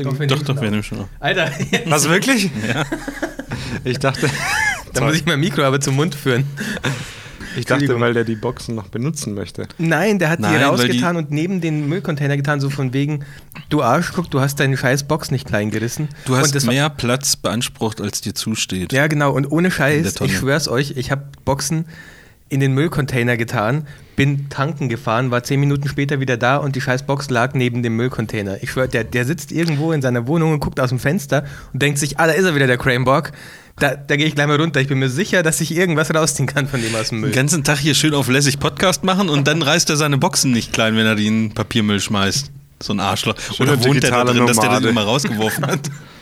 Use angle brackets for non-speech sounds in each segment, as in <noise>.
Doch, wir Doch, doch, schon wir nehmen schon auf. Alter, <laughs> Was wirklich? Ja. Ich dachte, <laughs> da muss ich mein Mikro aber zum Mund führen. ich dachte, weil der die Boxen noch benutzen möchte. Nein, der hat Nein, die rausgetan und neben den Müllcontainer getan, so von wegen, du Arsch, guck, du hast deine scheiß Box nicht klein gerissen. Du hast mehr Platz beansprucht, als dir zusteht. Ja, genau, und ohne Scheiß, ich schwör's euch, ich habe Boxen in den Müllcontainer getan, bin tanken gefahren, war zehn Minuten später wieder da und die scheiß Box lag neben dem Müllcontainer. Ich schwör, der, der sitzt irgendwo in seiner Wohnung und guckt aus dem Fenster und denkt sich, ah, da ist er wieder, der Cranebock. Da, da gehe ich gleich mal runter. Ich bin mir sicher, dass ich irgendwas rausziehen kann von dem aus dem Müll. Den ganzen Tag hier schön auf lässig Podcast machen und dann reißt er seine Boxen nicht klein, wenn er die in den Papiermüll schmeißt. So ein Arschloch. Schöne Oder wohnt er da drin, dass der das Nomade. immer rausgeworfen hat? <laughs>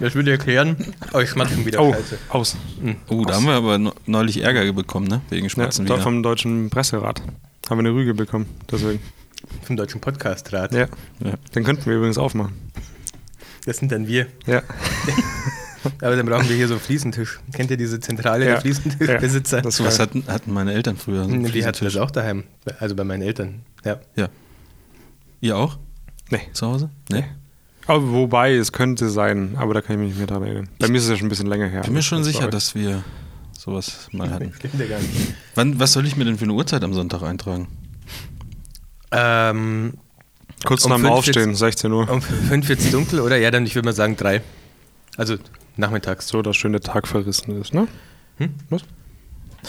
Das würde ich erklären. Oh, ich schmatze schon wieder Oh, Scheiße. aus. Oh, da haben wir aber ne- neulich Ärger bekommen, ne? Wegen Ja, Schmatzen dort wieder. vom deutschen Presserat. Haben wir eine Rüge bekommen, deswegen. Vom deutschen Podcast-Rat. Ja. Ja. Den könnten wir übrigens aufmachen. Das sind dann wir. Ja. <laughs> Aber dann brauchen wir hier so einen Fliesentisch. Kennt ihr diese Zentrale Ja. der Fliesentischbesitzer? Ja, das was hatten, hatten meine Eltern früher. so Die hatten das auch daheim. Also bei meinen Eltern. Ja. Ja. Ihr auch? Nee. Zu Hause? Nee. Aber wobei, es könnte sein, aber da kann ich mich nicht mehr dran erinnern. Bei mir ist es ja schon ein bisschen länger her. Bin mir schon sicher, dass wir sowas mal hatten. Wann, was soll ich mir denn für eine Uhrzeit am Sonntag eintragen? Ähm, Kurz um nach dem fünf Aufstehen, 16 Uhr. um fünf wird's dunkel, oder? Ja, dann ich würde mal sagen drei. Also nachmittags. So, dass schön der Tag verrissen ist, ne? Hm? Was?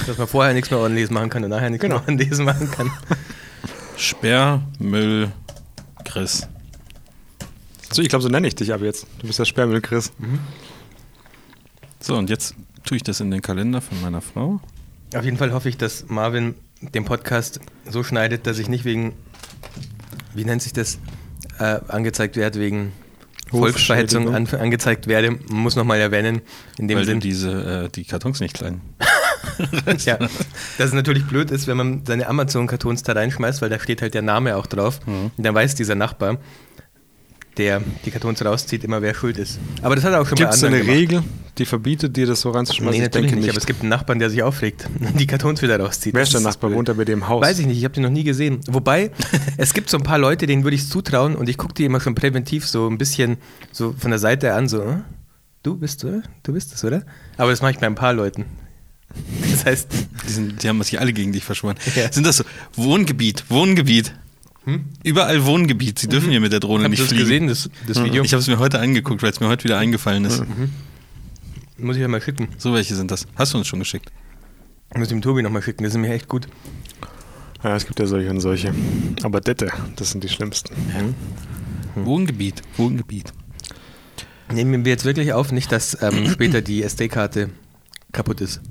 Dass man vorher nichts mehr ordentlich machen kann und nachher nichts Genau. mehr ordentlich machen kann. Sperrmüll Chris. So, ich glaube, so nenne ich dich ab jetzt. Du bist der Sperrmüll, Chris. So, und jetzt tue ich das in den Kalender von meiner Frau. Auf jeden Fall hoffe ich, dass Marvin den Podcast so schneidet, dass ich nicht wegen, wie nennt sich das, äh, angezeigt werde, wegen Volksverhetzung an, angezeigt werde. Man muss nochmal erwähnen, in dem weil Sinn. du diese, äh, die Kartons nicht klein. <laughs> Ja, dass es natürlich blöd ist, wenn man seine Amazon-Kartons da reinschmeißt, weil da steht halt der Name auch drauf. Mhm. Und dann weiß dieser Nachbar, der die Kartons rauszieht, immer wer schuld ist. Aber das hat er auch schon Gibt es eine. Regel, die verbietet dir das so reinzuschmeißen? Nee, ich natürlich denke nicht, aber es gibt einen Nachbarn, der sich aufregt und die Kartons wieder rauszieht. Wer ist der Nachbar? Wohnt er bei im Haus? Weiß ich nicht, ich habe den noch nie gesehen. Wobei, <laughs> es gibt so ein paar Leute, denen würde ich es zutrauen und ich gucke die immer schon präventiv so ein bisschen so von der Seite an, so, äh, du bist, oder? Du bist es, oder? Aber das mache ich bei ein paar Leuten. Das heißt, Die, sind, die haben sich alle gegen dich verschworen. Ja. Sind das so? Wohngebiet, Wohngebiet. Überall Wohngebiet. Sie dürfen hier mit der Drohne nicht fliegen. gesehen, das, das Video? Ich habe es mir heute angeguckt, weil es mir heute wieder eingefallen ist. Muss ich ja mal schicken. So welche sind das. Hast du uns schon geschickt? Muss ich dem Tobi nochmal schicken, das ist mir echt gut. Ja, es gibt ja solche und solche. Aber Dette, das sind die schlimmsten. Wohngebiet, Wohngebiet. Nehmen wir jetzt wirklich auf, nicht, dass ähm, später die SD-Karte kaputt ist.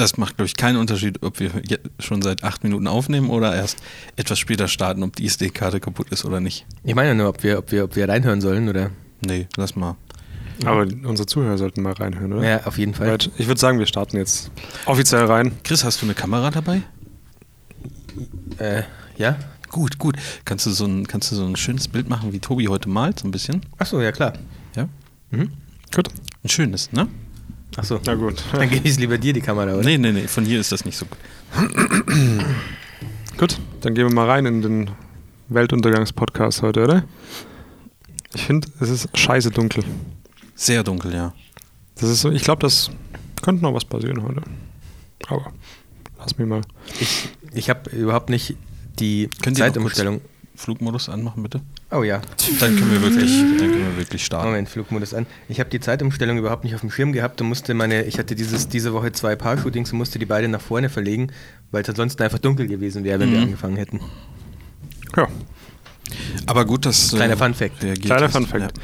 Das macht, glaube ich, keinen Unterschied, ob wir schon seit acht Minuten aufnehmen oder erst etwas später starten, ob die SD-Karte kaputt ist oder nicht. Ich meine ja nur, ob wir, ob wir, ob wir reinhören sollen oder. Nee, lass mal. Aber unsere Zuhörer sollten mal reinhören, oder? Ja, auf jeden Fall. Ich würde sagen, wir starten jetzt offiziell rein. Chris, hast du eine Kamera dabei? Äh, ja? Gut, gut. Kannst du so ein, kannst du so ein schönes Bild machen, wie Tobi heute malt, so ein bisschen? Achso, ja klar. Ja? Mhm. Gut. Ein schönes, ne? Achso. Na gut. Dann gebe ich es lieber dir, die Kamera, oder? Nee, nee, nee, von hier ist das nicht so gut. Gut, dann gehen wir mal rein in den Weltuntergangspodcast heute, oder? Ich finde, es ist scheiße dunkel. Sehr dunkel, ja. Das ist so, ich glaube, das könnte noch was passieren heute. Aber lass mich mal. Ich, ich habe überhaupt nicht die Könnt Zeitumstellung. Flugmodus anmachen, bitte? Oh ja. Dann können wir wirklich, dann können wir wirklich starten. Moment, Flugmodus an. Ich habe die Zeitumstellung überhaupt nicht auf dem Schirm gehabt und musste meine, ich hatte dieses, diese Woche zwei Paar-Shootings und musste die beide nach vorne verlegen, weil es ansonsten einfach dunkel gewesen wäre, wenn wir Mhm. angefangen hätten. Ja, Aber gut, dass. Kleiner Fun-Fact. reagiert kleiner hast. Fun Fact.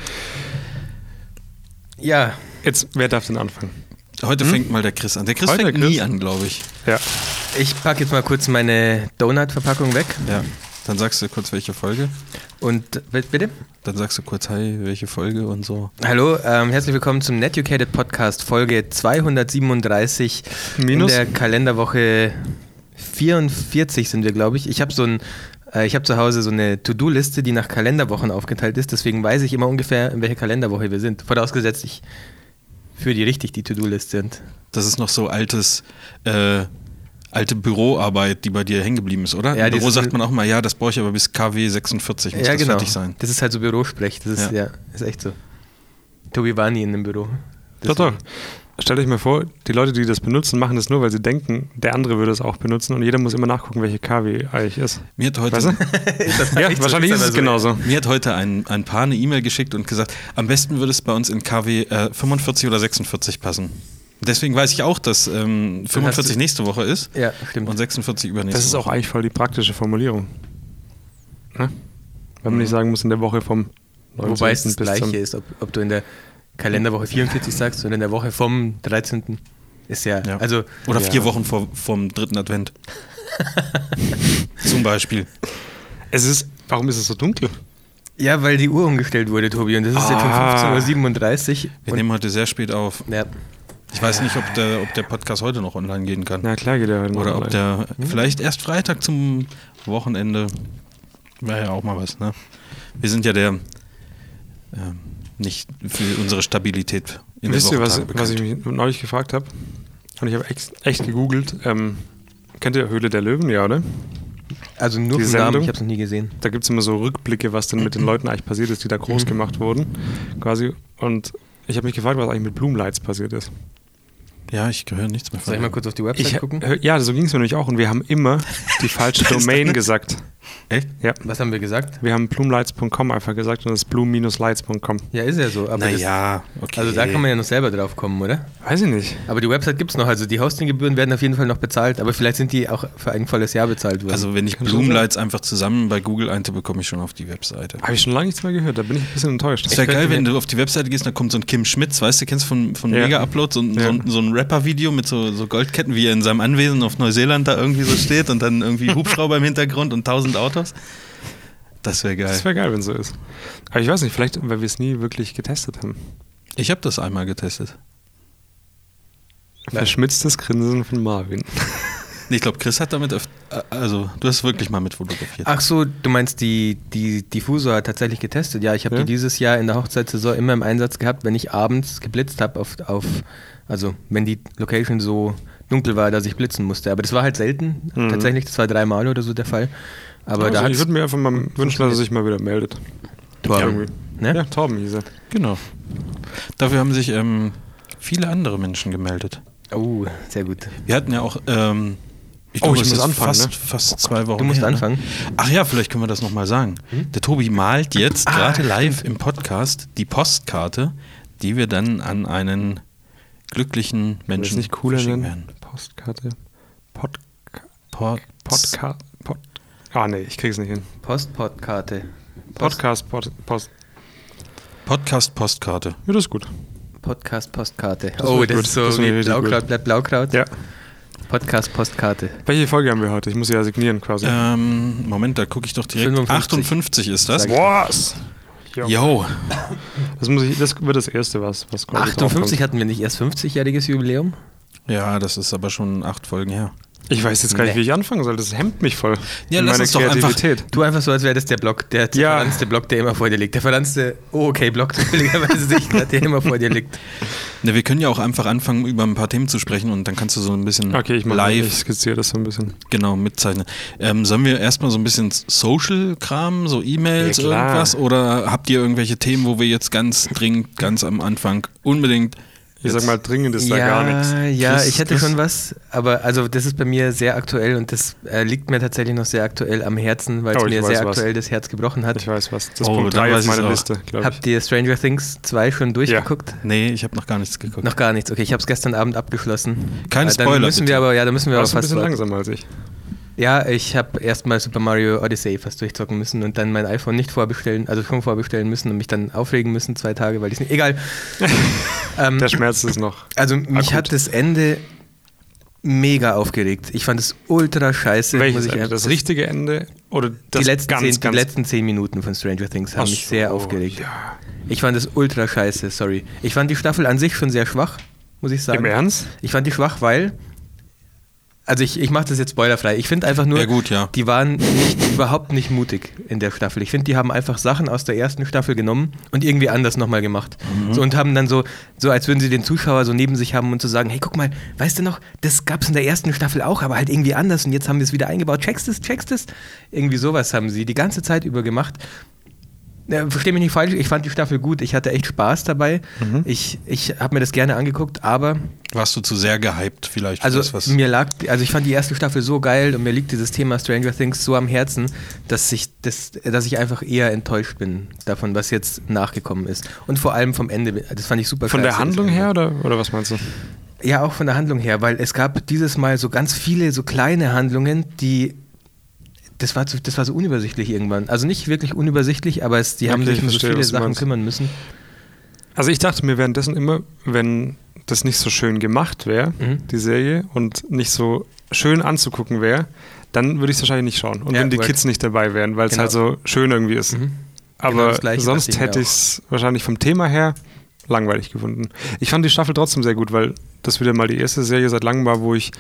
Ja, Jetzt, wer darf denn anfangen? Ja. Heute fängt mal der Chris an. Der Chris Heute fängt der Chris? nie an, glaube ich. Ja. ich packe jetzt mal kurz meine Donut-Verpackung weg Ja. Dann sagst du kurz, welche Folge. und bitte. Dann sagst du kurz, hi, welche Folge und so. Hallo, ähm, herzlich willkommen zum Netucated Podcast, Folge 237 Minus? in der Kalenderwoche 44 sind wir, glaube ich. Ich habe so ein, äh, ich habe zu Hause so eine To-Do-Liste, die nach Kalenderwochen aufgeteilt ist. Deswegen weiß ich immer ungefähr, in welcher Kalenderwoche wir sind. Vorausgesetzt, ich führe die richtig, die To-Do-Liste. Und Das ist noch so altes, äh, alte Büroarbeit, die bei dir hängen geblieben ist, oder? Ja, Im Büro sagt man auch mal, ja, das brauche ich aber bis KW 46, muss ja, das genau. fertig sein. Das ist halt so Bürosprech. Das ist, ja. Ja. ist echt so. Tobi war nie in einem Büro. Doch, doch. Stellt euch mal vor, die Leute, die das benutzen, machen das nur, weil sie denken, der andere würde es auch benutzen und jeder muss immer nachgucken, welche KW eigentlich ist. Mir hat heute, Weißt du? <laughs> ja, wahrscheinlich Ist es genauso. mir hat heute ein, ein Paar eine E-Mail geschickt und gesagt, am besten würde es bei uns in KW äh, 45 oder 46 passen. Deswegen weiß ich auch, dass ähm, hast 45 du- nächste Woche ist Ja, stimmt. und 46 übernächste Das ist auch Woche. eigentlich voll die praktische Formulierung. Ne? Wenn man nicht sagen muss, in der Woche vom 19. Wobei es das bis Gleiche ist, ob, ob du in der Kalenderwoche 44 sagst oder in der Woche vom 13. Ist ja, Ja. also Oder Ja. vier Wochen vor, vom dritten Advent. Zum Beispiel. Es ist, warum ist es so dunkel? Ja, weil die Uhr umgestellt wurde, Tobi, und das ist jetzt Ah. schon 15.37 Uhr. Wir nehmen heute sehr spät auf. Ja, Ich weiß nicht, ob der, ob der Podcast heute noch online gehen kann. Na klar geht er Oder noch ob online. der vielleicht erst Freitag zum Wochenende wäre ja auch mal was, ne? Wir sind ja der ähm, nicht für unsere Stabilität in Wisst ihr, der was, Woche was ich mich neulich gefragt habe? Und ich habe echt, echt gegoogelt. Ähm, kennt ihr Höhle der Löwen, ja, oder? also nur Die vom Namen, Sendung? ich habe es noch nie gesehen. Da gibt es immer so Rückblicke, was denn mit den <clears throat> Leuten eigentlich passiert ist, die da groß Mhm. gemacht wurden. Quasi. Und ich habe mich gefragt, was eigentlich mit Bloomlights passiert ist. Ja, ich gehöre nichts mehr von. Soll ich mal kurz auf die Website Ich, gucken? ja, so ging es mir nämlich auch. Und wir haben immer die <laughs> falsche Domain gesagt. Echt? Ja. Was haben wir gesagt? Wir haben bloomlights.com einfach gesagt und das ist bloom-lights.com. Ja, ist ja so. Aber das, Naja, okay. also da kann man ja noch selber drauf kommen, oder? Weiß ich nicht. Aber die Website gibt es noch, also die Hostinggebühren werden auf jeden Fall noch bezahlt, aber vielleicht sind die auch für ein volles Jahr bezahlt worden. Also wenn ich Bloomlights einfach zusammen bei Google eintippe, komme ich schon auf die Webseite. Habe ich schon lange nichts mehr gehört. Da bin ich ein bisschen enttäuscht. Es wäre Ich könnte geil, wenn du auf die Webseite gehst, da kommt so ein Kim Schmitz, weißt du, kennst du von, von Ja. Mega Upload, so, ein- so, ein- Ja. so ein Rapper-Video mit so, so Goldketten, wie er in seinem Anwesen auf Neuseeland da irgendwie so steht und dann irgendwie Hubschrauber im Hintergrund und tausend Autos. Das wäre geil. Das wäre geil, wenn so ist. Aber ich weiß nicht, vielleicht, weil wir es nie wirklich getestet haben. Ich habe das einmal getestet. Verschmitztes Grinsen von Marvin. <laughs> Nee, Ich glaube, Chris hat damit, äh, also du hast wirklich mal mit fotografiert. Ach so, du meinst, die, die Diffusor hat tatsächlich getestet. Ja, ich habe Ja? die dieses Jahr in der Hochzeitssaison immer im Einsatz gehabt, wenn ich abends geblitzt habe auf, auf, also wenn die Location so dunkel war, dass ich blitzen musste. Aber das war halt selten, Mhm. tatsächlich, das war dreimal oder so der Fall. Aber also da ich würde mir einfach mal wünschen, dass er sich mal wieder meldet. Torben, ne? Ja, Torben hieß er. Genau. Dafür haben sich ähm, viele andere Menschen gemeldet. Oh, sehr gut. Wir hatten ja auch, ähm, ich Oh, glaube, ich muss ist anfangen, fast, ne? fast zwei Wochen Du musst her, ne? anfangen. Ach ja, vielleicht können wir das nochmal sagen. Der Tobi malt jetzt Ah, gerade live im Podcast die Postkarte, die wir dann an einen glücklichen Wenn es Menschen nicht cooler verschicken nennen. werden. Postkarte. Pod, Pod Podcast. Ah, nee, ich krieg's nicht hin. Post-Podkarte. Post Podcast, Pod, Post. Podcast Postkarte. Ja, das ist gut. Podcast, Postkarte. Das oh, wird das gut. ist so Das wie Blaukraut gut. bleibt Blaukraut. Ja. Podcast, Postkarte. Welche Folge haben wir heute? Ich muss sie ja signieren quasi. Ähm, Moment, da gucke ich doch direkt. 55. 58 ist das. Was? Jo. Jo. Das, muss ich, das wird das erste, was, was quasi 58 draufkommt. hatten wir nicht erst 50-jähriges Jubiläum? Ja, das ist aber schon acht Folgen her. Ich weiß jetzt gar nicht, Nee. wie ich anfangen soll. Das hemmt mich voll. Ja, lass uns doch einfach- Kreativität. Tu einfach so, als wäre das der Block, der, der Ja. verranzte Block, der immer vor dir liegt. Der verranzte, oh okay, Block, zufälligerweise nicht, der immer vor dir liegt. Ne, wir können ja auch einfach anfangen, über ein paar Themen zu sprechen und dann kannst du so ein bisschen Okay, ich mache live Ich skizziere das so ein bisschen. genau mitzeichnen. Ähm, sollen wir erstmal so ein bisschen Social-Kram, so E-Mails, Ja, irgendwas? Oder habt ihr irgendwelche Themen, wo wir jetzt ganz dringend, ganz am Anfang unbedingt. Ich sag mal, dringend ist da ja, gar nichts. ja, Chris, ich hätte Chris? schon was, aber also das ist bei mir sehr aktuell und das äh, liegt mir tatsächlich noch sehr aktuell am Herzen, weil es Oh, mir sehr was. aktuell das Herz gebrochen hat. Ich weiß was. Das ist Oh, Punkt dann 3 weiß auf ich's meiner auch. Liste, glaube ich. Habt ihr Stranger Things 2 schon durchgeguckt? Nee, ich habe noch gar nichts geguckt. Noch gar nichts. Okay, ich habe es gestern Abend abgeschlossen. Keine Äh, dann Spoiler, Müssen bitte. wir aber, ja, da müssen wir aber ein fast. bisschen warten. langsamer als ich. Ja, ich habe erstmal Super Mario Odyssey fast durchzocken müssen und dann mein iPhone nicht vorbestellen, also schon vorbestellen müssen und mich dann aufregen müssen zwei Tage, weil ich nicht. Egal. <laughs> ähm, Der Schmerz ist noch. also mich akut. hat das Ende mega aufgeregt. Ich fand es ultra scheiße. Welches muss ich Ende? einfach- Das richtige Ende oder das die, letzten ganz, zehn, ganz die letzten zehn Minuten von Stranger Things haben Ach mich sehr aufgeregt. Ja. Ich fand es ultra scheiße, sorry. Ich fand die Staffel an sich schon sehr schwach, muss ich sagen. Im Ernst? Ich fand die schwach, weil Also ich, ich mache das jetzt spoilerfrei. Ich finde einfach nur, Ja, gut, ja. die waren nicht, überhaupt nicht mutig in der Staffel. Ich finde, die haben einfach Sachen aus der ersten Staffel genommen und irgendwie anders nochmal gemacht. Mhm. So, und haben dann so, so, als würden sie den Zuschauer so neben sich haben und zu so sagen, hey, guck mal, weißt du noch, das gab es in der ersten Staffel auch, aber halt irgendwie anders und jetzt haben wir es wieder eingebaut. Checkst es, checkst es? Irgendwie sowas haben sie die ganze Zeit über gemacht. Ja, Versteh mich nicht falsch, ich fand die Staffel gut. Ich hatte echt Spaß dabei. Mhm. Ich, ich habe mir das gerne angeguckt, aber Warst du zu sehr gehypt vielleicht? für also das, was mir lag, also ich fand die erste Staffel so geil und mir liegt dieses Thema Stranger Things so am Herzen, dass ich, das, dass ich einfach eher enttäuscht bin davon, was jetzt nachgekommen ist. Und vor allem vom Ende, das fand ich super Von der Handlung her oder, oder was meinst du? Ja, auch von der Handlung her, weil es gab dieses Mal so ganz viele so kleine Handlungen, die das war, zu, das war so unübersichtlich irgendwann. Also nicht wirklich unübersichtlich, aber es, die haben Okay, sich ich um so viele Sachen kümmern müssen. Also ich dachte mir währenddessen immer, wenn das nicht so schön gemacht wäre, Mhm. die Serie, und nicht so schön anzugucken wäre, dann würde ich es wahrscheinlich nicht schauen. Und Ja, wenn die right. Kids nicht dabei wären, weil es Genau. halt so schön irgendwie ist. Mhm. Genau Aber das Gleiche sonst hätte ich es wahrscheinlich vom Thema her langweilig gefunden. Ich fand die Staffel trotzdem sehr gut, weil das wieder mal die erste Serie seit langem war, wo ich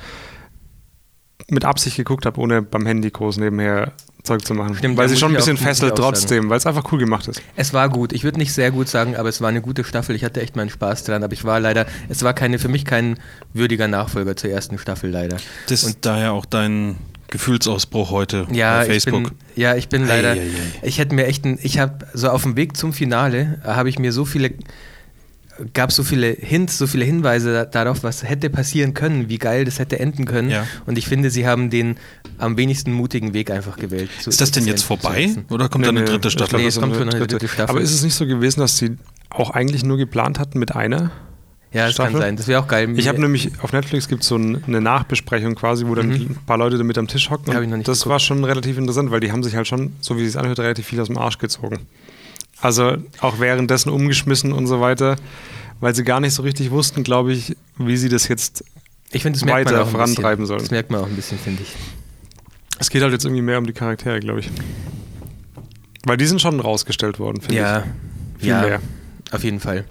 mit Absicht geguckt habe, ohne beim Handy groß nebenher Zeug zu machen. Stimmt, weil sie schon ein ich bisschen ich fesselt trotzdem, weil es einfach cool gemacht ist. Es war gut. Ich würde nicht sehr gut sagen, aber es war eine gute Staffel. Ich hatte echt meinen Spaß dran, aber ich war leider, es war keine, für mich kein würdiger Nachfolger zur ersten Staffel leider. Das ist daher auch dein Gefühlsausbruch heute Ja, bei ich Facebook. bin, ja, ich bin leider, Ei, ei, ei. ich hätte mir echt, ein, ich habe so auf dem Weg zum Finale, habe ich mir so viele, gab so viele Hints, so viele Hinweise da- darauf, was hätte passieren können, wie geil das hätte enden können. Ja. Und ich finde, sie haben den am wenigsten mutigen Weg einfach gewählt. zu- Ist das denn jetzt vorbei? Oder kommt Nee, dann eine dritte Staffel? Nee, es ist kommt eine schon noch eine dritte. dritte Staffel. Aber ist es nicht so gewesen, dass sie auch eigentlich nur geplant hatten mit einer? Ja, das Staffel? kann sein. Das wäre auch geil. Ich habe nämlich auf Netflix gibt es so ein- eine Nachbesprechung quasi, wo dann Mhm. ein paar Leute damit am Tisch hocken. Hab und ich noch nicht das geguckt. war schon relativ interessant, weil die haben sich halt schon, so wie es sich anhört, relativ viel aus dem Arsch gezogen. Also auch währenddessen umgeschmissen und so weiter, weil sie gar nicht so richtig wussten, glaube ich, wie sie das jetzt. ich finde, das weiter vorantreiben sollen. Das merkt man auch ein bisschen, finde ich. Es geht halt jetzt irgendwie mehr um die Charaktere, glaube ich. Weil die sind schon rausgestellt worden, finde Ja, ich. Viel ja, mehr. auf jeden Fall.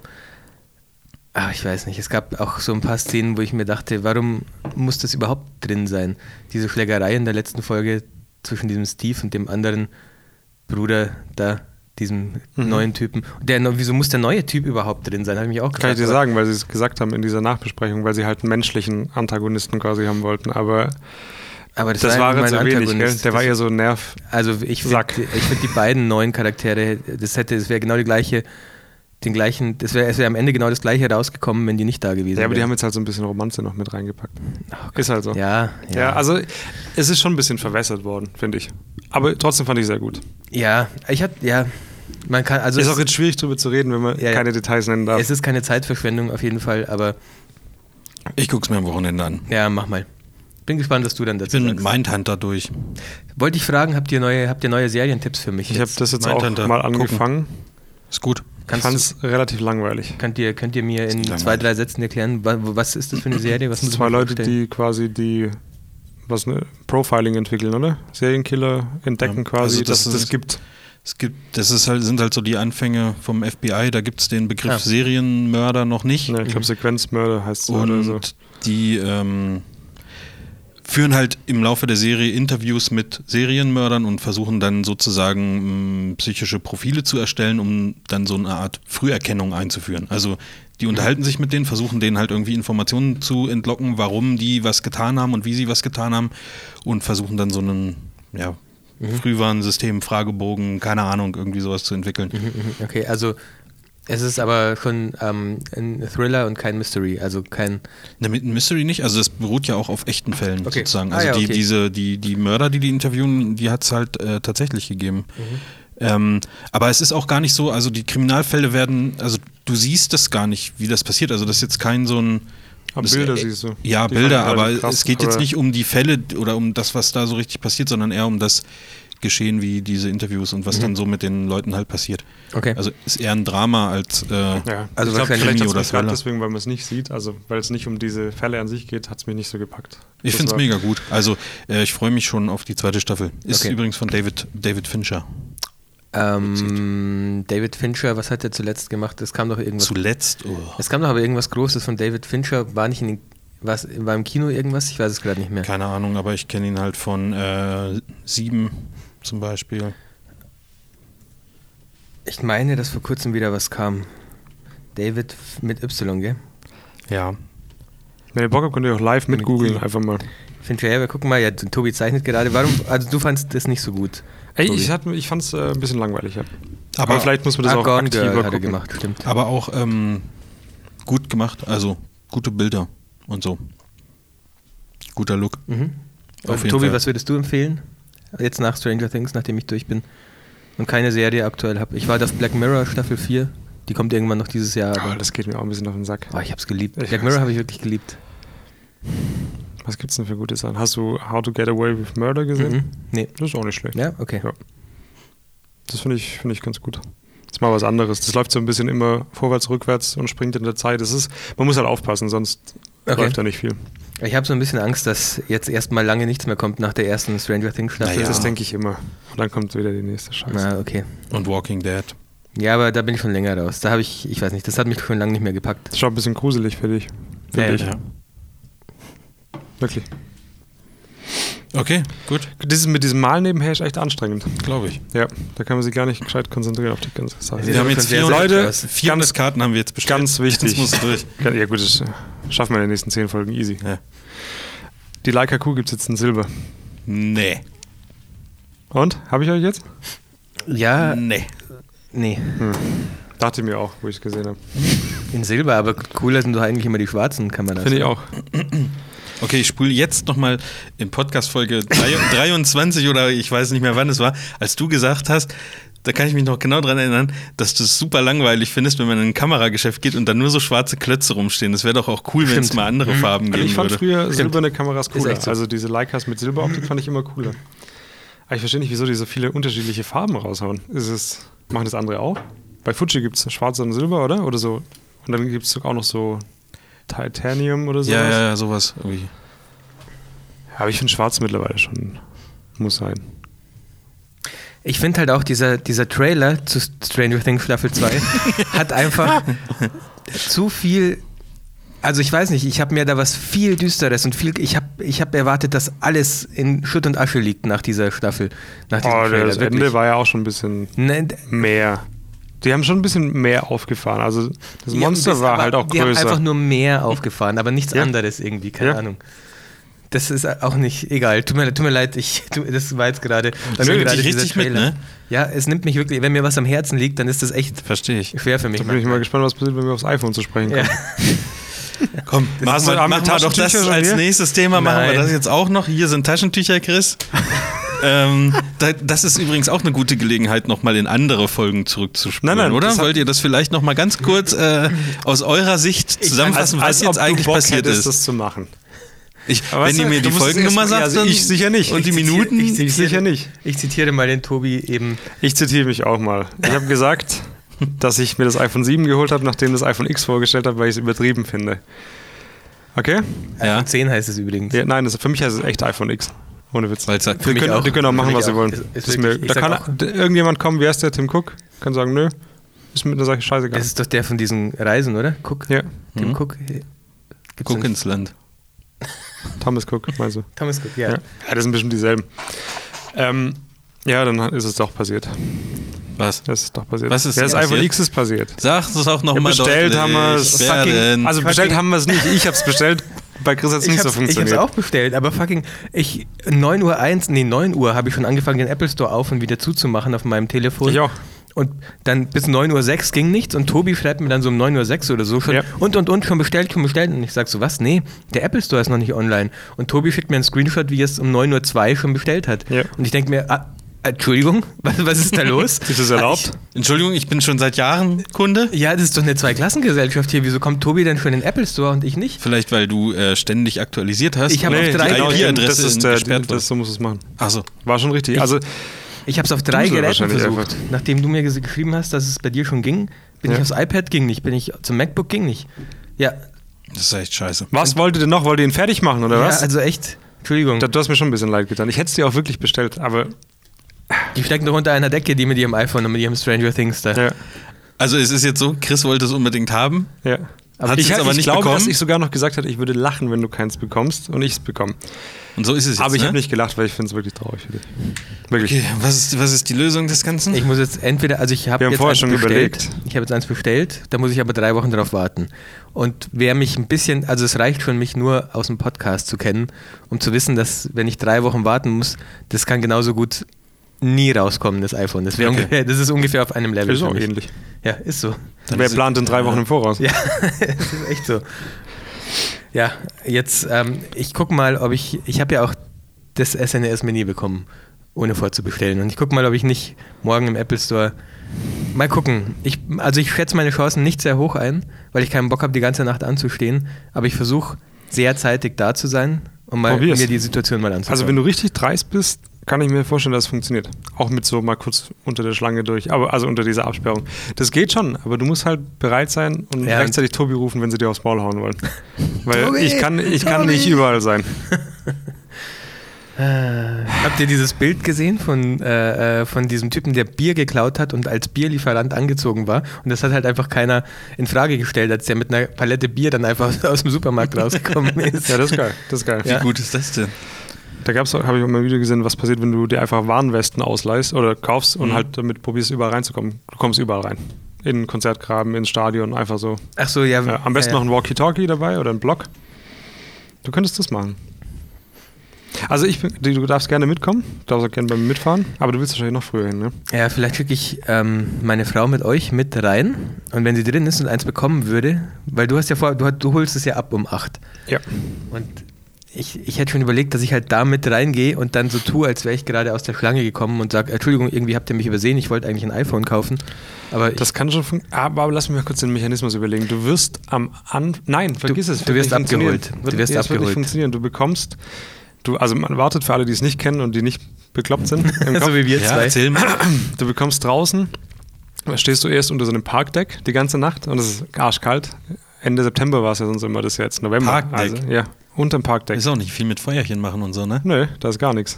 Ah, ich weiß nicht. Es gab auch so ein paar Szenen, wo ich mir dachte, warum muss das überhaupt drin sein? Diese Schlägerei in der letzten Folge zwischen diesem Steve und dem anderen Bruder da, diesem Mhm. neuen Typen. Der, wieso muss der neue Typ überhaupt drin sein? Habe ich mich auch gefragt. Kann ich dir sagen, weil sie es gesagt haben in dieser Nachbesprechung, weil sie halt einen menschlichen Antagonisten quasi haben wollten. Aber Aber das, das, war, war jetzt so wenig, gell? Der war eher so ein Nerv. Also ich finde find die beiden neuen Charaktere, das hätte, das wäre genau die gleiche, den gleichen, das wäre, es wäre am Ende genau das gleiche rausgekommen, wenn die nicht da gewesen Ja, aber die wären. haben jetzt halt so ein bisschen Romanze noch mit reingepackt. Oh Ist halt so. Ja, Ja. ja. also es ist schon ein bisschen verwässert worden, finde ich. Aber trotzdem fand ich sehr gut. Ja, ich hatte, ja, man kann, also ist es, auch jetzt schwierig drüber zu reden, wenn man Ja, keine Details nennen darf. es ist keine Zeitverschwendung auf jeden Fall, aber Ich guck's mir am Wochenende an. ja, mach mal. Bin gespannt, was du dann Ich dazu bin mit sagst. Mindhunter durch. Wollte ich fragen, habt ihr neue, habt ihr neue Serientipps für mich? ich habe das jetzt auch Mindhunter mal gucken. angefangen. Ist gut. Ich Kannst fand es relativ langweilig. Könnt ihr, könnt ihr mir in langweilig. zwei, drei Sätzen erklären, wa- was ist das für eine Serie? Was Das sind muss ich zwei Leute, vorstellen? die quasi die was ne, Profiling entwickeln, oder? Serienkiller entdecken Ja, quasi, also dass das es das ist- gibt. Es gibt, das ist halt, sind halt so die Anfänge vom FBI, da gibt es den Begriff Ah. Serienmörder noch nicht. Ne, ich glaube, Sequenzmörder heißt es oder Und so. die ähm, führen halt im Laufe der Serie Interviews mit Serienmördern und versuchen dann sozusagen mh, psychische Profile zu erstellen, um dann so eine Art Früherkennung einzuführen. Also die unterhalten sich mit denen, versuchen denen halt irgendwie Informationen zu entlocken, warum die was getan haben und wie sie was getan haben und versuchen dann so einen ja, Frühwarnsystem, Fragebogen, keine Ahnung, irgendwie sowas zu entwickeln. Mhm, mhm, Okay, also es ist aber schon ähm, ein Thriller und kein Mystery, also kein. Ne, mit Mystery nicht, also das beruht ja auch auf echten Fällen Okay. sozusagen. Ah Also ja, die, okay. diese, die, die Mörder, die die interviewen, die hat es halt äh, tatsächlich gegeben. Mhm. Ähm, aber es ist auch gar nicht so, also die Kriminalfälle werden, also du siehst das gar nicht, wie das passiert. Also das ist jetzt kein so ein. Aber das- Bilder äh, siehst du. Ja, Die Bilder, aber krass, es geht jetzt nicht um die Fälle oder um das, was da so richtig passiert, sondern eher um das Geschehen wie diese Interviews und was dann so mit den Leuten halt passiert. Mhm. Okay. Also ist eher ein Drama als äh, Ja, Also ich glaube, wahrscheinlich vielleicht Krimi oder Thriller. deswegen, weil man es nicht sieht, also weil es nicht um diese Fälle an sich geht, hat es mich nicht so gepackt. Ich finde es mega gut. Also äh, ich freue mich schon auf die zweite Staffel. Ist Okay. übrigens von David, David Fincher. Ähm, David Fincher, was hat er zuletzt gemacht? Es kam doch irgendwas. Zuletzt. Oh. Es kam doch aber irgendwas Großes von David Fincher. War nicht in den, Was, war im Kino irgendwas? Ich weiß es gerade nicht mehr. Keine Ahnung, aber ich kenne ihn halt von äh, Sieben zum Beispiel. Ich meine, dass vor kurzem wieder was kam. David mit Y, gell? Ja. Wenn ihr Bock habt, könnt ihr auch live mit Mit googeln, einfach mal. Ich, ja, wir gucken mal, ja, Tobi zeichnet gerade. Warum, also du fandst das nicht so gut. Ey, ich, hatte- ich fand es äh, ein bisschen langweilig, ja. Aber- Aber, vielleicht muss man das Ah, auch Gone aktiver Girl hat gucken. gemacht, stimmt. Aber auch ähm, gut gemacht, also gute Bilder und so. Guter Look. Mhm. Auf jeden Tobi, Fall. was würdest du empfehlen? Jetzt nach Stranger Things, nachdem ich durch bin und keine Serie aktuell habe. Ich war auf Black Mirror Staffel 4. Die kommt irgendwann noch dieses Jahr. Aber Aber das geht mir auch ein bisschen auf den Sack. oh, ich hab's geliebt. Ich Black. Mirror habe ich wirklich geliebt. Was gibt's denn für gute Sachen? Hast du How to Get Away with Murder gesehen? Mhm. Nee. Das ist auch nicht schlecht. Ja, okay. Ja. Das finde ich, finde ich ganz gut. Das ist mal was anderes. Das läuft so ein bisschen immer vorwärts, rückwärts und springt in der Zeit. Das ist, man muss halt aufpassen, sonst Okay. läuft da nicht viel. Ich habe so ein bisschen Angst, dass jetzt erstmal lange nichts mehr kommt nach der ersten Stranger Things Staffel. Naja. Das denke ich immer. Und dann kommt wieder die nächste Scheiße. Na, okay. Und Walking Dead. Ja, aber da bin ich schon länger raus. Da habe ich, ich weiß nicht, das hat mich schon lange nicht mehr gepackt. Das schaut ein bisschen gruselig für dich. Finde Ja, ich. ja. Wirklich. Okay, gut, Dieses mit diesem Mal nebenher ist echt anstrengend. glaube ich. Ja, da kann man sich gar nicht gescheit konzentrieren auf die ganze Sache. Ja, Wir haben jetzt sehr, vier sehr Leute, krass. 400 Karten haben wir jetzt bestellt. Ganz wichtig. Musst du durch. Ja gut, das schaffen wir in den nächsten zehn Folgen easy. Ja. Die Leica Q gibt es jetzt in Silber. Nee. Und? Habe ich euch jetzt? Ja, Nee. nee. Dachte ich mir auch, wo ich es gesehen habe. In Silber, aber cooler sind doch eigentlich immer die schwarzen Kameras. Finde ich auch. Okay, ich spule jetzt nochmal in Podcast-Folge 23 <laughs> oder ich weiß nicht mehr wann es war, als du gesagt hast, da kann ich mich noch genau dran erinnern, dass du es super langweilig findest, wenn man in ein Kamerageschäft geht und dann nur so schwarze Klötze rumstehen. Das wäre doch auch cool, wenn es mal andere Mhm. Farben Also geben ich fand würde. früher Stimmt. silberne Kameras cooler. so. Also diese Leicas mit Silberoptik fand ich immer cooler. Aber ich verstehe nicht, wieso die so viele unterschiedliche Farben raushauen. Ist es, machen das andere auch? Bei Fuji gibt es schwarz und silber, oder? Oder so. Und dann gibt es auch noch so Titanium oder sowas. Ja, ja, ja, sowas. Irgendwie. Ja, Aber ich finde schwarz mittlerweile schon muss sein. Ich finde halt auch dieser, dieser Trailer zu Stranger Things Staffel 2 <laughs> hat einfach zu viel. Also ich weiß nicht, ich habe mir da was viel düsteres und viel. Ich habe ich hab erwartet, dass alles in Schutt und Asche liegt nach dieser Staffel. Nach diesem Oh, Trailer, das wirklich. Ende war ja auch schon ein bisschen d- mehr. Die haben schon ein bisschen mehr aufgefahren. Also das die Monster das- war halt auch Die haben größer. einfach nur mehr aufgefahren, aber nichts Ja. anderes irgendwie, keine Ja. Ahnung. Das ist auch nicht egal. Tut mir, tut mir leid, ich, das war jetzt gerade. Das mir nimmt dieser richtig mit, ne? Ja, es nimmt mich wirklich, wenn mir was am Herzen liegt, dann ist das echt Verstehe ich. schwer für mich. da bin ich mal gespannt, was passiert, wenn wir aufs iPhone zu sprechen ja. kommen. <laughs> Komm, machen wir, machen wir doch das als nächstes Thema. Machen wir Nein. das jetzt auch noch. Hier sind Taschentücher, Chris. <laughs> ähm, das ist übrigens auch eine gute Gelegenheit, nochmal in andere Folgen zurückzuspulen, Nein, nein, oder? Wollt ihr das vielleicht nochmal ganz kurz äh, aus eurer Sicht zusammenfassen, was jetzt ob eigentlich du Bock passiert hättest, ist? das zu machen. Ich, wenn ihr mir die Folgennummer sagt, also dann- ich sicher nicht. Und die Ich zitiere- Minuten. ich zitiere- sicher nicht. Ich zitiere mal den Tobi eben. Ich zitiere mich auch mal. Ich habe gesagt, <laughs> dass ich mir das iPhone 7 geholt habe, nachdem das iPhone X vorgestellt habe, weil ich es übertrieben finde. Okay? Ja. iPhone 10 heißt es übrigens. Ja, nein, das, für mich heißt es echt iPhone X. Ohne Witz. Weil's halt- Für Die mich können, auch. die können auch machen, was sie wollen. Ist- ist ist mir, wirklich- ich da kann auch- irgendjemand kommen, wer ist der Tim Cook? Kann sagen, nö. Ist mir, dann sage ich scheißegal. Das ist doch der von diesen Reisen, oder? Cook? ja, Tim Mhm. Cook? Gibt's Guck den- ins Land. <laughs> Thomas Cook, meinst du? Thomas Cook, ja. Ja. ja, das sind bestimmt dieselben. Ähm, ja, dann ist es doch passiert. Was? Das ist doch passiert. Was ist ja, passiert? iPhone X ist passiert. Sag es auch Ja, nochmal bestellt deutlich. haben wir es. Wer fucking-? Also bestellt haben wir es nicht. Ich habe es bestellt. Bei Chris hat es Ich nicht so hab's, ich hab's funktioniert. auch bestellt, aber fucking, ich, 9 Uhr 1, nee, 9 Uhr habe ich schon angefangen, den Apple Store auf und wieder zuzumachen auf meinem Telefon. Ich auch. Und dann bis 9 Uhr 6 ging nichts und Tobi schreibt mir dann so um 9 Uhr 6 oder so schon Ja. und und und schon bestellt, schon bestellt. Und ich sag so, was? Nee, der Apple Store ist noch nicht online. Und Tobi schickt mir einen Screenshot, wie er es um 9 Uhr 2 schon bestellt hat. Ja. Und ich denke mir, ah, Entschuldigung, <laughs> was, was ist da los? <laughs> Ist das erlaubt? Entschuldigung, ich bin schon seit Jahren Kunde. Ja, das ist doch eine Zweiklassengesellschaft hier. Wieso kommt Tobi denn schon in den Apple Store und ich nicht? Vielleicht, weil du äh, ständig aktualisiert hast. Ich habe und auf drei genau, IP-Adresse das ist der, gesperrt das, so muss es machen. Achso. War schon richtig. Also, Ich habe es auf drei Geräten versucht. einfach. Nachdem du mir ges- geschrieben hast, dass es bei dir schon ging, bin Ja. ich aufs iPad, ging nicht. Bin ich zum MacBook, ging nicht. Ja, Das ist echt scheiße. was wollt ihr denn noch? Wollt ihr ihn fertig machen oder ja was? also echt, Entschuldigung. Da- du hast mir schon ein bisschen leid getan. Ich hätte es dir auch wirklich bestellt, aber Die stecken doch unter einer Decke, die mit ihrem iPhone und mit ihrem Stranger Things da. ja, Also es ist jetzt so, Chris wollte es unbedingt haben. ja. Hat ich es aber ich nicht glaube, bekommen? dass ich sogar noch gesagt hatte, ich würde lachen, wenn du keins bekommst und ich es bekomme. Und so ist es jetzt. Aber ich ne? habe nicht gelacht, weil ich finde es wirklich traurig für dich. Wirklich. Okay, was ist, was ist die Lösung des Ganzen? Ich muss jetzt entweder, also ich habe jetzt vorher eins schon bestellt. überlegt. Ich habe jetzt eins bestellt, da muss ich aber drei Wochen drauf warten. Und wer mich ein bisschen, also es reicht schon, mich nur aus dem Podcast zu kennen, um zu wissen, dass wenn ich drei Wochen warten muss, das kann genauso gut nie rauskommen, das iPhone. Das, Okay. ungefähr, das ist ungefähr auf einem Level. Ist auch ähnlich. Ja, ist so. Dann Wer ist- plant in drei Wochen im Voraus? Ja, <laughs> es ist echt so. Ja, jetzt, ähm, ich gucke mal, ob ich, ich habe ja auch das SNS-Mini bekommen, ohne vorzubestellen. Und ich gucke mal, ob ich nicht morgen im Apple Store, mal gucken. Ich, also ich schätze meine Chancen nicht sehr hoch ein, weil ich keinen Bock habe, die ganze Nacht anzustehen. Aber ich versuche sehr zeitig da zu sein, um mal Probier's. mir die Situation mal anzuschauen. Also wenn du richtig dreist bist, kann ich mir vorstellen, dass es funktioniert. Auch mit so mal kurz unter der Schlange durch, aber also unter dieser Absperrung. Das geht schon, aber du musst halt bereit sein und Ja. rechtzeitig Tobi rufen, wenn sie dir aufs Maul hauen wollen. <laughs> Weil Tobi! ich kann, ich kann nicht überall sein. Habt ihr dieses Bild gesehen von, äh, äh, von diesem Typen, der Bier geklaut hat und als Bierlieferant angezogen war? Und das hat halt einfach keiner in Frage gestellt, als der mit einer Palette Bier dann einfach <laughs> aus dem Supermarkt rausgekommen <laughs> ist. Ja, das ist geil. Das ist geil. Wie gut ist das denn? Da gab's, auch- habe ich auch mal ein Video gesehen, was passiert, wenn du dir einfach Warnwesten ausleihst oder kaufst und Mhm. halt damit probierst, überall reinzukommen. Du kommst überall rein. In den Konzertgraben, ins Stadion, einfach so. Ach so, ja. Ja, am besten ja, noch ein Walkie-Talkie dabei oder ein Block. Du könntest das machen. Also ich bin, du darfst gerne mitkommen, du darfst auch gerne bei mir mitfahren, aber du willst wahrscheinlich noch früher hin, ne? Ja, vielleicht schicke ich ähm, meine Frau mit euch mit rein und wenn sie drin ist und eins bekommen würde, weil du hast ja vor, du, du holst es ja ab um 8. Ja. Und ich, ich hätte schon überlegt, dass ich halt da mit reingehe und dann so tue, als wäre ich gerade aus der Schlange gekommen und sage, Entschuldigung, irgendwie habt ihr mich übersehen, ich wollte eigentlich ein iPhone kaufen. Aber Das kann schon funktionieren. Aber, aber lass mich mal kurz den Mechanismus überlegen. Du wirst am An Nein, vergiss es. du wirst abgeholt. Wird, Du wirst ja, es wird nicht abgeholt. funktionieren. Du bekommst, du, also man wartet für alle, die es nicht kennen und die nicht bekloppt sind. <laughs> so wie wir Ja, zwei. erzähl mal. Du bekommst draußen, da stehst du erst unter so einem Parkdeck die ganze Nacht und es ist arschkalt. Ende September war es ja sonst immer, das ist ja jetzt November. Parkdeck? Also, ja, unterm Parkdeck. Ist auch nicht viel mit Feuerchen machen und so, ne? Nö, da ist gar nichts.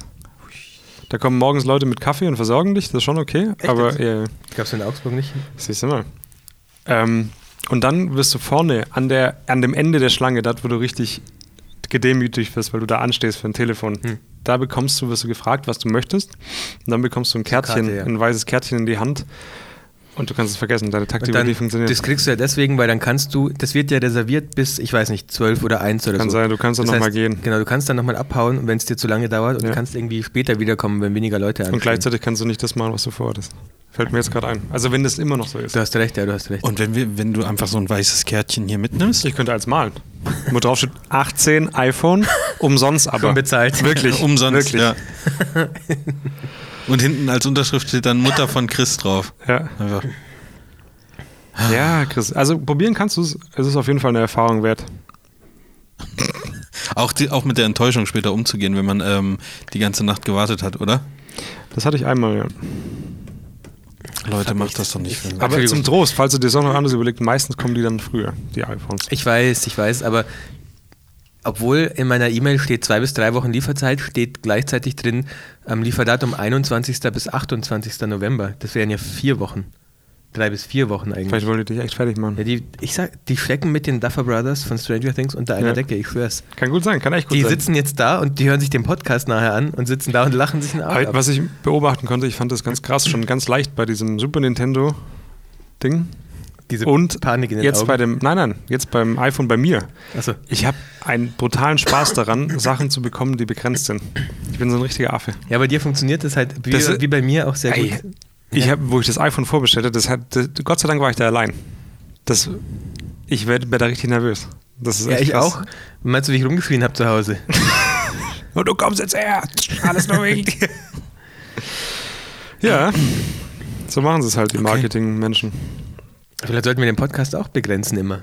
Da kommen morgens Leute mit Kaffee und versorgen dich, das ist schon okay. Echt aber jetzt? ja, ja, Gab es in Augsburg nicht? siehst du mal. Ähm, und dann wirst du vorne an, der, an dem Ende der Schlange, dort wo du richtig gedemütigt wirst, weil du da anstehst für ein Telefon. Hm. Da bekommst du, wirst du gefragt, was du möchtest. Und dann bekommst du ein Kärtchen, Karte, ja. ein weißes Kärtchen in die Hand. Und du kannst es vergessen, deine Und dann, funktioniert. das kriegst du ja deswegen, weil dann kannst du, das wird ja reserviert bis, ich weiß nicht, 12 oder 1 oder Kann so. sein, du kannst dann nochmal gehen. Genau, du kannst dann nochmal abhauen, wenn es dir zu lange dauert und Ja. du kannst irgendwie später wiederkommen, wenn weniger Leute Und anstehen. gleichzeitig kannst du nicht das machen, was du vorhattest. Fällt mir jetzt gerade ein. Also wenn das immer noch so ist. Du hast recht, ja, du hast recht. Und wenn, wir, wenn du einfach so ein weißes Kärtchen hier mitnimmst, Ich könnte als malen. Wo drauf steht 18 iPhone, umsonst <laughs> aber. Schon bezahlt. Wirklich. umsonst, Wirklich. ja. <laughs> Und hinten als Unterschrift steht dann Mutter von Chris drauf. Ja. Einfach. ja, Chris. Also probieren kannst du es. Es ist auf jeden Fall eine Erfahrung wert. <laughs> Auch, die, auch mit der Enttäuschung später umzugehen, wenn man ähm, die ganze Nacht gewartet hat, oder? Das hatte ich einmal, ja. Leute, macht das doch nicht. Für Aber zum Trost, falls du dir das auch noch anders überlegst, meistens kommen die dann früher, die iPhones. Ich weiß, ich weiß, aber obwohl in meiner E-Mail steht zwei bis drei Wochen Lieferzeit, steht gleichzeitig drin am Lieferdatum 21. bis 28. November. Das wären ja vier Wochen. Drei bis vier Wochen eigentlich. Vielleicht wollte ich dich echt fertig machen. Ja, die, ich sag, die stecken mit den Duffer Brothers von Stranger Things unter einer Ja. Decke, ich schwör's. Kann gut sein, kann echt gut Die sein. sitzen jetzt da und die hören sich den Podcast nachher an und sitzen da und lachen sich einen Arsch ab. Was ich beobachten konnte, ich fand das ganz krass, schon ganz leicht bei diesem Super Nintendo Ding. Diese Und Panik in den jetzt Augen. bei dem, nein, nein, jetzt beim iPhone bei mir. Achso. Ich habe einen brutalen Spaß daran, Sachen zu bekommen, die begrenzt sind. Ich bin so ein richtiger Affe. Ja, bei dir funktioniert das halt wie, Das- wie bei mir auch sehr Ey, gut. Ich Ja. habe, wo ich das iPhone vorbestellte, das hat, das, Gott sei Dank war ich da allein. Das, ich werde werd da richtig nervös. Das ist Ja, echt ich krass. auch. Meinst du, wie ich rumgeschrien habe zu Hause? <laughs> Und du kommst jetzt her. Alles nur wegen <laughs> dir. Ja, so machen sie es halt, die Marketingmenschen. Vielleicht sollten wir den Podcast auch begrenzen immer.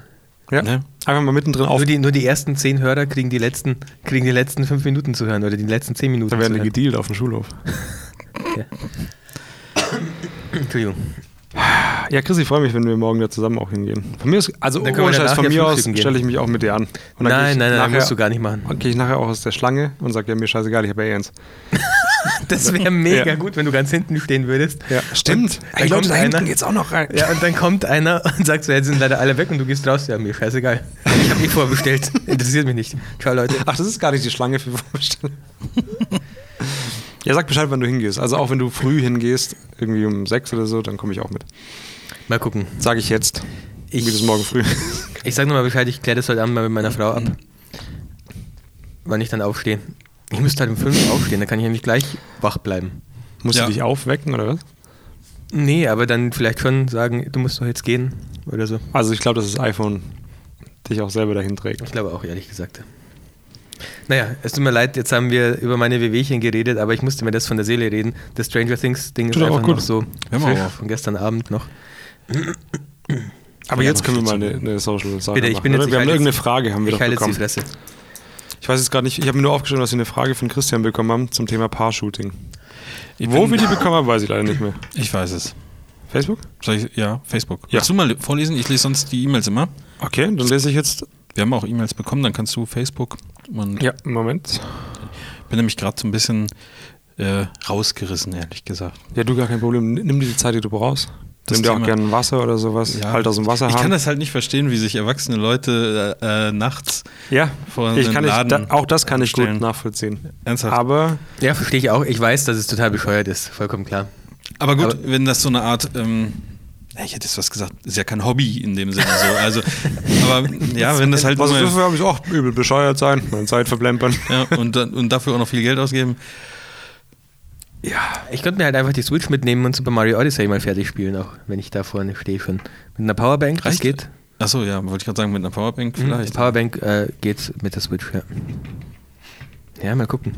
Ja, Ne? einfach mal mittendrin auf. Nur die, nur die ersten zehn Hörer kriegen die letzten, kriegen die letzten fünf Minuten zu hören oder die letzten zehn Minuten Da werden zu die hören. gedealt auf dem Schulhof. Entschuldigung. Ja, Chris, ich freue mich, wenn wir morgen da zusammen auch hingehen. Von mir ist, also Dann ohne Scheiß, von ja mir aus stelle ich mich auch mit dir an. Und dann Nein, nein, nein, nachher, musst du gar nicht machen. Gehe ich nachher auch aus der Schlange und sage, ja, mir scheißegal, ich habe ja eh eins. <laughs> <laughs> Das wäre mega Ja. gut, wenn du ganz hinten stehen würdest. Ja, stimmt. Und Ey, dann Leute, da hinten einer, geht's auch noch rein. ja, und dann kommt einer und sagt so, jetzt sind leider alle weg und du gehst raus. Ja, mir scheißegal. Ich habe eh vorbestellt. <laughs> Interessiert mich nicht. Ciao, Leute. Ach, das ist gar nicht die Schlange für Vorbestellung. ja, sag Bescheid, wann du hingehst. Also auch wenn du früh hingehst, irgendwie um sechs oder so, dann komme ich auch mit. Mal gucken. Sage ich jetzt. Ich- Wie das morgen früh. <laughs> Ich sag nochmal Bescheid, ich kläre das heute Abend mal mit meiner Frau ab. Wann ich dann aufstehe. Ich müsste halt um fünf aufstehen, dann kann ich ja nicht gleich wach bleiben. Musst Ja. du dich aufwecken oder was? Nee, aber dann vielleicht schon sagen, du musst doch jetzt gehen oder so. Also ich glaube, dass das iPhone dich auch selber dahin trägt. Ich glaube auch, ehrlich gesagt. Naja, es tut mir leid, jetzt haben wir über meine Wehwehchen geredet, aber ich musste mir das von der Seele reden. Das Stranger Things Ding ist Tut einfach gut. noch so von gestern Abend noch. Aber Ja, jetzt können wir mal eine, eine Social Sache Bitte, ich machen, bin jetzt- oder? ich Wir haben irgendeine jetzt- Frage, haben wir Ich doch halte jetzt die bekommen. Fresse. Ich weiß jetzt gerade nicht, ich habe mir nur aufgeschrieben, dass wir eine Frage von Christian bekommen haben zum Thema Paar-Shooting. Ich Wo wir die bekommen haben, weiß ich leider nicht mehr. Ich weiß es. Facebook? Ich, ja, Facebook. Ja. Willst du mal vorlesen? Ich lese sonst die E-Mails immer. Okay, dann lese ich jetzt. Wir haben auch E-Mails bekommen, dann kannst du Facebook. Und Ja, Moment. bin nämlich gerade so ein bisschen äh, rausgerissen, ehrlich gesagt. Ja, du gar kein Problem. Nimm dir die Zeit, die du brauchst. Das Nimm dir auch gerne Wasser oder sowas. Halt aus dem Wasser Ich kann das halt nicht verstehen, wie sich erwachsene Leute äh, äh, nachts Ja, vor ich einem kann Laden da, auch das kann ich gut nachvollziehen. Ernsthaft. Aber Ja, verstehe ich auch. Ich weiß, dass es total bescheuert ist. Vollkommen klar. Aber gut, Aber- wenn das so eine Art, ähm, ich hätte jetzt was gesagt, ist ja kein Hobby in dem Sinne so. Also, aber ja, wenn das halt was dafür habe ich auch übel bescheuert sein, meine Zeit verplempern. ja, und, und dafür auch noch viel Geld ausgeben. Ja, ich könnte mir halt einfach die Switch mitnehmen und Super Mario Odyssey mal fertig spielen, auch wenn ich da vorne stehe schon. Mit einer Powerbank, das Reicht? geht. Achso, ja, wollte ich gerade sagen, mit einer Powerbank Mhm, vielleicht. Powerbank äh, geht mit der Switch, ja. Ja, mal gucken.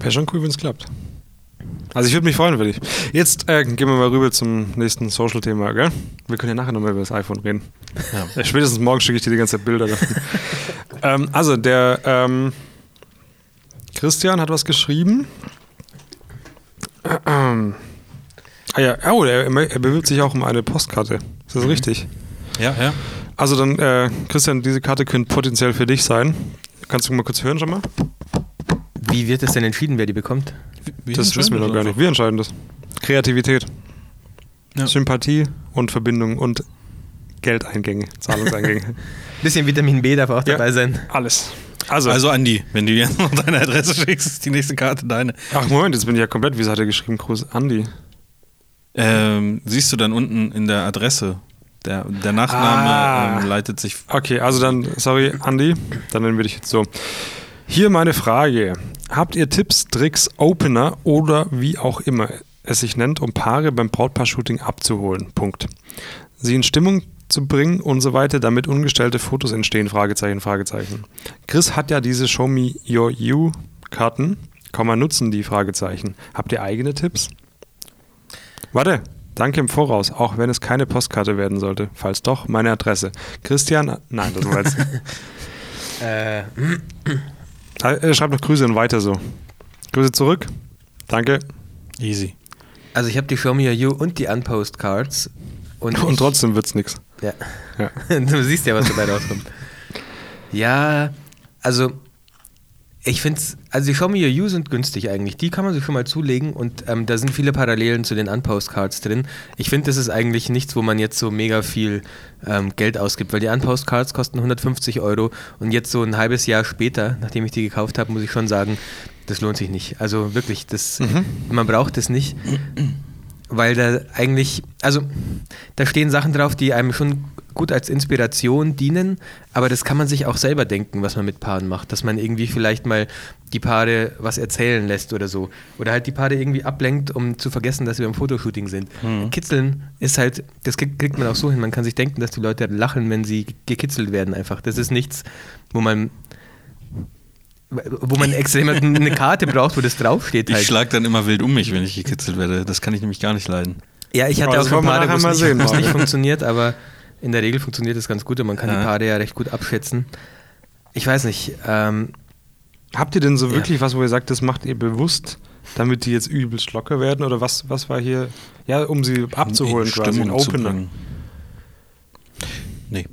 Wäre schon cool, wenn es klappt. Also ich würde mich freuen für dich. Jetzt äh, gehen wir mal rüber zum nächsten Social-Thema, gell? Wir können ja nachher nochmal über das iPhone reden. Ja. Ja, spätestens morgen schicke ich dir die ganze Zeit Bilder. davon. <laughs> ähm, also, der ähm, Christian hat was geschrieben. Ähm, <clears throat> ah ja, oh, er, er bewirbt sich auch um eine Postkarte. Ist das richtig? Ja, ja. Also dann, äh, Christian, diese Karte könnte potenziell für dich sein. Kannst du mal kurz hören schon mal? Wie wird es denn entschieden, wer die bekommt? Wie das wissen wir noch gar nicht. Wir entscheiden das. Kreativität, Ja. Sympathie und Verbindung und Geldeingänge, Zahlungseingänge. <laughs> Bisschen Vitamin B darf auch Ja. dabei sein. Alles. Also, Also Andi, wenn du jetzt noch deine Adresse schickst, ist die nächste Karte deine. ach Moment, jetzt bin ich ja komplett. Wieso hat er geschrieben, Gruß Andi? Ähm, siehst du dann unten in der Adresse, der, der Nachname Ah. ähm, leitet sich. Okay, also dann, sorry, Andi, dann nennen wir dich jetzt so. Hier meine Frage. Habt ihr Tipps, Tricks, Opener oder wie auch immer es sich nennt, um Paare beim Brautpaar-Shooting abzuholen? Punkt. Sie in Stimmung zu bringen und so weiter, damit ungestellte Fotos entstehen? Fragezeichen, Fragezeichen. Chris hat ja diese Show Me Your You Karten. Kann man nutzen, die Fragezeichen. Habt ihr eigene Tipps? Warte, danke im Voraus, auch wenn es keine Postkarte werden sollte. Falls doch, meine Adresse. Christian, nein, das war jetzt. <laughs> Äh, Er schreibt noch Grüße und weiter so. Grüße zurück. Danke. Easy. also ich habe die Show Me Your You und die Unpost Cards. Und, Und trotzdem wird's nix. Ja. Ja. <laughs> du siehst ja, was dabei rauskommt. Ja, also ich finde es, also die Show Me Your You sind günstig eigentlich. Die kann man sich schon mal zulegen und ähm, da sind viele Parallelen zu den Unpost-Cards drin. Ich finde, das ist eigentlich nichts, wo man jetzt so mega viel ähm, Geld ausgibt, weil die Unpost-Cards kosten 150 Euro und jetzt so ein halbes Jahr später, nachdem ich die gekauft habe, muss ich schon sagen, das lohnt sich nicht. Also wirklich, das, man braucht es nicht weil da eigentlich, also da stehen Sachen drauf, die einem schon gut als Inspiration dienen, aber das kann man sich auch selber denken, was man mit Paaren macht, dass man irgendwie vielleicht mal die Paare was erzählen lässt oder so oder halt die Paare irgendwie ablenkt, um zu vergessen, dass wir im Fotoshooting sind. Kitzeln ist halt, das kriegt man auch so hin, man kann sich denken, dass die Leute lachen, wenn sie gekitzelt werden einfach. Das ist nichts, wo man wo man extrem eine Karte braucht, wo das draufsteht Ich halt. schlag dann immer wild um mich, wenn ich gekitzelt werde. Das kann ich nämlich gar nicht leiden. Ja, ich Ja, hatte das auch wir Paare, nachher wo es mal nicht, es nicht funktioniert, aber in der Regel funktioniert das ganz gut und man kann Ja. die Paare ja recht gut abschätzen. Ich weiß nicht, ähm, Habt ihr denn so Ja. wirklich was, wo ihr sagt, das macht ihr bewusst, damit die jetzt übelst locker werden? Oder was, was war hier, ja, um sie abzuholen In quasi, ein Opener? bringen. Nee.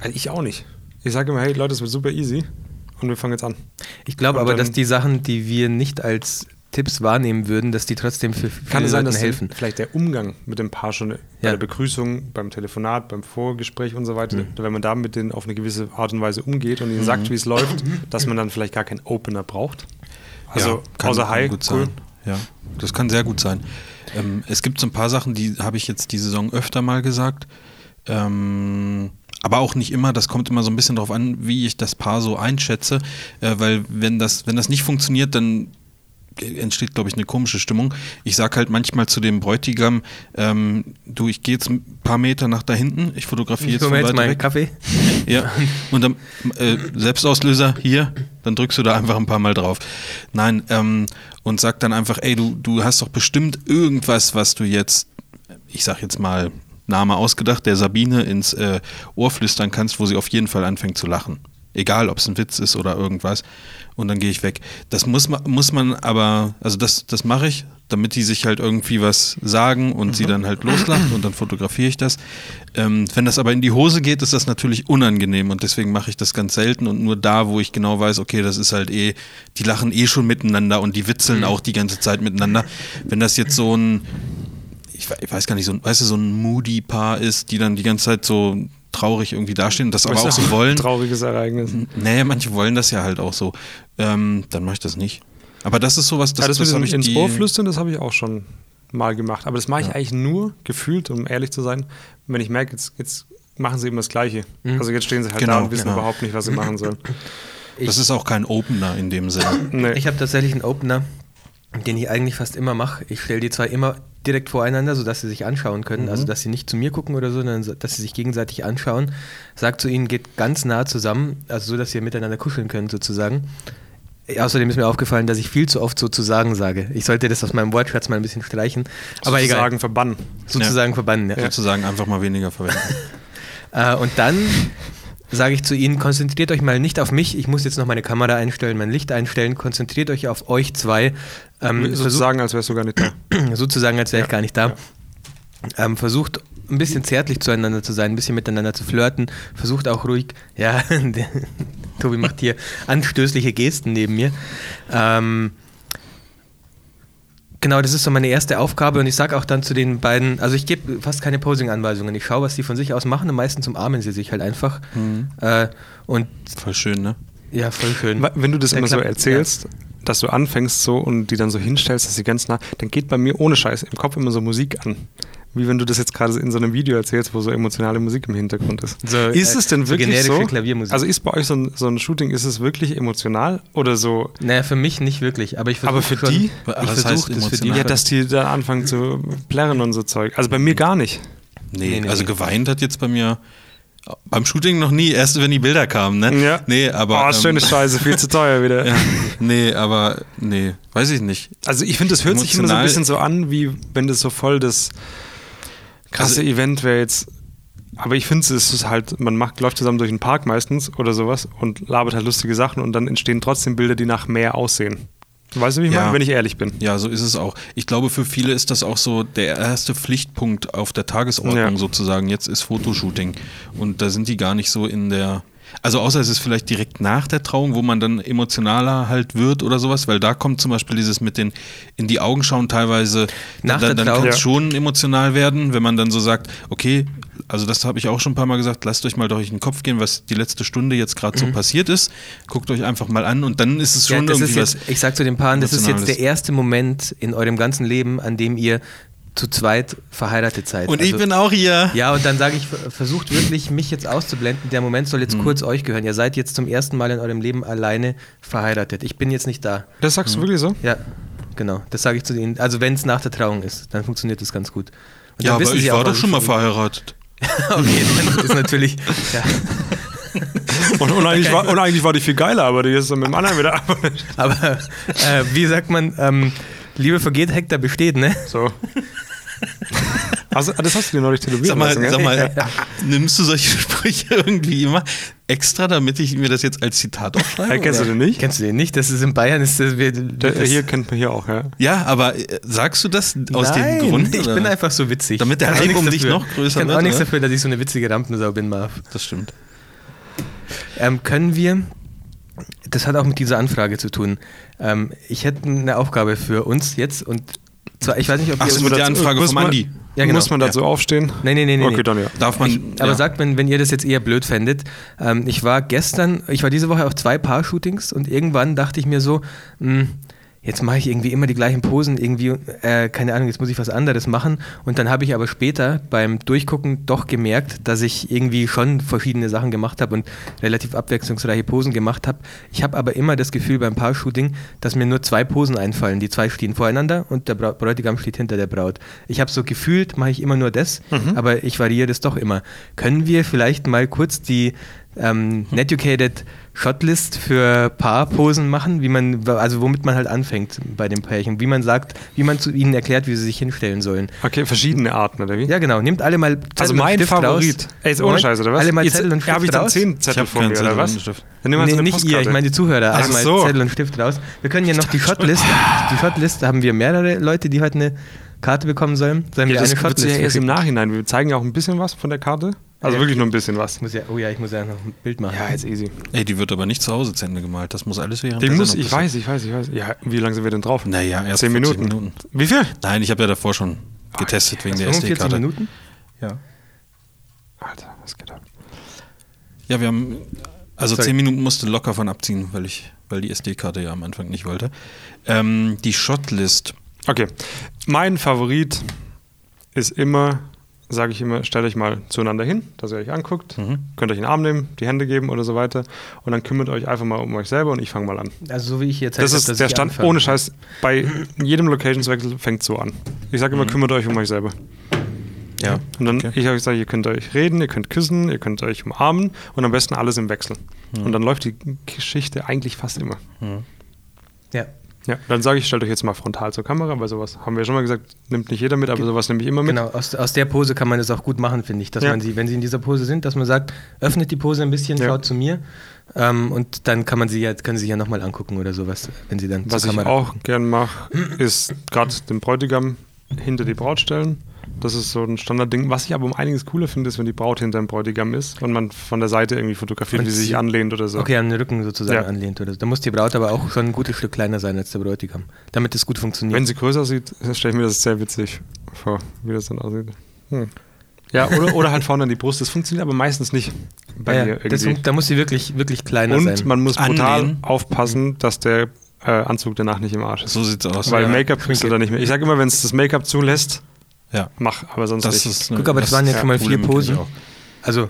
Also ich auch nicht. Ich sage immer, hey Leute, das wird super easy und wir fangen jetzt an. ich glaube aber, dass die Sachen, die wir nicht als Tipps wahrnehmen würden, dass die trotzdem für viele Kann es sein, Leuten dass helfen. vielleicht der Umgang mit dem Paar schon bei Ja. der Begrüßung, beim Telefonat, beim Vorgespräch und so weiter, wenn man da mit denen auf eine gewisse Art und Weise umgeht und ihnen sagt, wie es läuft, dass man dann vielleicht gar keinen Opener braucht. Also kann- außer kann Hi, gut cool. sein. Ja, das kann sehr gut sein. Ähm, es gibt so ein paar Sachen, die habe ich jetzt die Saison öfter mal gesagt. Ähm, aber auch nicht immer, das kommt immer so ein bisschen darauf an, wie ich das Paar so einschätze. Äh, weil wenn das, wenn das nicht funktioniert, dann entsteht, glaube ich, eine komische Stimmung. Ich sage halt manchmal zu dem Bräutigam, ähm, du, ich gehe jetzt ein paar Meter nach da hinten, ich fotografiere Ich jetzt mir jetzt meinen weg. Kaffee. <laughs> Ja, und dann äh, Selbstauslöser hier, dann drückst du da einfach ein paar Mal drauf. Nein, ähm, und sag dann einfach, ey, du, du hast doch bestimmt irgendwas, was du jetzt, ich sag jetzt mal, Name ausgedacht, der Sabine ins äh, Ohr flüstern kannst, wo sie auf jeden Fall anfängt zu lachen. Egal, ob es ein Witz ist oder irgendwas. Und dann gehe ich weg. Das muss man, muss man aber, also das, das mache ich, damit die sich halt irgendwie was sagen und sie dann halt loslacht und dann fotografiere ich das. Ähm, wenn das aber in die Hose geht, ist das natürlich unangenehm und deswegen mache ich das ganz selten und nur da, wo ich genau weiß, okay, das ist halt eh, die lachen eh schon miteinander und die witzeln auch die ganze Zeit miteinander. Wenn das jetzt so ein, ich, we- ich weiß gar nicht, so ein, weißt du, so ein Moody-Paar ist, die dann die ganze Zeit so traurig irgendwie dastehen und das aber auch so ein <laughs> wollen. Trauriges Ereignis. Nee, manche wollen das ja halt auch so. Ähm, dann mache ich das nicht. Aber das ist sowas, das, Das, ja, das, hab mit ich ins die- Ohr flüstern, das habe ich auch schon mal gemacht. Aber das mache ich eigentlich nur gefühlt, um ehrlich zu sein, wenn ich merke, jetzt, jetzt machen sie immer das Gleiche. Also jetzt stehen sie halt da Genau, und wissen genau. überhaupt nicht, was sie machen sollen. Das ist auch kein Opener in dem Sinne. Nee. Ich habe tatsächlich einen Opener, den ich eigentlich fast immer mache. Ich stelle die zwei immer direkt voreinander, sodass sie sich anschauen können. Also, dass sie nicht zu mir gucken oder so, sondern so- dass sie sich gegenseitig anschauen. Sag zu ihnen, geht ganz nah zusammen, also so, dass ihr miteinander kuscheln könnt, sozusagen. Außerdem ist mir aufgefallen, dass ich viel zu oft sozusagen sage. Ich sollte das aus meinem Wortschatz mal ein bisschen streichen. Aber egal. Sozusagen verbannen. Sozusagen verbannen, ja. Sozusagen einfach mal weniger verwenden. <laughs> Äh, und dann sage ich zu Ihnen, konzentriert euch mal nicht auf mich. Ich muss jetzt noch meine Kamera einstellen, mein Licht einstellen. Konzentriert euch auf euch zwei. Ähm, Sozusagen, als wärst du <clears throat> gar nicht da. sozusagen, als wäre ich gar nicht da. Ähm, versucht ein bisschen zärtlich zueinander zu sein, ein bisschen miteinander zu flirten. Versucht auch ruhig, ja, <laughs> Tobi macht hier anstößliche Gesten neben mir. Ähm, genau, das ist so meine erste Aufgabe und ich sage auch dann zu den beiden, also ich gebe fast keine Posing-Anweisungen. Ich schaue, was die von sich aus machen und meistens umarmen sie sich halt einfach. Äh, und Voll schön, ne? ja, voll schön. Wenn du das Der immer so erzählst, dass du anfängst so und die dann so hinstellst, dass sie ganz nah, dann geht bei mir ohne Scheiß im Kopf immer so Musik an. Wie wenn du das jetzt gerade in so einem Video erzählst, wo so emotionale Musik im Hintergrund ist. So, ist äh, es denn so wirklich generische so? Klaviermusik. Also ist bei euch so ein, so ein Shooting, ist es wirklich emotional oder so? Naja, für mich nicht wirklich, aber ich versuche Aber für schon, die? ich Was heißt versuche das für die. Ja, dass die da anfangen zu plärren und so Zeug. Also bei mir gar nicht. Nee, Nee, nee, also nee. geweint hat jetzt bei mir beim Shooting noch nie, erst wenn die Bilder kamen, ne? Ja. Nee, aber. oh, schöne Scheiße, viel zu teuer wieder. <laughs> ja, nee, aber nee, weiß ich nicht. Also ich finde, das hört sich immer so ein Emotional- bisschen so an, wie wenn das so voll das krasse Also- Event wäre jetzt. Aber ich finde, es ist halt, man macht, läuft zusammen durch den Park meistens oder sowas und labert halt lustige Sachen und dann entstehen trotzdem Bilder, die nach mehr aussehen. Weißt du, wie ich Ja. meine, wenn ich ehrlich bin? Ja, so ist es auch. Ich glaube, für viele ist das auch so der erste Pflichtpunkt auf der Tagesordnung Ja. sozusagen. Jetzt ist Fotoshooting. Und da sind die gar nicht so in der. Also außer es ist vielleicht direkt nach der Trauung, wo man dann emotionaler halt wird oder sowas, weil da kommt zum Beispiel dieses mit den in die Augen schauen teilweise, Nach dann, der dann kann es Ja. schon emotional werden, wenn man dann so sagt, okay, also das habe ich auch schon ein paar Mal gesagt, lasst euch mal durch den Kopf gehen, was die letzte Stunde jetzt gerade so passiert ist. Guckt euch einfach mal an und dann ist es Mhm. Ja, schon ist irgendwie jetzt, was. ich sag zu den Paaren, das ist jetzt der erste Moment in eurem ganzen Leben, an dem ihr zu zweit verheiratet seid. Und ich Also- bin auch hier. Ja, und dann sage ich, ver- versucht wirklich, mich jetzt auszublenden. Der Moment soll jetzt Hm. kurz euch gehören. Ihr seid jetzt zum ersten Mal in eurem Leben alleine verheiratet. Ich bin jetzt nicht da. Das sagst du wirklich so? Ja, genau. Das sage ich zu ihnen. Also wenn es nach der Trauung ist, dann funktioniert das ganz gut. Und Ja, aber ich war doch schon mal ich- verheiratet. <laughs> Okay, dann ist natürlich. Ja. <laughs> Und, und, eigentlich war, und eigentlich war die viel geiler, aber die ist dann mit dem anderen wieder. Aber äh, wie sagt man, ähm, Liebe vergeht, Hektar besteht, ne? so. <laughs> Also, das hast du dir neulich tätowieren Sag mal, lassen, sag mal nimmst du solche <laughs> Sprüche irgendwie immer extra, damit ich mir das jetzt als Zitat aufschreibe? Hey, kennst du oder? den nicht? Kennst du den nicht? Das ist in Bayern, ist das, wir, Der, das hier kennt man hier auch, ja. Ja, aber äh, sagst du das aus Nein, dem Grund? Ich oder? bin einfach so witzig. Damit der Hype um dich noch größer Ich kann wird, auch nichts dafür, dass ich so eine witzige Rampensau bin, Marv. Das stimmt. Ähm, können wir Das hat auch mit dieser Anfrage zu tun. Ähm, ich hätte eine Aufgabe für uns jetzt und ich weiß nicht, ob Ach ihr so, mit der Anfrage vom Andi. Ja, genau. Muss man dazu aufstehen? Nee, nee, nee, nee. Okay, dann ja. Darf man. Ich, aber ja. sagt, wenn, wenn ihr das jetzt eher blöd fändet, ähm, ich war gestern, ich war diese Woche auf zwei Paar-Shootings und irgendwann dachte ich mir so, mh, jetzt mache ich irgendwie immer die gleichen Posen, irgendwie, äh, keine Ahnung, jetzt muss ich was anderes machen. Und dann habe ich aber später beim Durchgucken doch gemerkt, dass ich irgendwie schon verschiedene Sachen gemacht habe und relativ abwechslungsreiche Posen gemacht habe. Ich habe aber immer das Gefühl beim Paar-Shooting, dass mir nur zwei Posen einfallen. Die zwei stehen voreinander und der Bra Bräutigam steht hinter der Braut. Ich habe so gefühlt, mache ich immer nur das, aber ich variiere das doch immer. Können wir vielleicht mal kurz die ähm, Netucated Shotlist für Paarposen machen, wie man, also womit man halt anfängt bei dem Pärchen, wie man sagt, wie man zu ihnen erklärt, wie sie sich hinstellen sollen. Okay, verschiedene Arten, oder wie? Ja, genau. Nehmt alle mal Zettel also und mein Stift Favorit. raus. Ey, ist ohne. Scheiß, oder was? Alle mal Jetzt Zettel und habe ich Stift dann raus. zehn Ich Zettel vor keinen mir, Zettel oder was? und Stift. Dann nehmen wir Nee, so nicht ihr, Postkarte. ich meine die Zuhörer. Ach Alle mal so. Zettel und Stift raus. Wir können ja noch die <laughs> Shotlist, die Shotlist, da haben wir mehrere Leute, die heute eine Karte bekommen sollen. Sollen wir Ja, eine das wird ja erst im? Nachhinein. Wir zeigen ja auch ein bisschen was von der Karte. Also Ja. wirklich nur ein bisschen was. Ich muss ja, oh ja, ich muss ja noch ein Bild machen. Ja, jetzt easy. Ey, die wird aber nicht zu Hause zu Ende gemalt. Das muss alles während Den der muss, ich weiß, ich weiß, ich weiß. Ja, wie lange sind wir denn drauf? Naja, erst Zehn 40 Minuten. Minuten. Wie viel? Nein, ich habe ja davor schon getestet wegen der 45 SD-Karte. Minuten? Ja. Alter, was geht ab? Ja, wir haben. Also Sorry. 10 Minuten musste locker von abziehen, weil ich, weil die SD-Karte ja am Anfang nicht wollte. Ähm, die Shotlist. Okay, mein Favorit ist immer, sage ich immer, stellt euch mal zueinander hin, dass ihr euch anguckt, Mhm. könnt euch in den Arm nehmen, die Hände geben oder so weiter und dann kümmert euch einfach mal um euch selber und ich fange mal an. Also so wie ich jetzt Das ist der Stand, ohne Scheiß, bei jedem Locationswechsel fängt so an. Ich sage immer, kümmert euch um euch selber. Ja. Und dann, Okay. ich euch sage, ihr könnt euch reden, ihr könnt küssen, ihr könnt euch umarmen und am besten alles im Wechsel. Und dann läuft die Geschichte eigentlich fast immer. Ja. Ja, dann sage ich, stellt euch jetzt mal frontal zur Kamera, weil sowas haben wir ja schon mal gesagt, nimmt nicht jeder mit, aber sowas nehme ich immer mit. Genau, aus, aus der Pose kann man das auch gut machen, finde ich. Dass Ja. man sie, wenn sie in dieser Pose sind, dass man sagt, öffnet die Pose ein bisschen, Ja. schaut zu mir. Ähm, und dann kann man sie ja, können sie sich ja nochmal angucken oder sowas, wenn sie dann Was zur ich Kamera. auch gern mache, ist gerade den Bräutigam hinter die Braut stellen. Das ist so ein Standardding. Was ich aber um einiges cooler finde, ist, wenn die Braut hinter dem Bräutigam ist und man von der Seite irgendwie fotografiert, Und wie sie sich anlehnt oder so. Okay, an den Rücken sozusagen Ja. anlehnt oder so. Da muss die Braut aber auch schon ein gutes Stück kleiner sein als der Bräutigam, damit es gut funktioniert. Wenn sie größer sieht, stelle ich mir das sehr witzig vor, wie das dann aussieht. Hm. Ja, oder, oder halt vorne an die Brust. Das funktioniert aber meistens nicht bei ja, mir ja, das, irgendwie. da muss sie wirklich, wirklich kleiner Und sein. man muss brutal Anlehnen. aufpassen, dass der äh, Anzug danach nicht im Arsch ist. So sieht's aus. Weil ja. Make-up kriegst du da nicht mehr. Ich sage immer, wenn es das Make-up zulässt, ja. mach, aber sonst Das nicht. ist Guck, aber das waren ja schon mal vier Posen. Also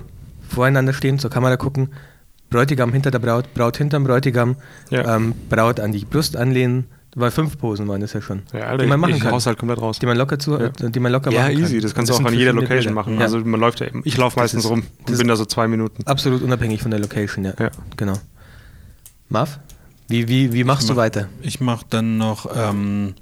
voreinander stehen, zur Kamera gucken, Bräutigam hinter der Braut, Braut hinterm Bräutigam, Ja. ähm, Braut an die Brust anlehnen. Weil fünf Posen waren das ja schon. Ja, Alter, die man machen ich kann. haus halt komplett raus. Die man locker zu, Ja. äh, die man locker Ja, machen kann. easy. Das kannst du auch an jeder Location Bilder. machen. Ja. Also man läuft ja, ich laufe meistens ist- rum das und bin da so zwei Minuten. Absolut unabhängig von der Location, ja. Ja. Genau. Marv, wie, wie, wie machst du mach- weiter? Ich mache dann noch ähm,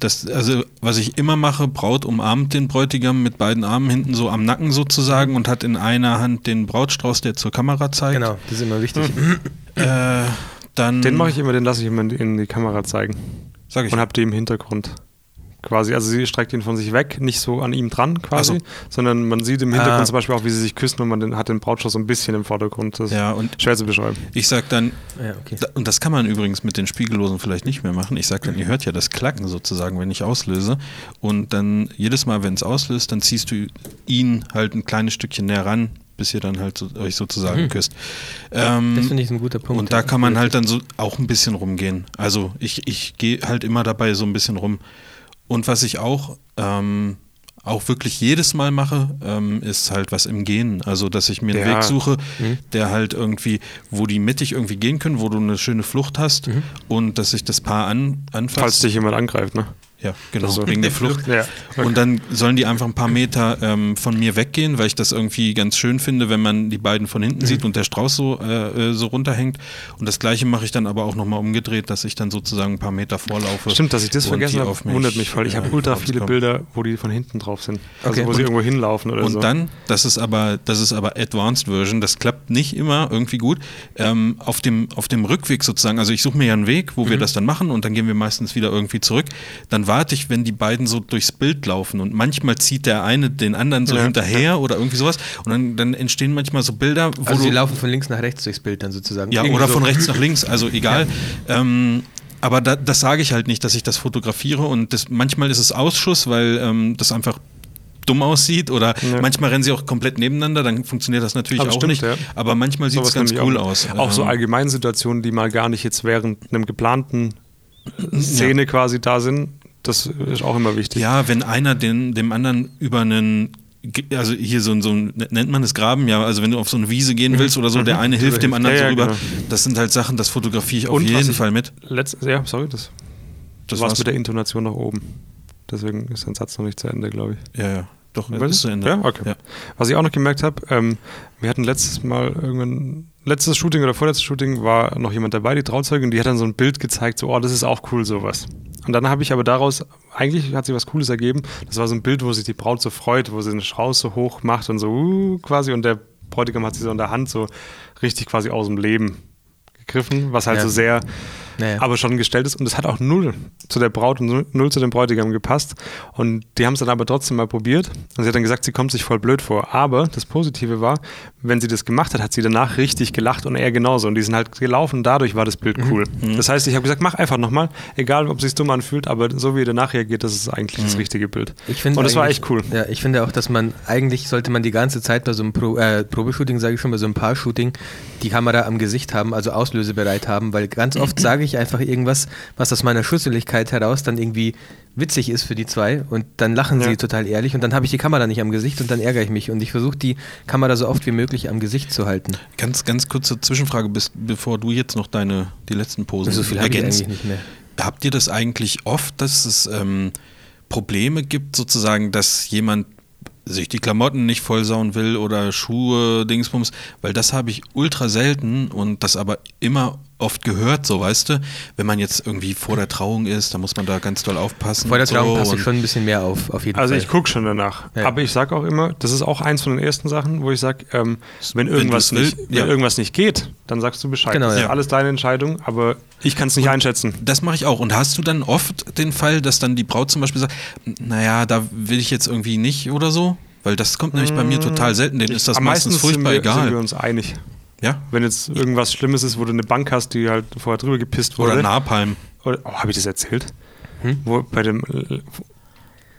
das, also was ich immer mache, Braut umarmt den Bräutigam mit beiden Armen hinten so am Nacken sozusagen und hat in einer Hand den Brautstrauß, der zur Kamera zeigt. Genau, das ist immer wichtig. Äh, dann Den mache ich immer, den lasse ich immer in- in die Kamera zeigen. sag ich. Und hab die im Hintergrund. Quasi, also sie streckt ihn von sich weg, nicht so an ihm dran quasi, Ach so. sondern man sieht im Hintergrund Ah. zum Beispiel auch, wie sie sich küssen und man den, hat den Brautstrauß so ein bisschen im Vordergrund. Das ja, ist und schwer zu beschreiben. ich sag dann, ja, okay. Da- Und das kann man übrigens mit den Spiegellosen vielleicht nicht mehr machen. Ich sage dann, ihr hört ja das Klacken sozusagen, wenn ich auslöse. Und dann jedes Mal, wenn es auslöst, dann ziehst du ihn halt ein kleines Stückchen näher ran, bis ihr dann halt so, euch sozusagen Mhm. küsst. Ähm, Das finde ich ein guter Punkt. und da kann man halt dann so auch ein bisschen rumgehen. Also ich, ich gehe halt immer dabei so ein bisschen rum. Und was ich auch, ähm, auch wirklich jedes Mal mache, ähm, ist halt was im Gehen. Also, dass ich mir einen Ja. Weg suche, Mhm. der halt irgendwie, wo die mittig irgendwie gehen können, wo du eine schöne Flucht hast Mhm. und dass ich das Paar an, anfasst. Falls dich jemand angreift, ne? Ja, genau, Also- wegen der Flucht. Ja. Und dann sollen die einfach ein paar Meter ähm, von mir weggehen, weil ich das irgendwie ganz schön finde, wenn man die beiden von hinten sieht und der Strauß so, äh, äh, so runterhängt. Und das gleiche mache ich dann aber auch nochmal umgedreht, dass ich dann sozusagen ein paar Meter vorlaufe. Stimmt, dass ich das und vergessen habe, wundert mich voll. Ich äh, habe ultra viele Bilder, wo die von hinten drauf sind. Also Okay. wo sie Und- irgendwo hinlaufen oder Und so. dann, das ist aber, das ist aber Advanced Version, das klappt nicht immer irgendwie gut. Ähm, auf, dem, auf dem Rückweg sozusagen, also ich suche mir ja einen Weg, wo wir das dann machen und dann gehen wir meistens wieder irgendwie zurück. Dann dann warte ich, wenn die beiden so durchs Bild laufen und manchmal zieht der eine den anderen so Ja. hinterher oder irgendwie sowas und dann, dann entstehen manchmal so Bilder, wo Also sie laufen von links nach rechts durchs Bild dann sozusagen. ja, Irgendwie oder so. von rechts nach links, also egal. <laughs> Ähm, aber da, das sage ich halt nicht, dass ich das fotografiere und das, manchmal ist es Ausschuss, weil ähm, das einfach dumm aussieht oder Ja. manchmal rennen sie auch komplett nebeneinander, dann funktioniert das natürlich Aber auch stimmt, nicht. ja. Aber manchmal sieht es ganz cool auch, aus. Auch so Ähm, allgemeine Situationen, die mal gar nicht jetzt während einem geplanten Szene quasi da sind. Das ist auch immer wichtig. Ja, wenn einer den, dem anderen über einen also hier so ein, so ein, nennt man es Graben, ja, also wenn du auf so eine Wiese gehen willst oder so, der eine hilft dem anderen Mhm. Ja, ja, so rüber, genau. das sind halt Sachen, das fotografiere ich auf Und jeden Fall mit. Letzt, ja, sorry, das, Das war's mit der Intonation nach oben. Deswegen ist dein Satz noch nicht zu Ende, glaube ich. Ja, ja, doch, du? ist zu Ende. Ja, okay. Ja. Was ich auch noch gemerkt habe, ähm, wir hatten letztes Mal irgendwann, letztes Shooting oder vorletztes Shooting war noch jemand dabei, die Trauzeugin, die hat dann so ein Bild gezeigt, so, oh, das ist auch cool, sowas. Und dann habe ich aber daraus, eigentlich hat sich was Cooles ergeben. Das war so ein Bild, wo sich die Braut so freut, wo sie den Strauß so hoch macht und so, uh, quasi, und der Bräutigam hat sie so in der Hand so richtig quasi aus dem Leben gegriffen, was halt Ja. so sehr, Naja. aber schon gestellt ist. Und es hat auch null zu der Braut und null- zu dem Bräutigam gepasst. Und die haben es dann aber trotzdem mal probiert. Und sie hat dann gesagt, sie kommt sich voll blöd vor. Aber das Positive war, wenn sie das gemacht hat, hat sie danach richtig gelacht und er genauso. Und die sind halt gelaufen. Dadurch war das Bild cool. Das heißt, ich habe gesagt, mach einfach nochmal. Egal, ob es sich dumm anfühlt, aber so wie er danach reagiert, das ist eigentlich das richtige Bild. Und das war echt cool. Ja, ich finde auch, dass man eigentlich sollte man die ganze Zeit bei so einem Pro, äh, Probeshooting, sage ich schon, bei so einem Paar-Shooting, die Kamera am Gesicht haben, also auslösebereit haben, weil ganz oft <clears throat> sage ich einfach irgendwas, was aus meiner Schusseligkeit heraus dann irgendwie witzig ist für die zwei und dann lachen Ja. sie total ehrlich und dann habe ich die Kamera nicht am Gesicht und dann ärgere ich mich und ich versuche die Kamera so oft wie möglich am Gesicht zu halten. Ganz, ganz kurze Zwischenfrage, bis, bevor du jetzt noch deine, die letzten Posen So viel habe ich ergänzt. eigentlich nicht mehr. Habt ihr das eigentlich oft, dass es ähm, Probleme gibt, sozusagen, dass jemand sich die Klamotten nicht vollsauen will oder Schuhe, Dingsbums, weil das habe ich ultra selten und das aber immer oft gehört, so weißt du, wenn man jetzt irgendwie vor der Trauung ist, da muss man da ganz doll aufpassen. Vor der und Trauung so passe ich und- schon ein bisschen mehr auf, auf jeden Also Fall. ich gucke schon danach. Ja. Aber ich sage auch immer, das ist auch eins von den ersten Sachen, wo ich sage, ähm, wenn, irgendwas du's nicht, wenn ja. irgendwas nicht geht, dann sagst du Bescheid. Genau, das ist ja. alles deine Entscheidung, aber ich kann es nicht einschätzen. Das mache ich auch. Und hast du dann oft den Fall, dass dann die Braut zum Beispiel sagt, naja, da will ich jetzt irgendwie nicht oder so? Weil das kommt nämlich bei mir total selten. Denen ist das Am meistens meisten furchtbar sind wir, egal. sind wir uns einig. Ja? Wenn jetzt irgendwas Schlimmes ist, wo du eine Bank hast, die halt vorher drüber gepisst wurde. Oder Napalm. Oder, oh, habe ich das erzählt? Hm? Wo bei dem, ich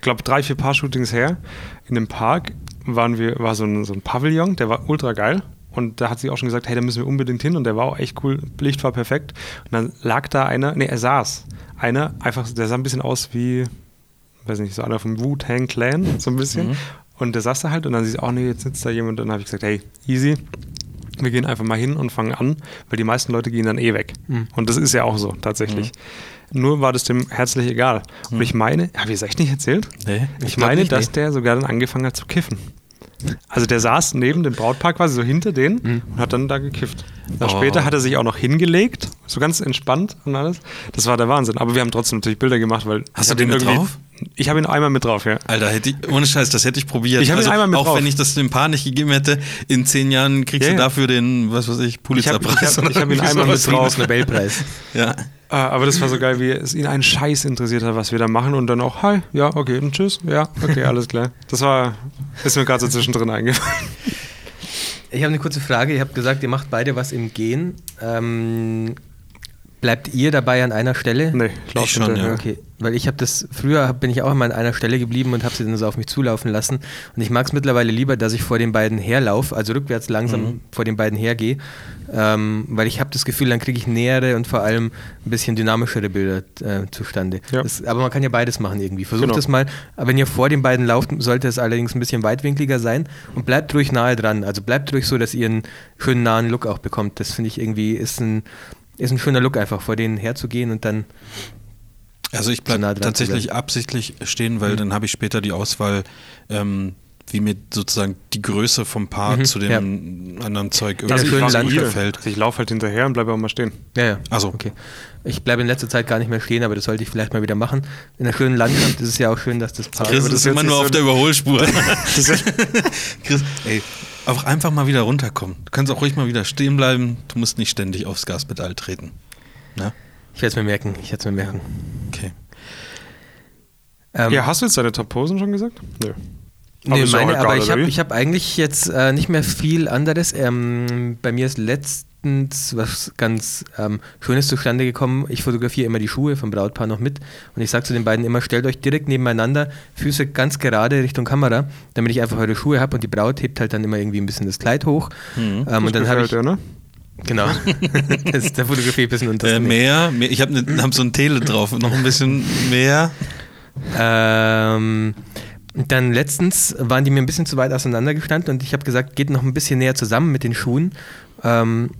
glaube, drei, vier Paar-Shootings her, in dem Park waren wir, war so ein, so ein Pavillon, der war ultra geil. Und da hat sie auch schon gesagt, hey, da müssen wir unbedingt hin. Und der war auch echt cool, Licht war perfekt. Und dann lag da einer, nee, er saß. Einer, einfach, der sah ein bisschen aus wie, weiß nicht, so einer vom Wu-Tang Clan, so ein bisschen. Und der saß da halt und dann sieht, oh nee, jetzt sitzt da jemand. Und dann habe ich gesagt, hey, easy, wir gehen einfach mal hin und fangen an, weil die meisten Leute gehen dann eh weg. Mhm. Und das ist ja auch so, tatsächlich. Nur war das dem herzlich egal. Und ich meine, habe ich es echt nicht erzählt? Nee, Ich, glaub meine, nicht, dass nee. der sogar dann angefangen hat zu kiffen. Also der saß neben dem Brautpaar quasi so hinter denen Mhm. und hat dann da gekifft. Dann Oh. später hat er sich auch noch hingelegt, so ganz entspannt und alles. Das war der Wahnsinn. Aber wir haben trotzdem natürlich Bilder gemacht, weil Hast ich du den irgendwie- drauf? Ich habe ihn einmal mit drauf, ja. Alter, hätte ich, ohne Scheiß, das hätte ich probiert. Ich hab ihn also, einmal mit auch drauf. wenn ich das dem Paar nicht gegeben hätte, in zehn Jahren kriegst Ja, du ja. dafür den, was weiß ich, Ich habe Pulitzerpreis. ich hab, oder ich hab ihn einmal mit drauf. Nobelpreis. <laughs> Ja. Ah, aber das war so geil, wie es ihn einen Scheiß interessiert hat, was wir da machen und dann auch, hi, ja, okay, und tschüss, ja, okay, alles klar. Das war, ist mir gerade so zwischendrin eingefallen. Ich habe eine kurze Frage. Ihr habt gesagt, ihr macht beide was im Gehen. Ähm, bleibt ihr dabei an einer Stelle? Nee, ich Ich schon, hinterher. ja. Okay, weil ich habe das, früher bin ich auch immer an einer Stelle geblieben und habe sie dann so auf mich zulaufen lassen. Und ich mag es mittlerweile lieber, dass ich vor den beiden herlaufe, also rückwärts langsam Mhm. vor den beiden hergehe, ähm, weil ich habe das Gefühl, dann kriege ich nähere und vor allem ein bisschen dynamischere Bilder äh, zustande. Ja. Das, aber man kann ja beides machen irgendwie. Versucht Genau. das mal. Aber wenn ihr vor den beiden lauft, sollte es allerdings ein bisschen weitwinkliger sein und bleibt ruhig nahe dran. Also bleibt ruhig so, dass ihr einen schönen nahen Look auch bekommt. Das finde ich irgendwie ist ein, ist ein schöner Look einfach, vor denen herzugehen und dann Also ich Zu bleibe nah zu tatsächlich absichtlich stehen, weil Mhm. dann habe ich später die Auswahl, ähm, wie mir sozusagen die Größe vom Paar Mhm, zu dem anderen Zeug Ja, irgendwie schön gut Land- gefällt. Also ich laufe halt hinterher und bleibe auch mal stehen. Ja, ja. Ach so. Okay. Ich bleibe in letzter Zeit gar nicht mehr stehen, aber das sollte ich vielleicht mal wieder machen. In einer schönen Landschaft ist es ja auch schön, dass das Paar. Chris das ist immer nur nicht auf so- der Überholspur. <laughs> Chris, ey, auch einfach mal wieder runterkommen. Du kannst auch ruhig mal wieder stehen bleiben. Du musst nicht ständig aufs Gaspedal treten. Na? Ich werde es mir merken. Ich werde es mir merken. Okay. Ähm, ja, hast du jetzt deine Top-Posen schon gesagt? Nö. Nee, meine, aber ich habe hab eigentlich jetzt äh, nicht mehr viel anderes. Ähm, bei mir ist letztens was ganz ähm, Schönes zustande gekommen. Ich fotografiere immer die Schuhe vom Brautpaar noch mit und ich sage zu den beiden immer, stellt euch direkt nebeneinander, Füße ganz gerade Richtung Kamera, damit ich einfach eure Schuhe habe und die Braut hebt halt dann immer irgendwie ein bisschen das Kleid hoch. Ähm, Das und dann habe ich, dir, ne? genau, <laughs> <laughs> das ist der Fotografie ein bisschen unter Äh, mehr, mehr, ich habe ne, hab so ein Tele drauf, noch ein bisschen mehr. Ähm, dann letztens waren die mir ein bisschen zu weit auseinandergestanden und ich habe gesagt, geht noch ein bisschen näher zusammen mit den Schuhen. Ähm,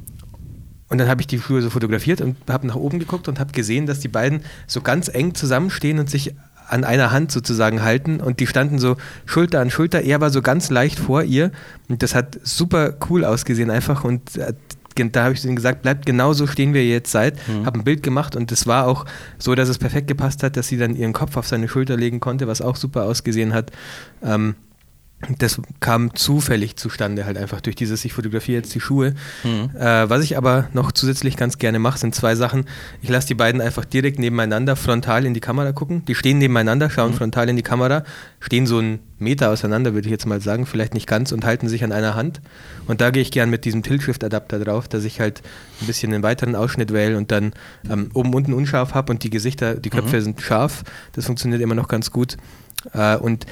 und dann habe ich die Schuhe so fotografiert und habe nach oben geguckt und habe gesehen, dass die beiden so ganz eng zusammenstehen und sich an einer Hand sozusagen halten und die standen so Schulter an Schulter. Er war so ganz leicht vor ihr und das hat super cool ausgesehen einfach und äh, da habe ich ihnen gesagt, bleibt genau so stehen wir jetzt seid. Habe ein Bild gemacht und es war auch so, dass es perfekt gepasst hat, dass sie dann ihren Kopf auf seine Schulter legen konnte, was auch super ausgesehen hat. Ähm, das kam zufällig zustande, halt einfach durch dieses, ich fotografiere jetzt die Schuhe. Äh, was ich aber noch zusätzlich ganz gerne mache, sind zwei Sachen. Ich lasse die beiden einfach direkt nebeneinander frontal in die Kamera gucken. Die stehen nebeneinander, schauen frontal in die Kamera, stehen so einen Meter auseinander, würde ich jetzt mal sagen, vielleicht nicht ganz, und halten sich an einer Hand. Und da gehe ich gern mit diesem Tilt-Shift-Adapter drauf, dass ich halt ein bisschen einen weiteren Ausschnitt wähle und dann ähm, oben unten unscharf habe und die Gesichter, die Köpfe sind scharf. Das funktioniert immer noch ganz gut. Äh, und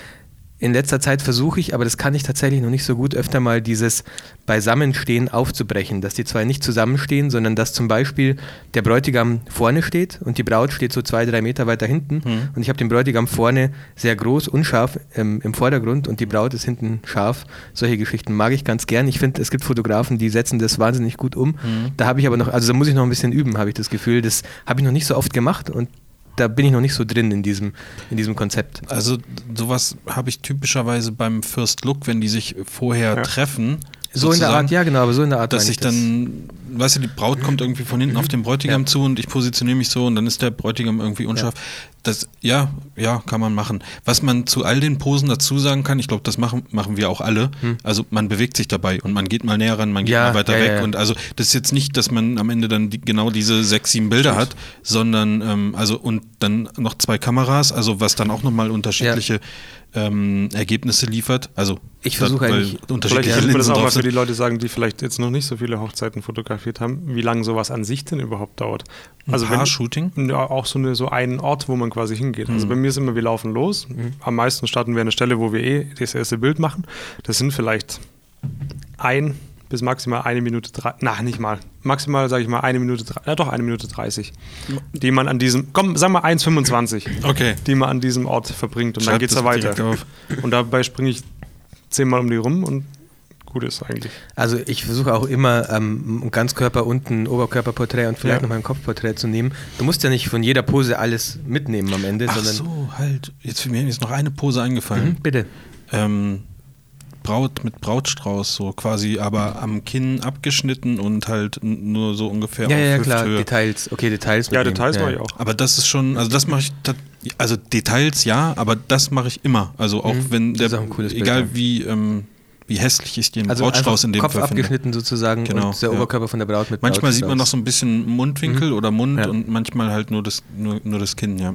in letzter Zeit versuche ich, aber das kann ich tatsächlich noch nicht so gut, öfter mal dieses Beisammenstehen aufzubrechen, dass die zwei nicht zusammenstehen, sondern dass zum Beispiel der Bräutigam vorne steht und die Braut steht so zwei, drei Meter weiter hinten und ich habe den Bräutigam vorne sehr groß, unscharf ähm, im Vordergrund und die Braut ist hinten scharf. Solche Geschichten mag ich ganz gern. Ich finde, es gibt Fotografen, die setzen das wahnsinnig gut um. Da habe ich aber noch, also da muss ich noch ein bisschen üben, habe ich das Gefühl. Das habe ich noch nicht so oft gemacht und da bin ich noch nicht so drin in diesem, in diesem Konzept. Also sowas habe ich typischerweise beim First Look, wenn die sich vorher Ja. treffen. So in der Art, ja genau, aber so in der Art. Dass ich dann, weißt du, die Braut kommt irgendwie von hinten auf den Bräutigam Ja. zu und ich positioniere mich so und dann ist der Bräutigam irgendwie unscharf. Das, ja, ja, kann man machen. Was man zu all den Posen dazu sagen kann, ich glaube, das machen, machen wir auch alle. Also man bewegt sich dabei und man geht mal näher ran, man geht Hm. Ja, mal weiter ja, weg. ja, ja. Und also das ist jetzt nicht, dass man am Ende dann die, genau diese sechs, sieben Bilder hat, sondern ähm, also und dann noch zwei Kameras, also was dann auch nochmal unterschiedliche ähm, Ergebnisse liefert. Also Ich versuche eigentlich- Vielleicht unterschiedliche könnte man das Linsen auch mal für die. Leute sagen, die vielleicht jetzt noch nicht so viele Hochzeiten fotografiert haben, wie lange sowas an sich denn überhaupt dauert. Also wenn, Paar-Shooting? ja, auch so, eine, so einen Ort, wo man quasi hingeht. Also bei mir ist immer, wir laufen los. Am meisten starten wir an der Stelle, wo wir eh das erste Bild machen. Das sind vielleicht ein bis maximal eine Minute drei, na nicht mal, maximal sage ich mal eine Minute, drei, ja doch eine Minute 30, die man an diesem, komm, sagen wir 1,25, Okay. die man an diesem Ort verbringt und dann Schreib geht es das da weiter. Und dabei springe ich zehnmal um die rum und gut ist eigentlich. Also ich versuche auch immer ähm, ein Ganzkörper und ein Oberkörperporträt und vielleicht Ja. noch mal ein Kopfporträt zu nehmen. Du musst ja nicht von jeder Pose alles mitnehmen am Ende, Ach sondern so, halt. Jetzt mir ist noch eine Pose Mhm, eingefallen. bitte. Ähm, Braut mit Brautstrauß, so quasi, aber am Kinn abgeschnitten und halt nur so ungefähr Ja, auf ja, klar. Details. Okay, Details. Ja, mitnehmen. Details ja. mache ich auch. Aber das ist schon, also das mache ich, also Details ja, aber das mache ich immer. Also auch Mhm, wenn das der, ist auch ein cooles egal wie, ähm, wie hässlich ich den Also Brautstrauß in dem Kopf Fall finde. abgeschnitten sozusagen Genau, und der ja. Oberkörper von der Braut mit Manchmal sieht man noch so ein bisschen Mundwinkel oder Mund Mhm. Ja. und manchmal halt nur das, nur, nur das Kinn, ja.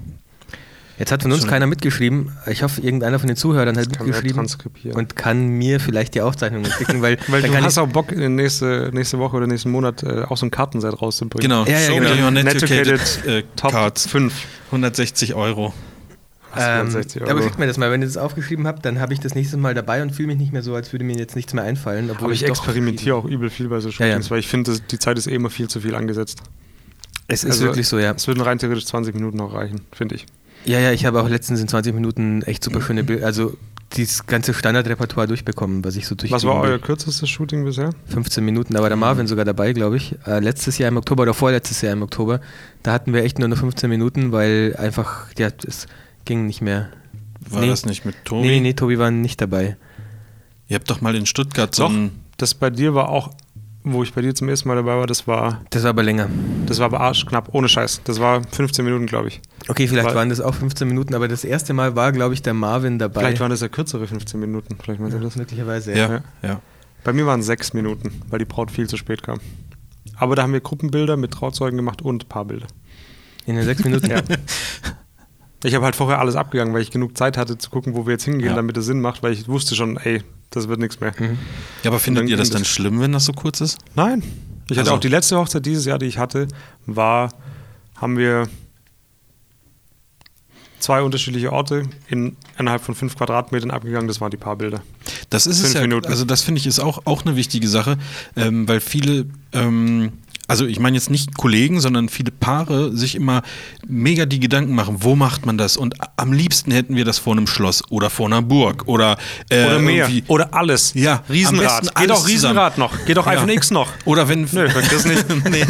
Jetzt hat von uns Schon- keiner mitgeschrieben. Ich hoffe, irgendeiner von den Zuhörern hat kann mitgeschrieben transkribieren. und kann mir vielleicht die Aufzeichnungen schicken, weil, <laughs> Weil dann du kann hast ich, auch Bock, in nächste, nächste Woche oder nächsten Monat äh, auch so ein Kartenset rauszubringen. Genau, Ja, ja, Show genau. Netiquated netiquated äh, Top Cards. 5. 160 Euro. Ähm, 60 aber Euro. schickt mir das mal, wenn ihr das aufgeschrieben habt, dann habe ich das nächste Mal dabei und fühle mich nicht mehr so, als würde mir jetzt nichts mehr einfallen. Aber ich doch experimentiere auch übel viel bei so Shootings, ja. weil ich finde, die Zeit ist eh immer viel zu viel angesetzt. Es ist Also, wirklich so, ja. Es würden rein theoretisch 20 Minuten noch reichen, finde ich. Ja, ja, ich habe auch letztens in 20 Minuten echt super schöne Bilder, also dieses ganze Standardrepertoire durchbekommen, was ich so durch Was war euer kürzestes Shooting bisher? 15 Minuten, da war der Marvin sogar dabei, glaube ich. Äh, letztes Jahr im Oktober oder vorletztes Jahr im Oktober, da hatten wir echt nur noch 15 Minuten, weil einfach, ja, es ging nicht mehr. War Nee. das nicht mit Tobi? Nee, nee, Tobi war nicht dabei. Ihr habt doch mal in Stuttgart so Doch, ein. das bei dir war auch, wo ich bei dir zum ersten Mal dabei war, das war, Das war aber länger. das war aber arschknapp, ohne Scheiß. Das war 15 Minuten, glaube ich. Okay, vielleicht Weil- waren das auch 15 Minuten, aber das erste Mal war, glaube ich, der Marvin dabei. Vielleicht waren das ja kürzere 15 Minuten. Vielleicht meinst du das? möglicherweise. Ja, Ja. ja. Bei mir waren es sechs Minuten, weil die Braut viel zu spät kam. Aber da haben wir Gruppenbilder mit Trauzeugen gemacht und Paarbilder. In den sechs Minuten. Ja. <laughs> Ich habe halt vorher alles abgegangen, weil ich genug Zeit hatte zu gucken, wo wir jetzt hingehen, Ja. damit es Sinn macht, weil ich wusste schon, ey, das wird nichts mehr. Ja, aber findet ihr das dann das- schlimm, wenn das so kurz ist? Nein. Ich hatte Also- auch die letzte Hochzeit dieses Jahr, die ich hatte, war, haben wir zwei unterschiedliche Orte in, innerhalb von fünf Quadratmetern abgegangen. Das waren die paar Bilder. Das ist es Fünf ja. Minuten. Also das finde ich ist auch, auch eine wichtige Sache, ähm, weil viele, ähm, also ich meine jetzt nicht Kollegen, sondern viele Paare sich immer mega die Gedanken machen, wo macht man das? Und am liebsten hätten wir das vor einem Schloss oder vor einer Burg oder, äh, Oder mehr. irgendwie- Oder alles. Ja, Riesenrad. Geht alles auch Riesenrad noch. Geht auch Ja. iPhone X noch. Oder wenn. Nö, das nicht. <laughs> nee.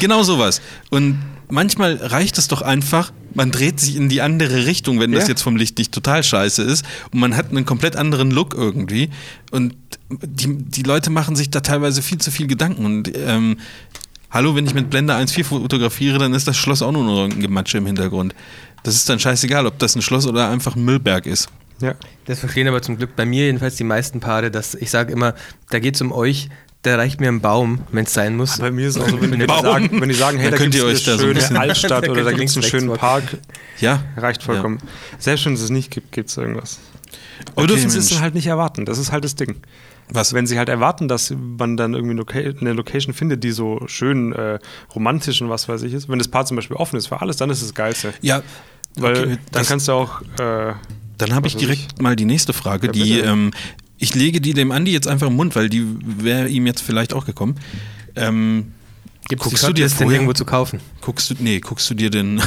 genau sowas. Und manchmal reicht es doch einfach, man dreht sich in die andere Richtung, wenn das Ja. jetzt vom Licht nicht total scheiße ist. Und man hat einen komplett anderen Look irgendwie. Und die, die Leute machen sich da teilweise viel zu viel Gedanken. Und ähm, hallo, wenn ich mit Blende 1.4 fotografiere, dann ist das Schloss auch nur noch irgendein Gematsche im Hintergrund. Das ist dann scheißegal, ob das ein Schloss oder einfach ein Müllberg ist. Ja. Das verstehen aber zum Glück bei mir jedenfalls die meisten Paare, dass ich sage immer, da geht es um euch, da reicht mir ein Baum, wenn es sein muss. Bei mir ist es auch so, wenn, die, sagen, wenn die sagen, hey, Da da, könnt gibt ihr es euch da eine so ein schöne bisschen- Altstadt <laughs> Da oder da gibt es einen schönen Park, Ja. reicht vollkommen. Selbst wenn es es nicht gibt, gibt es irgendwas. Wir Okay, dürfen es halt nicht erwarten. Das ist halt das Ding. Was? Wenn sie halt erwarten, dass man dann irgendwie Loca eine Location findet, die so schön äh, romantisch und was weiß ich ist, wenn das Paar zum Beispiel offen ist für alles, dann ist es das Geilste. Ja, Weil okay, dann kannst du auch. Äh, Dann habe ich direkt mal die nächste Frage, Ja, die ähm, ich lege die dem Andi jetzt einfach im Mund, weil die wäre ihm jetzt vielleicht auch gekommen. Ähm, Gibt es die guckst du dir Shotlists denn vorher- irgendwo zu kaufen? guckst du, nee, guckst du dir denn,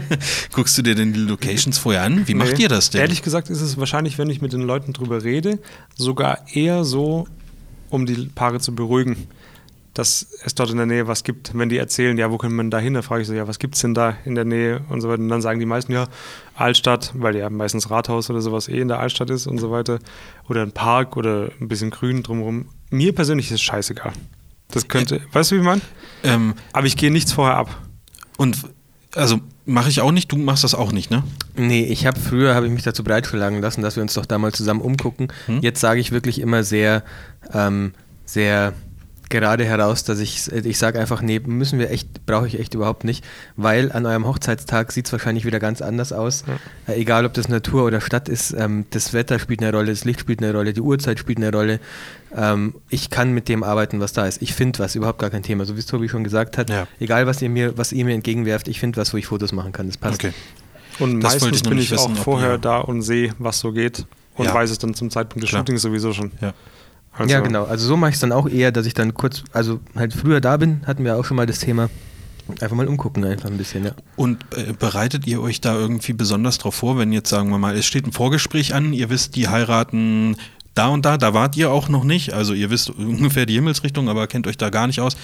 <laughs> guckst du dir denn die Locations vorher an? Wie macht nee. ihr das denn? Ehrlich gesagt ist es wahrscheinlich, wenn ich mit den Leuten drüber rede, sogar eher so, um die Paare zu beruhigen, dass es dort in der Nähe was gibt. Wenn die erzählen, ja, wo können wir denn da hin? Dann frage ich so, ja, was gibt es denn da in der Nähe und so weiter. Und dann sagen die meisten, ja, Altstadt, weil ja meistens Rathaus oder sowas eh in der Altstadt ist und so weiter. Oder ein Park oder ein bisschen Grün drumherum. Mir persönlich ist es scheißegal. Das könnte, weißt du, wie ich meine? Ähm, Aber ich gehe nichts vorher ab. und also mache ich auch nicht, du machst das auch nicht, ne? Nee, ich habe früher habe ich mich dazu breitschlagen lassen, dass wir uns doch da mal zusammen umgucken. Hm? Jetzt sage ich wirklich immer sehr, ähm, sehr gerade heraus, dass ich, ich sage einfach, nee, müssen wir echt, brauche ich echt überhaupt nicht, weil an eurem Hochzeitstag sieht es wahrscheinlich wieder ganz anders aus. Äh, egal, ob das Natur oder Stadt ist, ähm, das Wetter spielt eine Rolle, das Licht spielt eine Rolle, die Uhrzeit spielt eine Rolle. Ähm, ich kann mit dem arbeiten, was da ist. Ich finde was, überhaupt gar kein Thema. So wie es Tobi schon gesagt hat, Ja. egal was ihr mir, was ihr mir entgegenwerft, ich finde was, wo ich Fotos machen kann. Das passt. Okay. Und Das meistens ich bin ich auch wissen, ob vorher ihr- da und sehe, was so geht. Und Ja. weiß es dann zum Zeitpunkt des Klar. Shootings sowieso schon. Ja. Also, Ja, genau. Also so mache ich es dann auch eher, dass ich dann kurz, also halt früher da bin, hatten wir auch schon mal das Thema. Einfach mal umgucken, einfach ein bisschen, ja. Und äh, bereitet ihr euch da irgendwie besonders drauf vor, wenn jetzt sagen wir mal, es steht ein Vorgespräch an, ihr wisst, die heiraten da und da, da wart ihr auch noch nicht, also ihr wisst <laughs> ungefähr die Himmelsrichtung, aber kennt euch da gar nicht aus.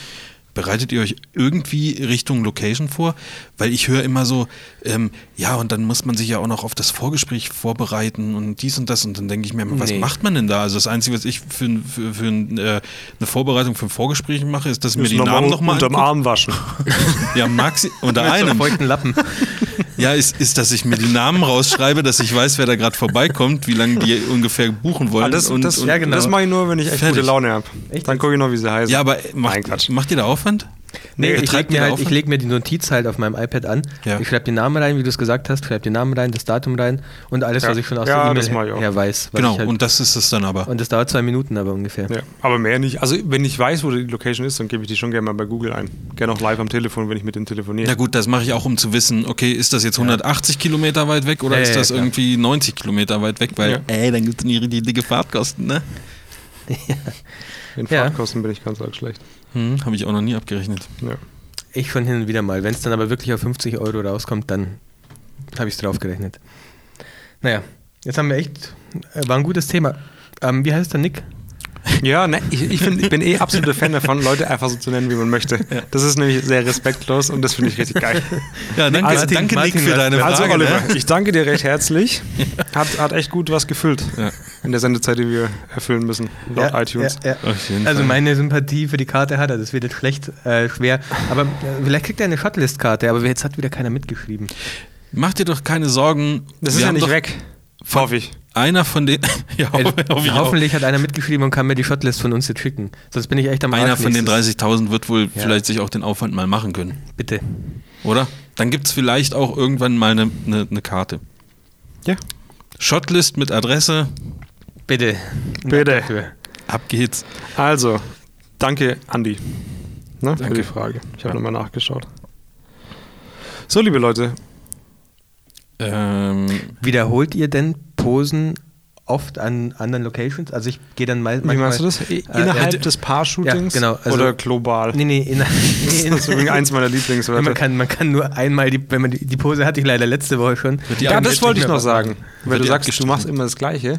Bereitet ihr euch irgendwie Richtung Location vor? Weil ich höre immer so, ähm, ja, und dann muss man sich ja auch noch auf das Vorgespräch vorbereiten und dies und das. Und dann denke ich mir, immer, was Nee. macht man denn da? Also das Einzige, was ich für, für, für ein, äh, eine Vorbereitung für ein Vorgespräch mache, ist, dass ich mir die noch Namen mal nochmal unterm Arm waschen. <laughs> Ja, maxi unter <laughs> einem. feuchten Lappen. <laughs> Ja, ist, ist, dass ich mir die Namen rausschreibe, dass ich weiß, wer da gerade vorbeikommt, wie lange die ungefähr buchen wollen. Ah, das und, das, und, ja, genau. das mache ich nur, wenn ich echt Fertig. gute Laune habe. Dann gucke ich noch, wie sie heißen. ja, aber macht, macht ihr da Aufwand? Nee, ich betreibt lege mir, halt, ich leg mir die Notiz halt auf meinem iPad an. Ja. Ich schreibe den Namen rein, wie du es gesagt hast, schreibe den Namen rein, das Datum rein und alles, Ja. was ich schon aus Ja, der das E-Mail ich her, auch. her weiß. was Genau, ich halt, und das ist es dann aber. und das dauert zwei Minuten aber ungefähr. Ja, aber mehr nicht. Also, wenn ich weiß, wo die Location ist, dann gebe ich die schon gerne mal bei Google ein. Gerne auch live am Telefon, wenn ich mit denen telefoniere. Na gut, das mache ich auch, um zu wissen, okay, ist das jetzt 180 Kilometer weit weg oder Ja, ist das irgendwie 90 Kilometer weit weg? Weil, Ja. ey, dann gibt es die, die dicke Fahrtkosten, ne? <laughs> In Ja. Fahrtkosten bin ich ganz arg schlecht. Hm, Habe ich auch noch nie abgerechnet. Ja. Ich schon hin und wieder mal. Wenn es dann aber wirklich auf 50 Euro rauskommt, dann habe ich es draufgerechnet. Naja, jetzt haben wir echt, äh, war ein gutes Thema. Ähm, wie heißt der Nick? Ja, ne, ich, ich, find, ich bin eh absoluter Fan davon, Leute einfach so zu nennen, wie man möchte. Das ist nämlich sehr respektlos und das finde ich richtig geil. Ja, danke, Martin, danke Martin, Nick, für deine Also Frage. Oliver, ne? ich danke dir recht herzlich. Hat, hat echt gut was gefüllt Ja. in der Sendezeit, die wir erfüllen müssen, laut iTunes. Ja, ja. Auf jeden Also meine Sympathie für die Karte hat er, das wird jetzt schlecht, äh, schwer. Aber äh, vielleicht kriegt er eine Shotlist-Karte, aber jetzt hat wieder keiner mitgeschrieben. Mach dir doch keine Sorgen. Das Wir ist ja nicht doch- weg. Hoffe ich. Einer von den. <laughs> ja, Ey, hoffe ich auch. hoffentlich hat einer mitgeschrieben und kann mir die Shotlist von uns jetzt schicken. Sonst bin ich echt am Einer Arsch von den nächstes- 30.000 wird wohl Ja. vielleicht sich auch den Aufwand mal machen können, Bitte. oder? Dann gibt es vielleicht auch irgendwann mal eine, eine, eine Karte. Ja. Shotlist mit Adresse, Bitte. Bitte. Ab geht's. Also, danke, Andi, ne, für Danke. die Frage. Ich habe Ja. nochmal nachgeschaut. So, liebe Leute, Ähm, Wiederholt ihr denn Posen oft an anderen Locations? Also ich gehe dann mal wie meinst du das? I- Äh, Innerhalb ja, des Paar-Shootings ja, genau, also- oder global? Nee, nee, in, <laughs> Das ist übrigens eins meiner Lieblingswörter. man, kann, man kann nur einmal, die, wenn man die, die Pose hatte ich leider letzte Woche schon. Ja, das wollte ich noch sagen. Wird du sagst, du machst immer das Gleiche,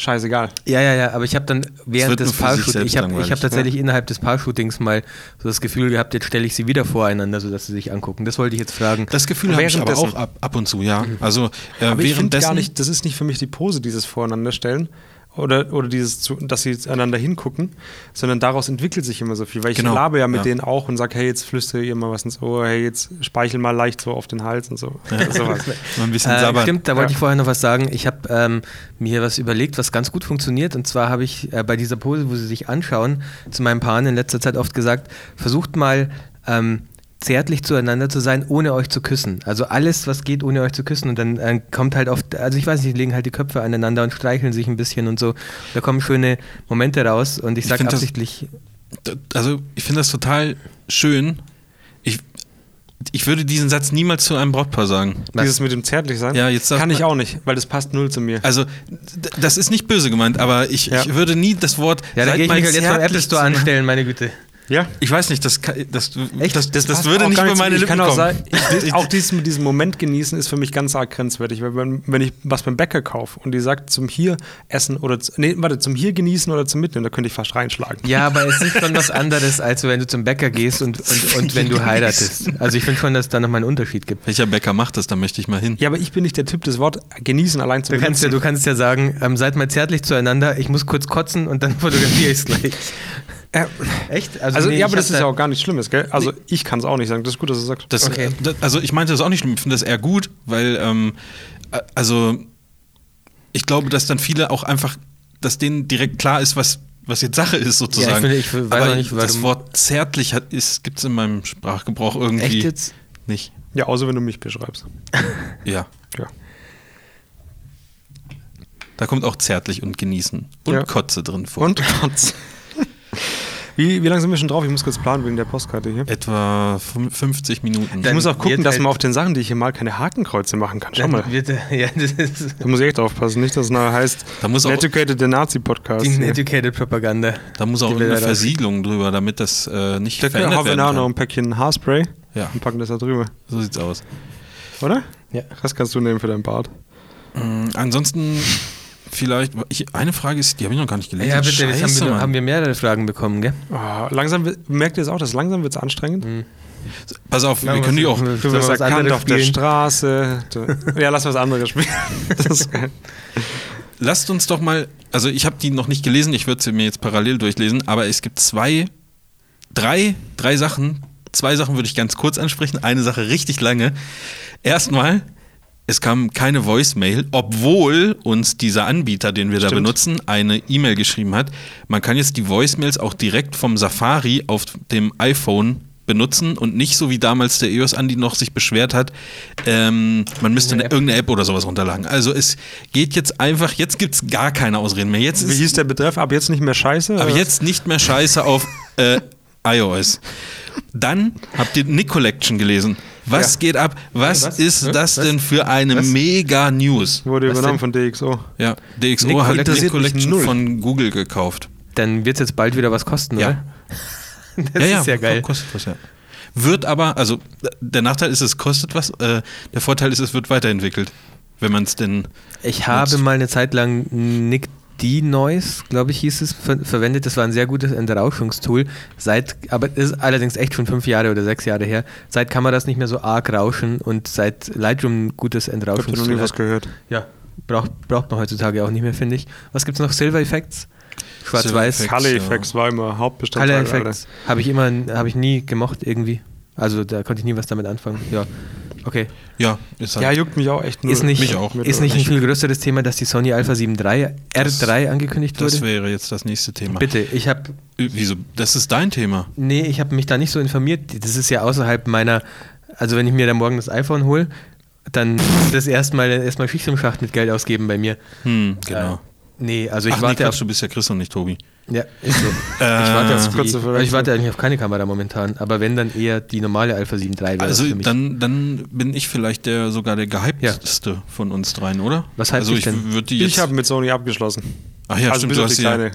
scheißegal. Ja, ja, ja, aber ich habe dann während des Paar-Shootings, ich habe hab tatsächlich innerhalb des Paar-Shootings mal so das Gefühl gehabt, jetzt stelle ich sie wieder voreinander, sodass sie sich angucken. Das wollte ich jetzt fragen. das Gefühl habe ich aber auch ab, ab und zu, ja. Also äh, Aber währenddessen. gar nicht, das ist nicht für mich die Pose, dieses Voreinanderstellen oder, oder dieses, zu, dass sie einander hingucken, sondern daraus entwickelt sich immer so viel. Weil ich Genau, labe ja mit ja. denen auch und sage, hey, jetzt flüstere ihr mal was ins Ohr, hey, jetzt speichel mal leicht so auf den Hals und so. <laughs> Sowas. <laughs> Mal ein bisschen Äh, stimmt, da wollte Ja. ich vorher noch was sagen. Ich habe ähm, mir was überlegt, was ganz gut funktioniert. Und zwar habe ich äh, bei dieser Pose, wo sie sich anschauen, zu meinem Paaren in letzter Zeit oft gesagt, versucht mal ähm, zärtlich zueinander zu sein, ohne euch zu küssen. Also alles, was geht, ohne euch zu küssen. Und dann äh, kommt halt oft, also ich weiß nicht, die legen halt die Köpfe aneinander und streicheln sich ein bisschen und so. Da kommen schöne Momente raus. Und ich sage das- absichtlich, D- also ich finde das total schön. Ich, ich würde diesen Satz niemals zu einem Brautpaar sagen. Dieses mit dem zärtlich sein, Ja, jetzt kann ich auch nicht, weil das passt null zu mir. Also, das ist nicht böse gemeint, aber ich, Ja. ich würde nie das Wort. ja, da gehe ich mich halt jetzt beim Apple Store anstellen, <laughs> meine Güte. Ja, Ich weiß nicht, das, kann- das, Echt? das, das, das würde nicht über meine Lippen kann auch kommen. sagen, ich, auch dieses mit diesem Moment genießen ist für mich ganz arg grenzwertig, weil wenn, wenn ich was beim Bäcker kaufe und die sagt zum hier essen oder nee, warte, zum hier genießen oder zum mitnehmen, da könnte ich fast reinschlagen. Ja, aber es ist schon was <laughs> anderes, als wenn du zum Bäcker gehst und, und, und wenn du <laughs> heiratest. Also ich finde schon, dass es da nochmal einen Unterschied gibt. Welcher Bäcker macht das? Da möchte ich mal hin. Ja, aber ich bin nicht der Typ, das Wort genießen allein zu Du kannst ja, du kannst ja sagen, ähm, seid mal zärtlich zueinander, ich muss kurz kotzen und dann <laughs> fotografiere ich es gleich. Äh, Echt? also, nee, ja, aber das ist ja auch gar nichts Schlimmes, gell? Also ich kann es auch nicht sagen. Das ist gut, dass du sagst. Das, Okay. äh, das, also ich meinte das auch nicht schlimm, ich finde das eher gut, weil ähm, äh, also ich glaube, dass dann viele auch einfach, dass denen direkt klar ist, was, was jetzt Sache ist sozusagen. Ja, ich finde- ich weiß Aber auch nicht, das Wort zärtlich hat, ist, gibt es in meinem Sprachgebrauch irgendwie Echt jetzt? nicht. Ja, außer wenn du mich beschreibst. <laughs> Ja, Ja. da kommt auch zärtlich und genießen und Ja. Kotze drin vor. Und Kotz. Wie, wie lange sind wir schon drauf? Ich muss kurz planen wegen der Postkarte hier. Etwa fün- 50 Minuten. Ich Dann muss auch gucken, wird dass halt- man auf den Sachen, die ich hier mal keine Hakenkreuze machen kann. Schau Dann mal. wird, <laughs> ja, das ist Da muss ich echt aufpassen. Nicht, dass es nachher heißt, Da muss auch- Educated, der Nazi-Podcast. die hier. Educated Propaganda. Da muss auch Die wir irgendeine da- Versiegelung drüber, damit das äh, nicht Da können verändert wir werden nachher noch kann. ein Päckchen Haarspray Ja, und packen das da drüber. so sieht's aus. Oder? Ja. Was kannst du nehmen für deinen Bart? Mm, ansonsten vielleicht, ich, eine Frage ist, die habe ich noch gar nicht gelesen. Ja, bitte, jetzt haben Scheiße, wir, haben wir mehrere Fragen bekommen, gell? Oh, langsam, wird- merkt ihr es auch, dass langsam wird es anstrengend? Pass auf, Ja, wir können die auch. Du wirst erkannt anderes auf der spielen? Straße. Ja, lass was anderes spielen. <laughs> Lasst uns doch mal, also ich habe die noch nicht gelesen, ich würde sie mir jetzt parallel durchlesen, aber es gibt zwei, drei, drei Sachen. Zwei Sachen würde ich ganz kurz ansprechen, eine Sache richtig lange. Erstmal, es kam keine Voicemail, obwohl uns dieser Anbieter, den wir da Stimmt. benutzen, eine E-Mail geschrieben hat. Man kann jetzt die Voicemails auch direkt vom Safari auf dem iPhone benutzen und nicht so wie damals der EOS Andi noch sich beschwert hat, ähm, man müsste eine, App. irgendeine App oder sowas runterladen. Also es geht jetzt einfach, jetzt gibt es gar keine Ausreden mehr. Jetzt Wie ist hieß der Betreff? Ab jetzt nicht mehr scheiße? aber oder? jetzt nicht mehr scheiße auf äh, <laughs> iOS. Dann habt ihr Nick Collection gelesen. Was Ja. geht ab? Was, Was? ist das Was? denn für eine Was? mega News? Wurde übernommen von DxO. Ja, DxO Nick hat mich Collection von Google gekauft. Dann wird es jetzt bald wieder was kosten, Ja. oder? <laughs> Das ist ja geil. Kostet was, ja. Wird aber, also der Nachteil ist, es kostet was. Äh, der Vorteil ist, es wird weiterentwickelt, wenn man es denn. Ich habe Nutzt. mal eine Zeit lang Nick D-Noise, glaube ich, hieß es, ver verwendet. Das war ein sehr gutes Entrauschungstool. Seit, aber das ist allerdings echt schon fünf Jahre oder sechs Jahre her. Seit kann man das nicht mehr so arg rauschen und seit Lightroom ein gutes Ich habe noch Entrauschungstool nie was gehört. Ja, braucht, braucht man heutzutage auch nicht mehr, finde ich. Was gibt es noch? Silver Effects? Schwarz-Weiß? Ja. Effects war immer Hauptbestandteil. Alter. Effects. Habe ich immer, habe ich nie gemocht irgendwie. Also da konnte ich nie was damit anfangen. Ja. Okay. Ja, ist halt. Ja, juckt mich auch echt nur. Ist nicht, mich auch. ist nicht ein viel größeres Thema, dass die Sony Alpha 7 III R3 angekündigt das wurde? wäre jetzt das nächste Thema. Bitte, ich habe Wieso? Das ist dein Thema. nee, ich habe mich da nicht so informiert. Das ist ja außerhalb meiner also wenn ich mir da morgen das iPhone hole, dann ist <laughs> das erstmal erstmal Schicht im Schacht mit Geld ausgeben bei mir. Hm, genau. Äh, nee, also ich Ach nee, warte Quatsch, auf du bist ja Chris und nicht Tobi. Ja, ist so. ich, Äh, warte auf kurze die, ich warte eigentlich auf keine Kamera momentan, aber wenn dann eher die normale Alpha 7 III wäre Also das für mich. dann, dann bin ich vielleicht der sogar der gehypteste von uns dreien, oder? Was hypt also ich denn? die jetzt. Ich habe mit Sony abgeschlossen. Ach ja, also stimmt, du auf hast die die ja. kleine.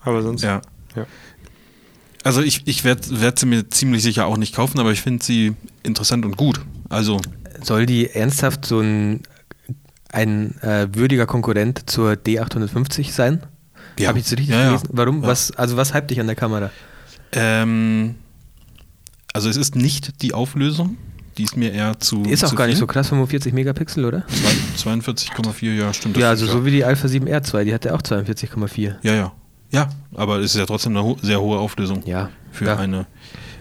Aber sonst. Ja. Ja. Also ich, ich werde werd sie mir ziemlich sicher auch nicht kaufen, aber ich finde sie interessant und gut. Also Soll die ernsthaft so ein, ein äh, würdiger Konkurrent zur D850 sein? Ja. Habe ich das richtig Ja, ja. gelesen? Warum? Ja. Was, also was hypt dich an der Kamera? ähm, also es ist nicht die Auflösung, die ist mir eher zu Ist auch zu gar nicht viel. so krass, 45 Megapixel, oder? Zwei- 42,4, ja, stimmt. ja, also so wie die Alpha 7R2, die hatte auch 42,4. Ja, ja. Ja, aber es ist ja trotzdem eine ho sehr hohe Auflösung Ja, für ja. eine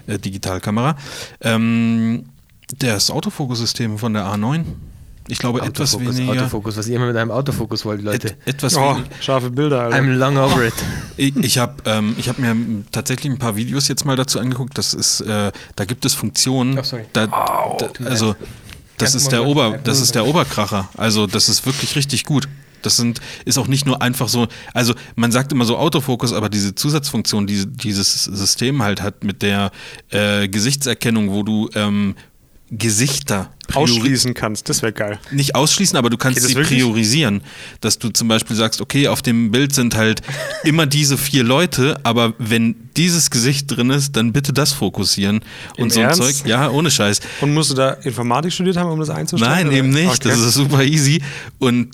äh, Digitalkamera. Ähm, das Autofokussystem von der A9, ich glaube etwas Autofokus, weniger. Autofokus, was ihr immer mit einem Autofokus wollt, Leute. Et, etwas Oh, weniger. scharfe Bilder, Alter. I'm long over it. <laughs> Ich, ich habe ähm, ich hab mir tatsächlich ein paar Videos jetzt mal dazu angeguckt. Das ist, äh, da gibt es Funktionen. Ach, sorry. Da, da, also das ist der Ober, das ist der Oberkracher. Also das ist wirklich richtig gut. Das sind, ist auch nicht nur einfach so, also man sagt immer so Autofokus, aber diese Zusatzfunktion, die dieses System halt hat mit der äh, Gesichtserkennung, wo du ähm, Gesichter Ausschließen kannst, das wäre geil. nicht ausschließen, aber du kannst sie wirklich? priorisieren. Dass du zum Beispiel sagst, okay, auf dem Bild sind halt immer diese vier Leute, aber wenn dieses Gesicht drin ist, dann bitte das fokussieren. Und Im so ein Ernst? Zeug, ja, ohne Scheiß. Und musst du da Informatik studiert haben, um das einzustellen? Nein, oder? eben nicht. Okay. Das ist super easy. Und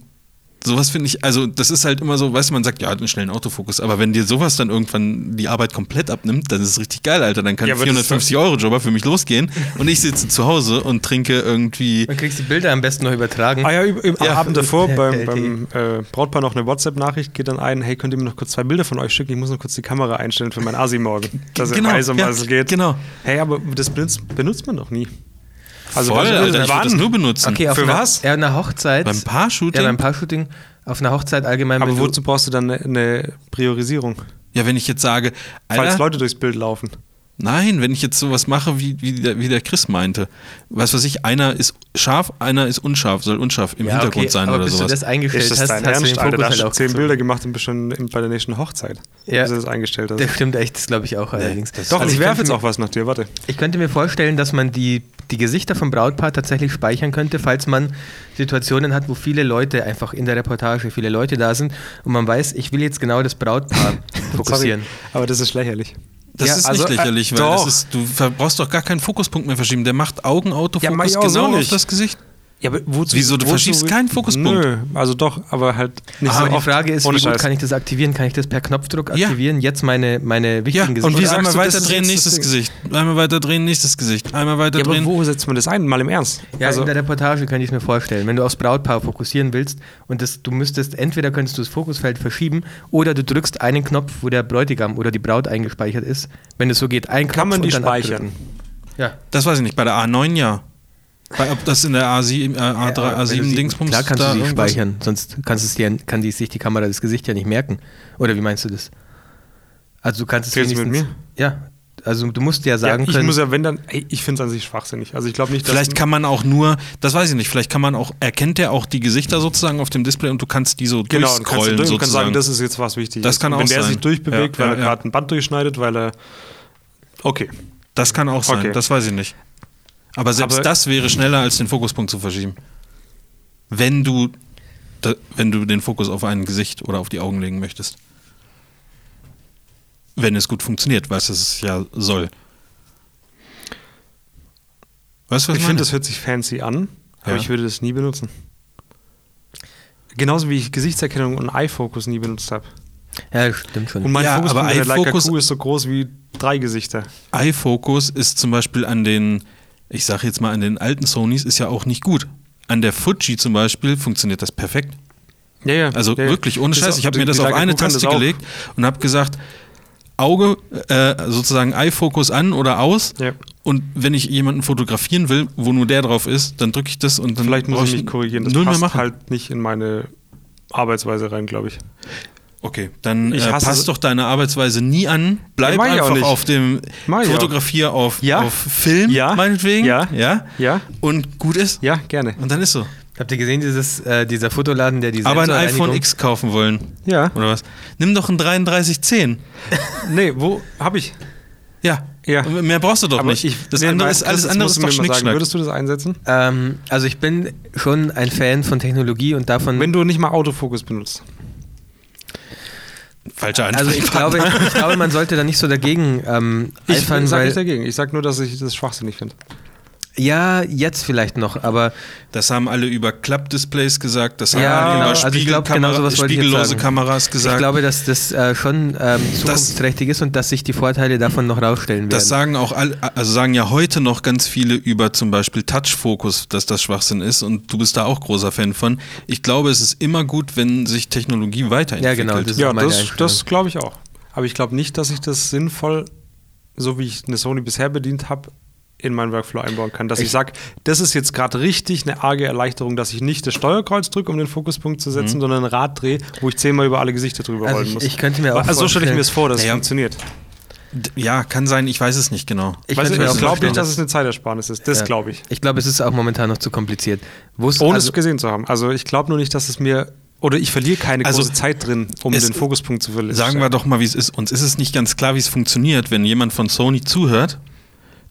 sowas finde ich, also das ist halt immer so, weißt du, man sagt, ja, einen schnellen Autofokus, aber wenn dir sowas dann irgendwann die Arbeit komplett abnimmt, dann ist es richtig geil, Alter. Dann kann Ja, ein aber das ist 450-Euro-Jobber für mich losgehen und ich sitze zu Hause und trinke irgendwie. Dann kriegst du die Bilder am besten noch übertragen. Ah ja, über- am Ja. Abend davor <laughs> beim, beim äh, Brautpaar noch eine WhatsApp-Nachricht, geht dann ein, hey, könnt ihr mir noch kurz zwei Bilder von euch schicken? Ich muss noch kurz die Kamera einstellen für mein Asi morgen, dass Genau, er weiß, um ja, was es geht. genau. Hey, aber das benutzt, benutzt man doch nie. Also Voll, was- Alter, ich würde wann? das nur benutzen. Okay, auf Für einer, was? Ja, einer Hochzeit. Beim Paar-Shooting? Ja, beim Paar-Shooting. Auf einer Hochzeit allgemein. Aber wozu brauchst du dann eine, eine Priorisierung? Ja, wenn ich jetzt sage, Falls Alter, Leute durchs Bild laufen. Nein, wenn ich jetzt sowas mache, wie, wie, der, wie der Chris meinte. Was weiß ich, einer ist scharf, einer ist unscharf, soll unscharf im ja, Hintergrund okay, sein aber oder bis sowas. du das eingestellt Ist das hast, dein hast du Ernst, den? Fokus Da hast halt du auch zehn gezogen. Bilder gemacht und bist schon in- bei der nächsten Hochzeit. Ja. Bis du das eingestellt hast. Das stimmt echt, das glaube ich auch allerdings. das- Doch, Also ich werfe jetzt auch was nach dir, warte. Ich könnte mir vorstellen, dass man die, die Gesichter vom Brautpaar tatsächlich speichern könnte, falls man Situationen hat, wo viele Leute einfach in der Reportage, viele Leute da sind und man weiß, ich will jetzt genau das Brautpaar <laughs> fokussieren. Sorry, aber das ist lächerlich. Das Ja, ist also, nicht lächerlich, äh, weil ist, du brauchst doch gar keinen Fokuspunkt mehr verschieben. Der macht Augenautofokus Ja, genau auf das Gesicht. Ja, aber wozu, Wieso? Du verschiebst keinen Fokuspunkt. Nö, also doch, aber halt nicht Aber so die. Frage ist, Ohne wie gut Scheiß. kann ich das aktivieren? Kann ich das per Knopfdruck Ja. aktivieren? Jetzt meine, meine Ja, wichtigen und Gesichter. wie sagst einmal du, das weiter drehen, nächstes? Gesicht. Einmal weiter drehen, nächstes Gesicht. Einmal weiter Ja, aber drehen. wo setzt man das ein? Mal im Ernst. Ja, also, in der Reportage könnte ich es mir vorstellen. Wenn du aufs Brautpaar fokussieren willst und das, du müsstest, entweder könntest du das Fokusfeld verschieben oder du drückst einen Knopf, wo der Bräutigam oder die Braut eingespeichert ist. Wenn es so geht, ein Knopf kann man die und dann speichern? abdrücken. Ja. Das weiß ich nicht. Bei der A9 ja. Bei, ob das in der A7, äh, A3, Ja, wenn du A7 sie- Dingsbums Klar kannst da du sie speichern, sonst kannst es dir, kann die, sich die Kamera das Gesicht ja nicht merken. Oder wie meinst du das? Also du kannst es Redest du wenigstens... mit Ja, also du musst ja sagen ja, ich können... muss ja, wenn dann, ey, ich finde es an sich schwachsinnig. Also ich glaube nicht, dass Vielleicht kann man auch nur, das weiß ich nicht, vielleicht kann man auch, erkennt der auch die Gesichter sozusagen auf dem Display und du kannst die so genau, dann kannst du durchscrollen durch und kannst sagen, das ist jetzt was wichtig. Das kann Und Wenn auch der sein. sich durchbewegt, Ja, weil ja, er ja. gerade ein Band durchschneidet, weil er Okay. das kann auch sein, Okay. das weiß ich nicht. Aber selbst Aber- das wäre schneller als den Fokuspunkt zu verschieben. Wenn du, wenn du den Fokus auf ein Gesicht oder auf die Augen legen möchtest. Wenn es gut funktioniert, was es ja soll. Weißt du, was Ich finde, das hört sich fancy an, aber Ja. ich würde das nie benutzen. Genauso wie ich Gesichtserkennung und iFocus nie benutzt habe. ja, stimmt schon. Und mein Ja, Fokus aber bei der Leica Q ist so groß wie drei Gesichter. iFocus ist zum Beispiel an den, ich sage jetzt mal an den alten Sonys, ist ja auch nicht gut. An der Fuji zum Beispiel funktioniert das perfekt. Ja, ja. Also ja, wirklich ohne Scheiß. auch- Ich habe mir das auf eine Taste gelegt und habe gesagt, Auge, äh, sozusagen iFocus an oder aus Ja. Und wenn ich jemanden fotografieren will, wo nur der drauf ist, dann drücke ich das und dann Vielleicht muss ich mich korrigieren. Das passt machen. halt nicht in meine Arbeitsweise rein, glaube ich. Okay, dann Ich äh, passt doch deine Arbeitsweise nie an. Bleib auch einfach nicht. auf dem. Fotografier auf, Ja. auf Film, Ja. meinetwegen. Ja. ja. Ja? Und gut ist. Ja, gerne. Und dann ist so. Habt ihr gesehen, dieses, äh, dieser Fotoladen, der die Aber ein iPhone X kaufen wollen. Ja. Oder was? Nimm doch ein 3310. <laughs> Nee, wo hab ich? Ja. Ja. Mehr brauchst du doch Aber nicht. ich, das nee, andere ist alles andere ist doch sagen. Schnickschnack. Würdest du das einsetzen? Ähm, also ich bin schon ein Fan von Technologie und davon. Wenn du nicht mal Autofokus benutzt. Falscher also ich glaube, ich glaube, man sollte da nicht so dagegen ähm, Ich eifern, sage weil nicht dagegen. Ich sage nur, dass ich das schwachsinnig finde. Ja jetzt vielleicht noch, aber Das haben alle über Klappdisplays gesagt, das haben Ja, alle genau. über Also ich glaub, Spiegelkamera- genau spiegellose. Kameras gesagt. ich glaube, dass das äh, schon ähm, zukunftsträchtig ist und dass sich die Vorteile davon noch rausstellen werden. Das sagen auch alle, also sagen ja heute noch ganz viele über zum Beispiel Touch-Fokus, dass das Schwachsinn ist und du bist da auch großer Fan von. Ich glaube, es ist immer gut, wenn sich Technologie weiterentwickelt. Ja, genau, das Ja, das, das glaube ich auch. Aber ich glaube nicht, dass ich das sinnvoll, so wie ich eine Sony bisher bedient habe, in meinen Workflow einbauen kann. Dass ich, Ich- sage, das ist jetzt gerade richtig eine arge Erleichterung, dass ich nicht das Steuerkreuz drücke, um den Fokuspunkt zu setzen, sondern ein Rad drehe, wo ich zehnmal über alle Gesichter drüber Also rollen ich- muss. ich könnte mir auch also so stelle ich mir es vor, dass Naja. es funktioniert. Ja, kann sein, ich weiß es nicht genau. ich glaube nicht, dass es eine Zeitersparnis ist. Das Ja. glaube ich. Ich glaube, es ist auch momentan noch zu kompliziert. Wo es- Ohne also, es gesehen zu haben. Also ich glaube nur nicht, dass es mir. Oder ich verliere keine Also, große Zeit drin, um den Fokuspunkt zu verlieren. Sagen wir doch mal, wie es ist. Uns ist es nicht ganz klar, wie es funktioniert. Wenn jemand von Sony zuhört,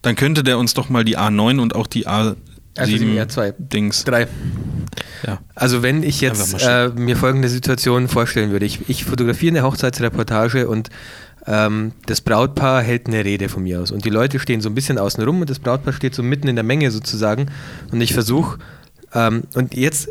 dann könnte der uns doch mal die A9 und auch die A7 Also die R2. Dings. drei. Ja. Also wenn ich jetzt äh, mir folgende Situation vorstellen würde. Ich, ich fotografiere eine Hochzeitsreportage und ähm, das Brautpaar hält eine Rede von mir aus. Und die Leute stehen so ein bisschen außen rum und das Brautpaar steht so mitten in der Menge sozusagen. Und ich versuche, ähm, und jetzt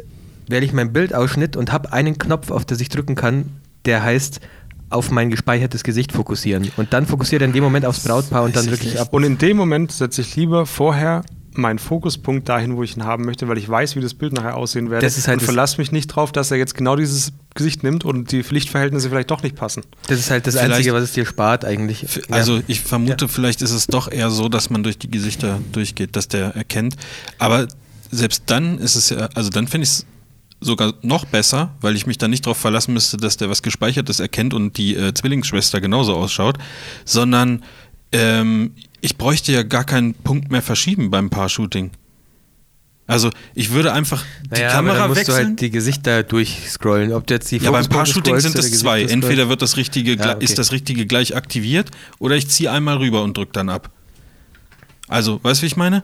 wähle ich meinen Bildausschnitt und habe einen Knopf, auf den ich drücken kann, der heißt auf mein gespeichertes Gesicht fokussieren. Und dann fokussiert er in dem Moment aufs Brautpaar und dann wirklich ab. Und in dem Moment setze ich lieber vorher meinen Fokuspunkt dahin, wo ich ihn haben möchte, weil ich weiß, wie das Bild nachher aussehen werde. Das ist halt und verlasse mich nicht drauf, dass er jetzt genau dieses Gesicht nimmt und die Lichtverhältnisse vielleicht doch nicht passen. Das ist halt das Vielleicht- Einzige, was es dir spart eigentlich. F- Ja. Also ich vermute, vielleicht ist es doch eher so, dass man durch die Gesichter durchgeht, dass der erkennt. Aber selbst dann ist es ja, also dann finde ich es sogar noch besser, weil ich mich dann nicht darauf verlassen müsste, dass der was Gespeichertes erkennt und die äh, Zwillingsschwester genauso ausschaut, sondern ähm, ich bräuchte ja gar keinen Punkt mehr verschieben beim Paar-Shooting. Also ich würde einfach die Naja, aber Kamera dann musst wechseln. du halt die Gesichter durchscrollen. Ob jetzt die Ja, beim Paar-Shooting sind es zwei. Entweder wird das richtige, Ja, gle- okay. ist das richtige gleich aktiviert oder ich ziehe einmal rüber und drücke dann ab. Also, weißt du, wie ich meine?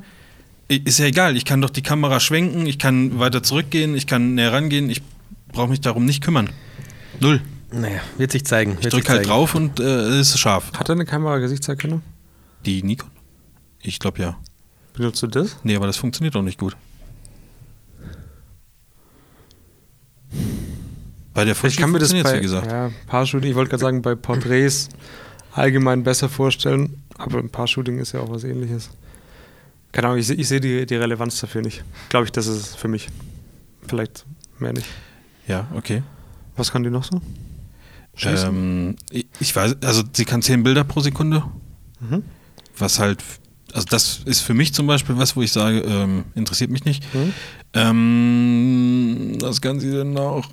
Ist ja egal, ich kann doch die Kamera schwenken, ich kann weiter zurückgehen, ich kann näher rangehen, ich brauche mich darum nicht kümmern. Null. Naja, wird sich zeigen. Ich drücke halt zeigen. drauf und äh, es ist scharf. Hat er eine Kamera Gesichtserkennung? Die Nikon? Ich glaube ja. Benutzt du das? Nee, aber das funktioniert doch nicht gut. Bei der Fuji Ich kann mir das bei wie gesagt. Ja, Paar-Shooting, ich wollte gerade sagen, bei Porträts allgemein besser vorstellen, aber ein Paar-Shooting ist ja auch was ähnliches. Keine Ahnung, ich, ich sehe die, die Relevanz dafür nicht. Glaube ich, das ist es für mich. Vielleicht mehr nicht. Ja, okay. Was kann die noch so? Ähm, ich, ich weiß, also sie kann 10 Bilder pro Sekunde, Mhm. was halt, also das ist für mich zum Beispiel was, wo ich sage, ähm, interessiert mich nicht. Mhm. Ähm, das kann sie dann auch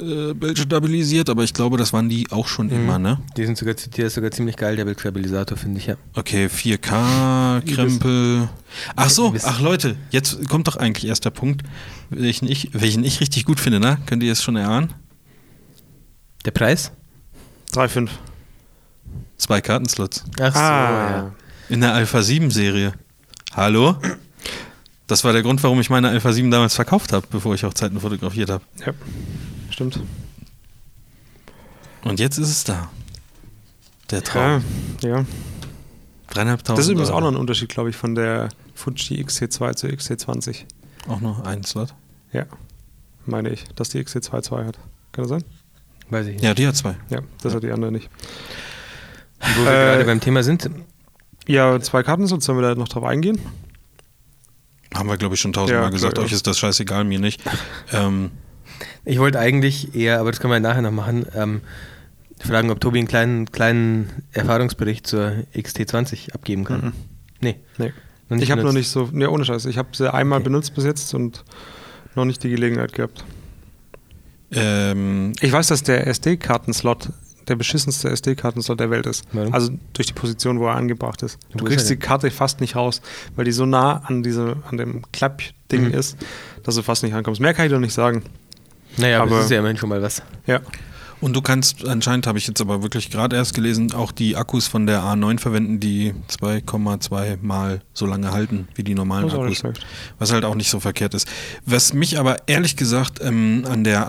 äh, bildstabilisiert, aber ich glaube, das waren die auch schon Mhm. immer, ne? Die sind sogar, der ist sogar ziemlich geil, der Bildstabilisator, finde ich, ja. Okay, 4K, Krempel. Ach so, ach Leute, jetzt kommt doch eigentlich erst der Punkt, welchen ich, welchen ich richtig gut finde, ne? Könnt ihr es schon erahnen? Der Preis? 3,5. Zwei Kartenslots. Ach Ah, In der Alpha 7 Serie. Hallo? Das war der Grund, warum ich meine Alpha 7 damals verkauft habe, bevor ich Hochzeiten fotografiert habe. ja. Stimmt. Und jetzt ist es da. Der Traum. Ja, ja. Dreieinhalbtausend Das ist übrigens auch noch ein Unterschied, glaube ich, von der Fuji XC2 zur XC20. Auch noch ein Slot. Ja, meine ich, dass die XC2 2 hat. Kann das sein? Weiß ich nicht. Ja, die hat zwei. Ja, das hat die andere nicht. Wo wir Äh, gerade beim Thema sind, Ja, zwei Kartenslots, sollen wir da noch drauf eingehen? Haben wir, glaube ich, schon tausendmal Ja, gesagt. ja. Euch ist das scheißegal, mir nicht. <laughs> Ähm, ich wollte eigentlich eher, aber das können wir nachher noch machen, ähm, fragen, ob Tobi einen kleinen, kleinen Erfahrungsbericht zur XT20 abgeben kann. Mhm. Nee. Nee. Noch nicht ich habe noch nicht so, nee, ohne Scheiß. Ich habe sie einmal Okay. benutzt bis jetzt und noch nicht die Gelegenheit gehabt. Ähm, Ich weiß, dass der SD-Kartenslot der beschissenste SD-Kartenslot der Welt ist. Warum? Also durch die Position, wo er angebracht ist. Wo Du ist kriegst er die? Karte fast nicht raus, weil die so nah an, diese, an dem Klappding Mhm. ist, dass du fast nicht rankommst. Mehr kann ich doch nicht sagen. Naja, aber, das ist ja immerhin schon mal was. Ja. und du kannst, anscheinend habe ich jetzt aber wirklich gerade erst gelesen, auch die Akkus von der A9 verwenden, die 2,2 mal so lange halten wie die normalen Das Akkus. Was halt auch nicht so verkehrt ist. Was mich aber ehrlich gesagt ähm, an der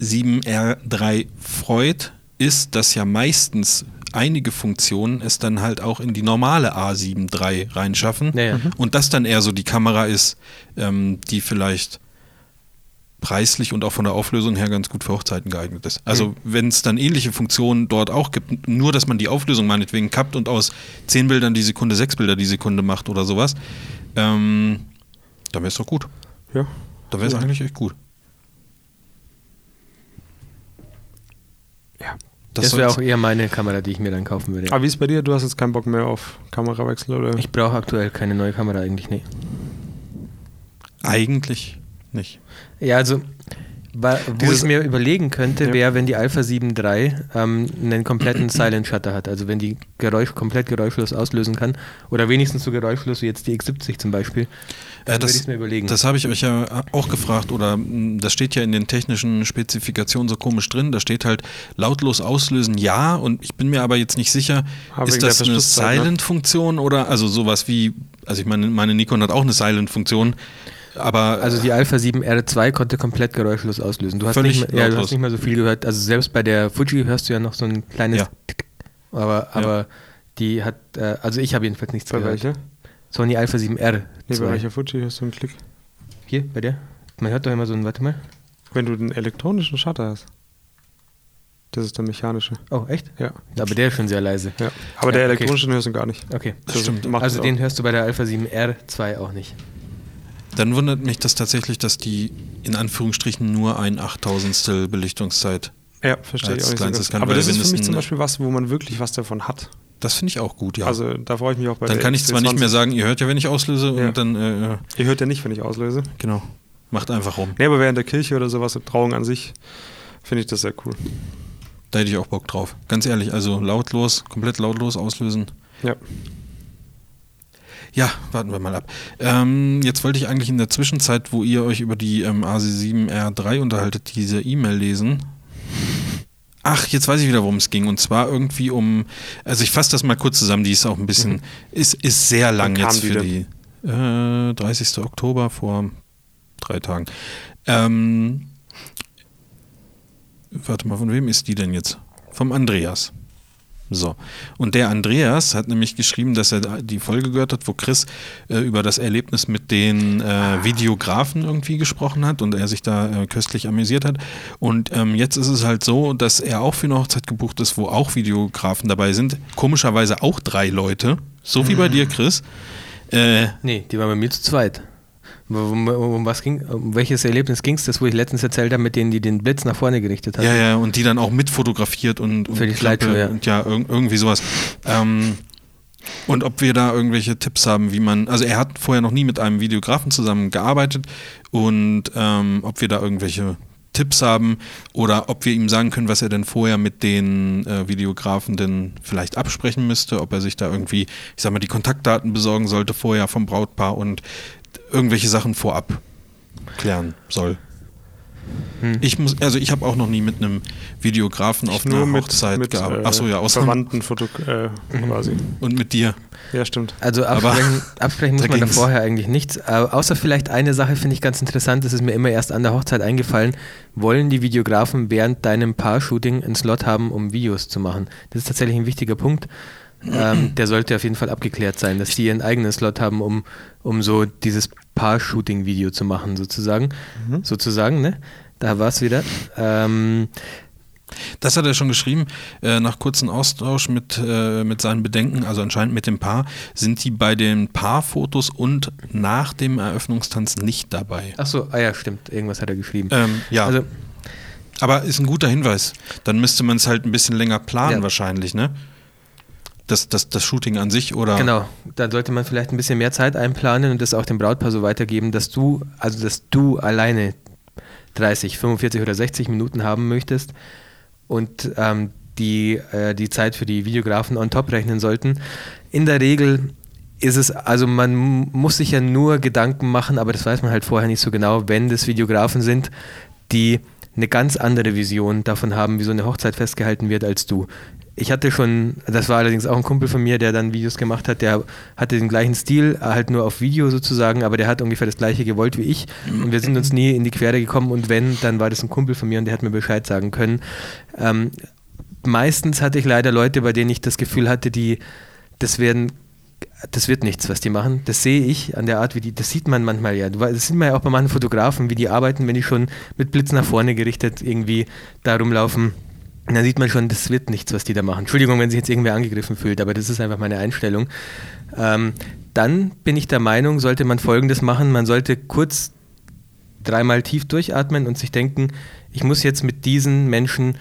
A7R3 freut, ist, dass ja meistens einige Funktionen es dann halt auch in die normale A7 III reinschaffen. Ja, ja. Und das dann eher so die Kamera ist, ähm, die vielleicht preislich und auch von der Auflösung her ganz gut für Hochzeiten geeignet ist. Also Mhm. wenn es dann ähnliche Funktionen dort auch gibt, nur dass man die Auflösung meinetwegen kappt und aus 10 Bildern die Sekunde 6 Bilder die Sekunde macht oder sowas, ähm, dann wäre es doch gut. Ja. Dann wäre es Ja. eigentlich echt gut. ja. Das, wäre soll's- auch eher meine Kamera, die ich mir dann kaufen würde. Aber wie ist bei dir? Du hast jetzt keinen Bock mehr auf Kamerawechsel oder? Ich brauche aktuell keine neue Kamera eigentlich, nee. eigentlich nicht. Ja, also, wo Dieses- ich mir überlegen könnte, wäre, wenn die Alpha 7 III ähm, einen kompletten Silent Shutter hat. Also wenn die Geräusch, komplett geräuschlos auslösen kann. Oder wenigstens so geräuschlos wie jetzt die X70 zum Beispiel. Äh, das mir überlegen. das habe ich euch ja auch gefragt oder das steht ja in den technischen Spezifikationen so komisch drin. Da steht halt lautlos auslösen ja und ich bin mir aber jetzt nicht sicher, wegen ist das eine ne? Silent-Funktion oder also sowas wie, also ich meine, meine Nikon hat auch eine Silent-Funktion, aber Also die Alpha 7 R2 konnte komplett geräuschlos auslösen. Du hast, Völlig nicht mehr, ja, du hast nicht mehr so viel gehört. Also selbst bei der Fuji hörst du ja noch so ein kleines Ja. Tick, aber, aber die hat, äh, also ich habe jedenfalls nichts bei gehört. welcher? Sony Alpha 7 R. Nee, bei welcher Fuji hast du einen Klick? Hier, bei der? Man hört doch immer so ein, warte mal. Wenn du den elektronischen Shutter hast. Das ist der mechanische. Oh, echt? Ja. Aber der ist schon sehr leise. ja. Aber Ja, der okay. elektronische hörst du gar nicht. Okay. Das stimmt. Also den auch. hörst du bei der Alpha 7 R2 auch nicht. Dann wundert mich das tatsächlich, dass die in Anführungsstrichen nur ein Achttausendstel Belichtungszeit. Ja, verstehe ich als auch nicht so kann, Aber das ist für mich zum Beispiel was, wo man wirklich was davon hat. Das finde ich auch gut, ja. Also da freue ich mich auch bei dann kann ich zwar nicht XT20. mehr sagen, ihr hört ja, wenn ich auslöse Ja. und dann, äh, Ihr hört ja nicht, wenn ich auslöse. genau, macht einfach rum. Nee, aber während der Kirche oder sowas, Trauung an sich, finde ich das sehr cool. Da hätte ich auch Bock drauf. Ganz ehrlich, also lautlos, komplett lautlos auslösen. Ja. Ja, warten wir mal ab. Ähm, jetzt wollte ich eigentlich in der Zwischenzeit, wo ihr euch über die ähm, AC7R3 unterhaltet, diese E-Mail lesen. Ach, jetzt weiß ich wieder, worum es ging. Und zwar irgendwie um, also ich fasse das mal kurz zusammen, die ist auch ein bisschen, ist, ist sehr lang jetzt die für die äh, 30. Oktober vor drei Tagen. Ähm, warte mal, von wem ist die denn jetzt? Vom Andreas. So. Und der Andreas hat nämlich geschrieben, dass er die Folge gehört hat, wo Chris äh, über das Erlebnis mit den äh, Videografen irgendwie gesprochen hat und er sich da äh, köstlich amüsiert hat. Und ähm, jetzt ist es halt so, dass er auch für eine Hochzeit gebucht ist, wo auch Videografen dabei sind. Komischerweise auch drei Leute. So wie bei dir, Chris. Äh, Nee, die waren bei mir zu zweit. Um, um, was ging, um welches Erlebnis ging es, das, wo ich letztens erzählt habe, mit denen, die den Blitz nach vorne gerichtet haben? Ja, ja, und die dann auch mitfotografiert und, und Für die Slideshow, ja. und ja, irg irgendwie sowas. Ähm, und ob wir da irgendwelche Tipps haben, wie man, also er hat vorher noch nie mit einem Videografen zusammengearbeitet und ähm, ob wir da irgendwelche Tipps haben oder ob wir ihm sagen können, was er denn vorher mit den äh, Videografen denn vielleicht absprechen müsste, ob er sich da irgendwie, ich sag mal, die Kontaktdaten besorgen sollte vorher vom Brautpaar und irgendwelche Sachen vorab klären soll. Hm. Ich muss, also ich habe auch noch nie mit einem Videografen auf einer Hochzeit mit gearbeitet. äh, Achso, ja, außer Verwandten Foto äh, quasi. und mit dir. Ja, stimmt. Also Aber absprechen, <laughs> absprechen muss da man da vorher eigentlich nichts. Aber außer vielleicht eine Sache finde ich ganz interessant, das ist mir immer erst an der Hochzeit eingefallen. Wollen die Videografen während deinem Paar-Shooting einen Slot haben, um Videos zu machen? Das ist tatsächlich ein wichtiger Punkt. Ähm, der sollte auf jeden Fall abgeklärt sein, dass die ihren eigenen Slot haben, um, um so dieses Paar-Shooting-Video zu machen, sozusagen. Mhm. Sozusagen, ne? Da war es wieder. Ähm, Das hat er schon geschrieben. Äh, nach kurzem Austausch mit, äh, mit seinen Bedenken, also anscheinend mit dem Paar, sind die bei den Paarfotos und nach dem Eröffnungstanz nicht dabei. ach so, ah ja, stimmt. Irgendwas hat er geschrieben. Ähm, ja, Also, aber ist ein guter Hinweis. Dann müsste man es halt ein bisschen länger planen Ja. wahrscheinlich, ne? Das, das, das Shooting an sich oder? Genau, da sollte man vielleicht ein bisschen mehr Zeit einplanen und das auch dem Brautpaar so weitergeben, dass du, also dass du alleine 30, 45 oder 60 Minuten haben möchtest und ähm, die äh, die Zeit für die Videografen on top rechnen sollten. In der Regel ist es, also man muss sich ja nur Gedanken machen, aber das weiß man halt vorher nicht so genau, wenn das Videografen sind, die eine ganz andere Vision davon haben, wie so eine Hochzeit festgehalten wird als du. Ich hatte schon, das war allerdings auch ein Kumpel von mir, der dann Videos gemacht hat, der hatte den gleichen Stil, halt nur auf Video sozusagen, aber der hat ungefähr das gleiche gewollt wie ich und wir sind uns nie in die Quere gekommen und wenn, dann war das ein Kumpel von mir und der hat mir Bescheid sagen können. Ähm, meistens hatte ich leider Leute, bei denen ich das Gefühl hatte, die, das werden das wird nichts, was die machen. Das sehe ich an der Art, wie die, das sieht man manchmal ja. Das sieht man ja auch bei manchen Fotografen, wie die arbeiten, wenn die schon mit Blitz nach vorne gerichtet irgendwie da rumlaufen. Dann sieht man schon, das wird nichts, was die da machen. Entschuldigung, wenn sich jetzt irgendwer angegriffen fühlt, aber das ist einfach meine Einstellung. Ähm, dann bin ich der Meinung, sollte man Folgendes machen. Man sollte kurz dreimal tief durchatmen und sich denken, ich muss jetzt mit diesen Menschen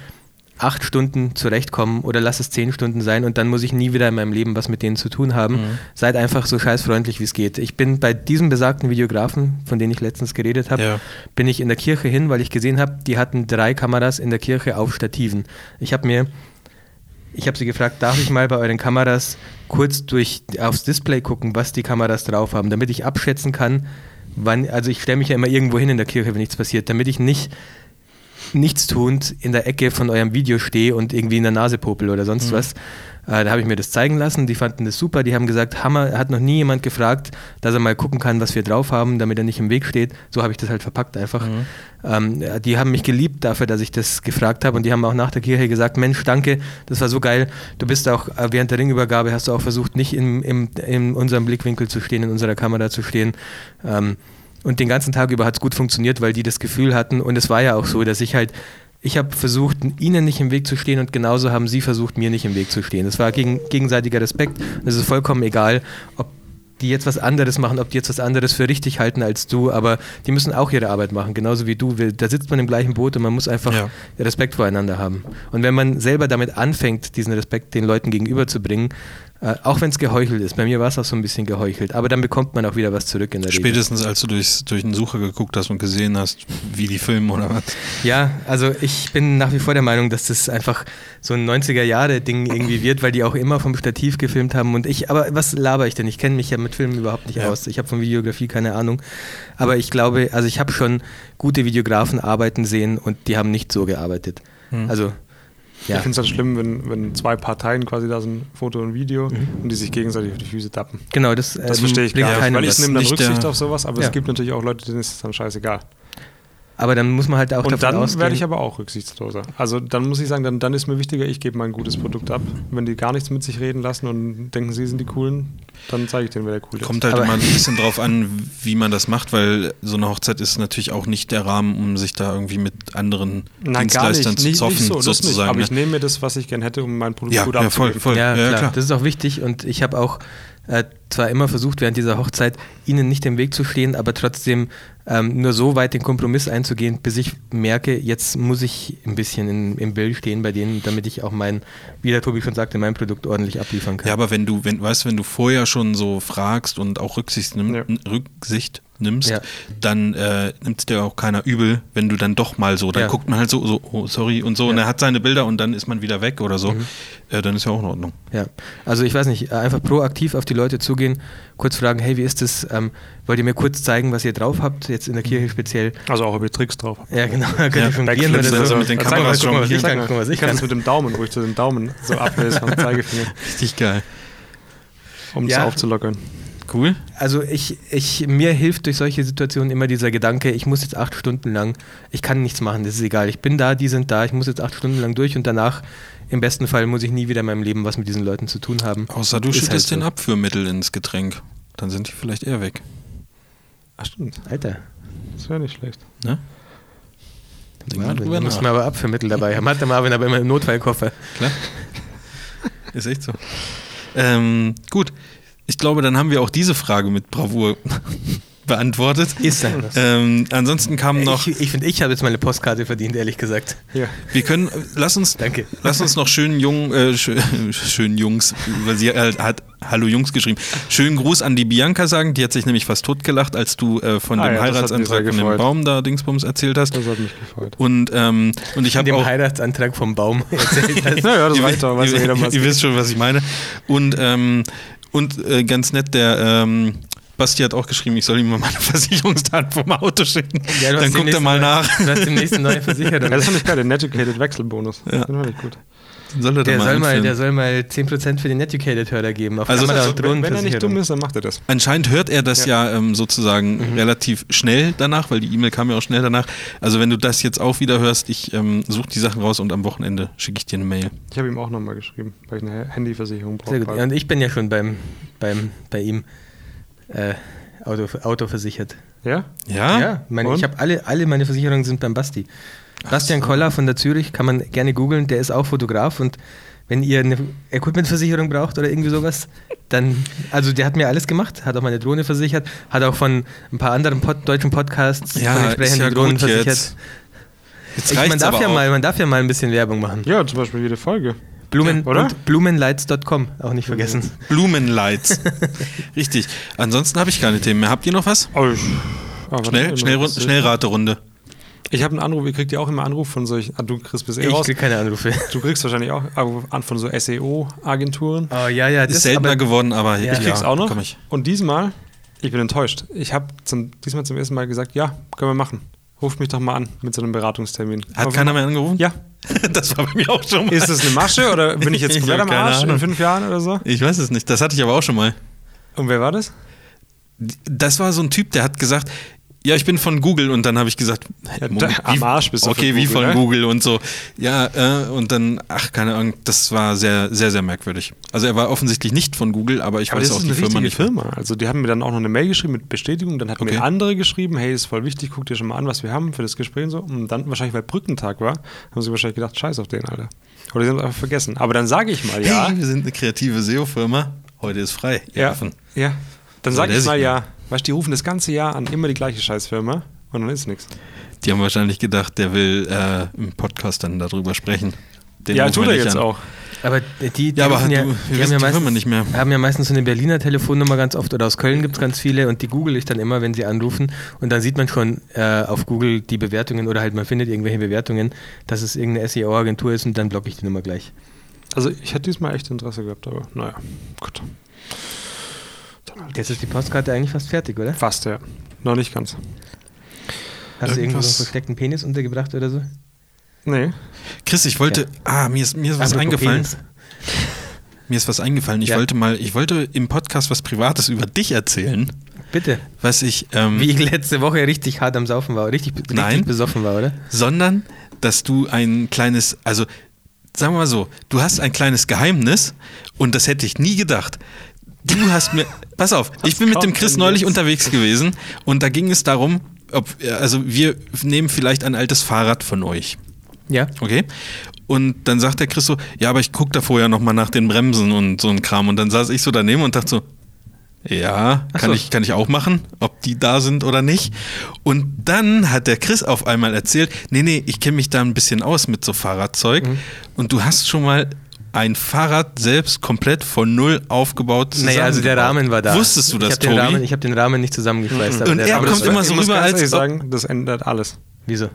acht Stunden zurechtkommen oder lass es zehn Stunden sein und dann muss ich nie wieder in meinem Leben was mit denen zu tun haben. Mhm. Seid einfach so scheißfreundlich, wie es geht. Ich bin bei diesem besagten Videografen, von dem ich letztens geredet habe, ja. bin ich in der Kirche hin, weil ich gesehen habe, die hatten drei Kameras in der Kirche auf Stativen. Ich habe mir ich habe sie gefragt, darf ich mal bei euren Kameras kurz durch aufs Display gucken, was die Kameras drauf haben, damit ich abschätzen kann, wann, also ich stelle mich ja immer irgendwo hin in der Kirche, wenn nichts passiert, damit ich nicht nichtstuend in der Ecke von eurem Video stehe und irgendwie in der Nase popel oder sonst mhm. was. Äh, da habe ich mir das zeigen lassen. Die fanden das super. Die haben gesagt, Hammer, hat noch nie jemand gefragt, dass er mal gucken kann, was wir drauf haben, damit er nicht im Weg steht. So habe ich das halt verpackt einfach. Mhm. Ähm, die haben mich geliebt dafür, dass ich das gefragt habe und die haben auch nach der Kirche gesagt, Mensch, danke, das war so geil. Du bist auch äh, während der Ringübergabe hast du auch versucht, nicht in, in, in unserem Blickwinkel zu stehen, in unserer Kamera zu stehen. Ähm, und den ganzen Tag über hat es gut funktioniert, weil die das Gefühl hatten. Und es war ja auch so, dass ich halt, ich habe versucht, ihnen nicht im Weg zu stehen und genauso haben sie versucht, mir nicht im Weg zu stehen. Es war gegen, gegenseitiger Respekt. Und es ist vollkommen egal, ob die jetzt was anderes machen, ob die jetzt was anderes für richtig halten als du, aber die müssen auch ihre Arbeit machen, genauso wie du. Da sitzt man im gleichen Boot und man muss einfach ja. Respekt voreinander haben. Und wenn man selber damit anfängt, diesen Respekt den Leuten gegenüberzubringen, äh, auch wenn es geheuchelt ist. Bei mir war es auch so ein bisschen geheuchelt. Aber dann bekommt man auch wieder was zurück in der Spätestens Regel. als du durchs, durch den Sucher geguckt hast und gesehen hast, wie die filmen oder was. Ja, also ich bin nach wie vor der Meinung, dass das einfach so ein 90er-Jahre-Ding irgendwie wird, weil die auch immer vom Stativ gefilmt haben. Und ich, aber was laber ich denn? Ich kenne mich ja mit Filmen überhaupt nicht ja. aus. Ich habe von Videografie keine Ahnung. Aber ich glaube, also ich habe schon gute Videografen arbeiten sehen und die haben nicht so gearbeitet. Hm. Also ja. Ich finde es halt schlimm, wenn, wenn zwei Parteien quasi da sind, Foto und Video, mhm. und die sich gegenseitig auf die Füße tappen. Genau, das, äh, das verstehe ich gar nicht, weil ich nehme dann Rücksicht auf sowas, aber ja. es gibt natürlich auch Leute, denen ist es dann scheißegal. Aber dann muss man halt auch Und davon dann ausgehen. werde ich aber auch rücksichtsloser. Also dann muss ich sagen, dann, dann ist mir wichtiger, ich gebe mein gutes Produkt ab. Wenn die gar nichts mit sich reden lassen und denken, sie sind die Coolen, dann zeige ich denen, wer der Cool ist. Kommt halt aber immer ein bisschen drauf an, wie man das macht, weil so eine Hochzeit ist natürlich auch nicht der Rahmen, um sich da irgendwie mit anderen Nein, Dienstleistern nicht. zu zoffen, nicht so, sozusagen. Aber ne? ich nehme mir das, was ich gerne hätte, um mein Produkt ja, gut ja, voll, voll. Ja, ja, klar. Das ist auch wichtig und ich habe auch äh, zwar immer versucht, während dieser Hochzeit ihnen nicht im Weg zu stehen, aber trotzdem ähm, nur so weit den Kompromiss einzugehen, bis ich merke, jetzt muss ich ein bisschen in, im Bild stehen bei denen, damit ich auch mein, wie der Tobi schon sagte, mein Produkt ordentlich abliefern kann. Ja, aber wenn du, wenn, weißt wenn du vorher schon so fragst und auch Rücksicht, nimm, ja. Rücksicht nimmst, ja. dann äh, nimmt es dir auch keiner übel, wenn du dann doch mal so, dann ja. guckt man halt so, so oh, sorry und so, ja. und er hat seine Bilder und dann ist man wieder weg oder so, mhm. äh, dann ist ja auch in Ordnung. Ja, also ich weiß nicht, einfach proaktiv auf die Leute zugehen, kurz fragen, hey, wie ist das, ähm, wollt ihr mir kurz zeigen, was ihr drauf habt, jetzt in der Kirche speziell? Also auch ob ihr Tricks drauf habt. Ja, genau, <laughs> könnt ihr jonglieren oder so. Also mit den Kameras guck mal, ich kann. Guck mal, was ich kann. das mit dem Daumen, ich zu den Daumen so <laughs> ablese vom Zeigefinger. <laughs> Richtig geil. Um es aufzulockern. Cool. Also ich, ich, mir hilft durch solche Situationen immer dieser Gedanke, ich muss jetzt acht Stunden lang, ich kann nichts machen, das ist egal. Ich bin da, die sind da, ich muss jetzt acht Stunden lang durch und danach, im besten Fall, muss ich nie wieder in meinem Leben was mit diesen Leuten zu tun haben. Außer du schüttest halt so. den Abführmittel ins Getränk. Dann sind die vielleicht eher weg. Ach stimmt. Alter. Das wäre nicht schlecht. Ne? Marvin, da muss man aber Abführmittel dabei haben. Hat der Marvin aber immer im Notfallkoffer. Klar. Ist echt so. Ähm, gut, ich glaube, dann haben wir auch diese Frage mit Bravour <laughs> beantwortet. Ist so. Ähm, ansonsten kam noch. Ich, ich finde, ich habe jetzt meine Postkarte verdient, ehrlich gesagt. Ja. Wir können, lass uns, Danke. lass uns noch schön jung, äh, schön, <laughs> schön Jungs, weil sie halt hat Hallo Jungs geschrieben. Schönen Gruß an die Bianca sagen, die hat sich nämlich fast totgelacht, als du äh, von Ah dem ja, Heiratsantrag von dem. Baum da Dingsbums erzählt hast. Das hat mich gefreut. Und, ähm, und ich habe dem auch. Heiratsantrag vom Baum <laughs> erzählt hast. Naja, das reicht doch, weiß ihr, jeder mal. ihr wisst schon, was ich meine. Und, ähm, und äh, ganz nett, der ähm, Basti hat auch geschrieben, ich soll ihm mal meine <laughs> Versicherungsdaten vom Auto schicken. Ja, Dann guckt er mal nach. Du hast demnächst eine neue Versicherung. Ja, das fand ich geil, den Educated Wechselbonus. Ja. Den fand ich gut. Soll er da Der soll, mal, der soll mal 10% für den Educated-Hörer geben. Auf Also- also, Wenn, wenn er nicht dumm ist, dann macht er das. Anscheinend hört er das ja, ähm, sozusagen Mhm. relativ schnell danach, weil die E-Mail kam ja auch schnell danach. Also wenn du das jetzt auch wieder hörst, ich ähm, suche die Sachen raus und am Wochenende schicke ich dir eine Mail. Ich habe ihm auch nochmal geschrieben, weil ich eine Handyversicherung brauche. Sehr gut. Ja, und ich bin ja schon beim, beim, bei ihm äh, Auto, Auto versichert. Ja? Ja? Ja, meine, ich habe alle, alle meine Versicherungen sind beim Basti. Bastian Koller von der Zürich, kann man gerne googeln, der ist auch Fotograf und wenn ihr eine Equipmentversicherung braucht oder irgendwie sowas, dann, also der hat mir alles gemacht, hat auch meine Drohne versichert, hat auch von ein paar anderen Pod deutschen Podcasts Ja, von entsprechenden ja Drohnen gut versichert. jetzt. Jetzt Ich, man, darf aber ja auch. mal, man darf ja mal ein bisschen Werbung machen. Ja, zum Beispiel jede Folge. Blumen Ja, oder? und blumenlights.com, auch nicht vergessen. <laughs> Blumenlights. Richtig. Ansonsten habe ich keine Themen mehr. Habt ihr noch was? Oh, ich, ah, Schnell, schnell, was- Schnellraterunde. Ich habe einen Anruf, ihr kriegt ja auch immer Anruf von solchen, ah, du kriegst bis eh Ich raus. krieg keine Anrufe. <laughs> Du kriegst wahrscheinlich auch an von so SEO-Agenturen. Oh ja, ja, Ist seltener aber- geworden, aber Ja. Ich krieg's auch noch. Ich. Und diesmal, ich bin enttäuscht. Ich habe zum, diesmal zum ersten Mal gesagt, ja, können wir machen. Ruft mich doch mal an mit so einem Beratungstermin. Hat Aber- keiner mehr angerufen? Ja. <laughs> Das war bei mir auch schon mal. Ist das eine Masche oder bin ich <laughs> jetzt Ich komplett am Arsch in fünf Jahren oder so? Ich weiß es nicht. Das hatte ich aber auch schon mal. Und wer war das? Das war so ein Typ, der hat gesagt, ja, ich bin von Google und dann habe ich gesagt, Ja, Moment, da- am Arsch bist du Okay, von wie Google, von ne? Google und so. Ja, äh, und dann, ach, keine Ahnung, das war sehr, sehr, sehr merkwürdig. Also er war offensichtlich nicht von Google, aber ich Aber weiß auch die Firma nicht. Firma. Also die haben mir dann auch noch eine Mail geschrieben mit Bestätigung. Dann hat Okay. mir andere geschrieben, hey, ist voll wichtig, guck dir schon mal an, was wir haben für das Gespräch und so. Und dann wahrscheinlich, weil Brückentag war, haben sie wahrscheinlich gedacht, scheiß auf den, Alter. Oder sie haben es einfach vergessen. Aber dann sage ich mal ja. Hey, wir sind eine kreative SEO-Firma. Heute ist frei. ja, ja. Dann sage ich mal ja. Weißt du, die rufen das ganze Jahr an immer die gleiche Scheißfirma und dann ist nichts. Die haben wahrscheinlich gedacht, der will äh, im Podcast dann darüber sprechen. Den Ja, tut er jetzt an. auch. Aber die, die Ja, aber rufen du- die haben ja die meistens, nicht mehr. haben ja meistens so eine Berliner Telefonnummer ganz oft oder aus Köln gibt es ganz viele und die google ich dann immer, wenn sie anrufen und dann sieht man schon äh, auf Google die Bewertungen oder halt man findet irgendwelche Bewertungen, dass es irgendeine SEO-Agentur ist und dann blocke ich die Nummer gleich. Also ich hätte diesmal echt Interesse gehabt, aber naja, gut. Jetzt ist die Postkarte eigentlich fast fertig, oder? Fast, ja. Noch nicht ganz. Hast du irgendwo so einen Irgendwas- versteckten Penis untergebracht oder so? Nee. Chris, ich wollte, ah, mir ist, mir ist was Apropos eingefallen. Penis. Mir ist was eingefallen. Ich Ja. wollte mal, ich wollte im Podcast was Privates über dich erzählen, Bitte. was ich, ähm, Wie ich letzte Woche richtig hart am Saufen war, richtig, richtig Nein. besoffen war, oder? sondern dass du ein kleines, also sagen wir mal so, du hast ein kleines Geheimnis und das hätte ich nie gedacht. Du hast mir, pass auf, ich bin mit dem Chris neulich jetzt? unterwegs gewesen und da ging es darum, ob, also wir nehmen vielleicht ein altes Fahrrad von euch. Ja. Okay. Und dann sagt der Chris so, ja, aber ich gucke da vorher nochmal nach den Bremsen und so ein Kram. Und dann saß ich so daneben und dachte so, ja, kann, so. ich, kann ich auch machen, ob die da sind oder nicht. Und dann hat der Chris auf einmal erzählt, nee, nee, ich kenne mich da ein bisschen aus mit so Fahrradzeug. Mhm. Und du hast schon mal ein Fahrrad selbst komplett von null aufgebaut Naja, also der. Rahmen war da. Wusstest du ich das, hab den Tobi? Rahmen, Ich habe den Rahmen nicht zusammengeschweißt. aber Und der er Rahmen kommt immer so ich rüber, als ob- sagen, das ändert alles. Wieso?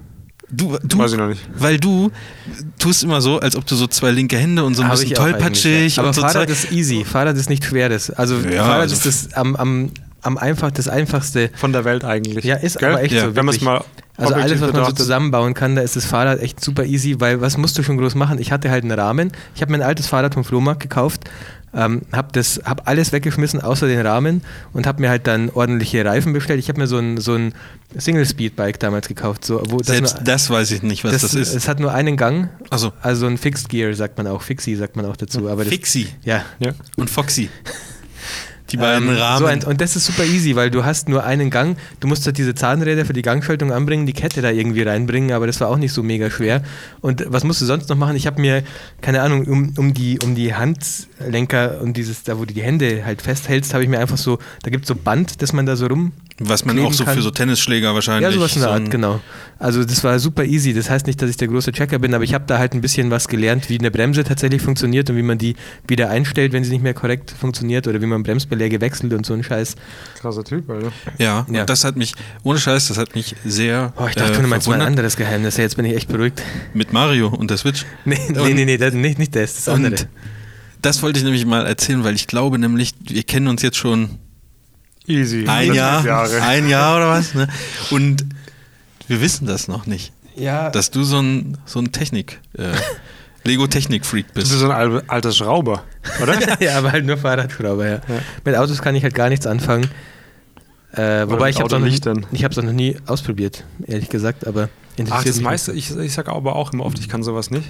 Du, du, Weiß ich noch nicht. Weil du tust immer so, als ob du so zwei linke Hände und so ein Hab bisschen ich tollpatschig ja. Aber und so Fahrrad Zeug. ist easy. Fahrrad ist nicht schweres. Also Ja, Fahrrad also ist das am, am, am einfach, das einfachste. Von der Welt eigentlich. Ja, ist Gell? aber echt Ja. so. Wenn man es mal Also alles, was man so zusammenbauen kann, da ist das Fahrrad echt super easy, weil was musst du schon groß machen? Ich hatte halt einen Rahmen. Ich habe mir ein altes Fahrrad vom Flohmarkt gekauft, ähm, habe das, hab alles weggeschmissen außer den Rahmen und habe mir halt dann ordentliche Reifen bestellt. Ich habe mir so ein, so ein Single-Speed-Bike damals gekauft, so, wo das Selbst nur, das weiß ich nicht, was das, ist. Es hat nur einen Gang, Also also ein Fixed Gear sagt man auch, Fixie sagt man auch dazu. Aber das, Fixie ja, Ja. und Foxy. <laughs> Die beiden Ähm, Rahmen. So ein, und das ist super easy, weil du hast nur einen Gang. Du musst halt diese Zahnräder für die Gangschaltung anbringen, die Kette da irgendwie reinbringen, aber das war auch nicht so mega schwer. Und was musst du sonst noch machen? Ich habe mir, keine Ahnung, um, um, die, um die Handlenker und dieses, da wo du die Hände halt festhältst, habe ich mir einfach so, da gibt es so Band, das man da so rum Was man auch so kann. für so Tennisschläger wahrscheinlich. Ja, sowas in der so Art, genau. Also das war super easy. Das heißt nicht, dass ich der große Checker bin, aber ich habe da halt ein bisschen was gelernt, wie eine Bremse tatsächlich funktioniert und wie man die wieder einstellt, wenn sie nicht mehr korrekt funktioniert oder wie man Bremsbeläge wechselt und so ein Scheiß. Krasser Typ, Alter. Ja, Ja. und das hat mich, ohne Scheiß, das hat mich sehr Oh, ich dachte, äh, du meinst mal ein anderes Geheimnis. Ja, jetzt bin ich echt beruhigt. mit Mario und der Switch. <laughs> Nee, nee, Und- nee, nee, das, nicht, nicht das, das andere. Und das wollte ich nämlich mal erzählen, weil ich glaube nämlich, wir kennen uns jetzt schon Easy. ein Jahr, Jahre. ein Jahr oder was. Ne? <laughs> Und wir wissen das noch nicht, ja, dass du so ein, so ein Technik, äh, <laughs> Lego-Technik-Freak Du bist bist. so ein al- alter Schrauber, oder? <laughs> ja, aber halt nur Fahrradschrauber, ja. Ja. Mit Autos kann ich halt gar nichts anfangen. Äh, wobei ich habe es noch, ich hab's noch nie ausprobiert, ehrlich gesagt, aber Ach, das meiste, ich, ich sage aber auch immer oft, ich kann sowas nicht.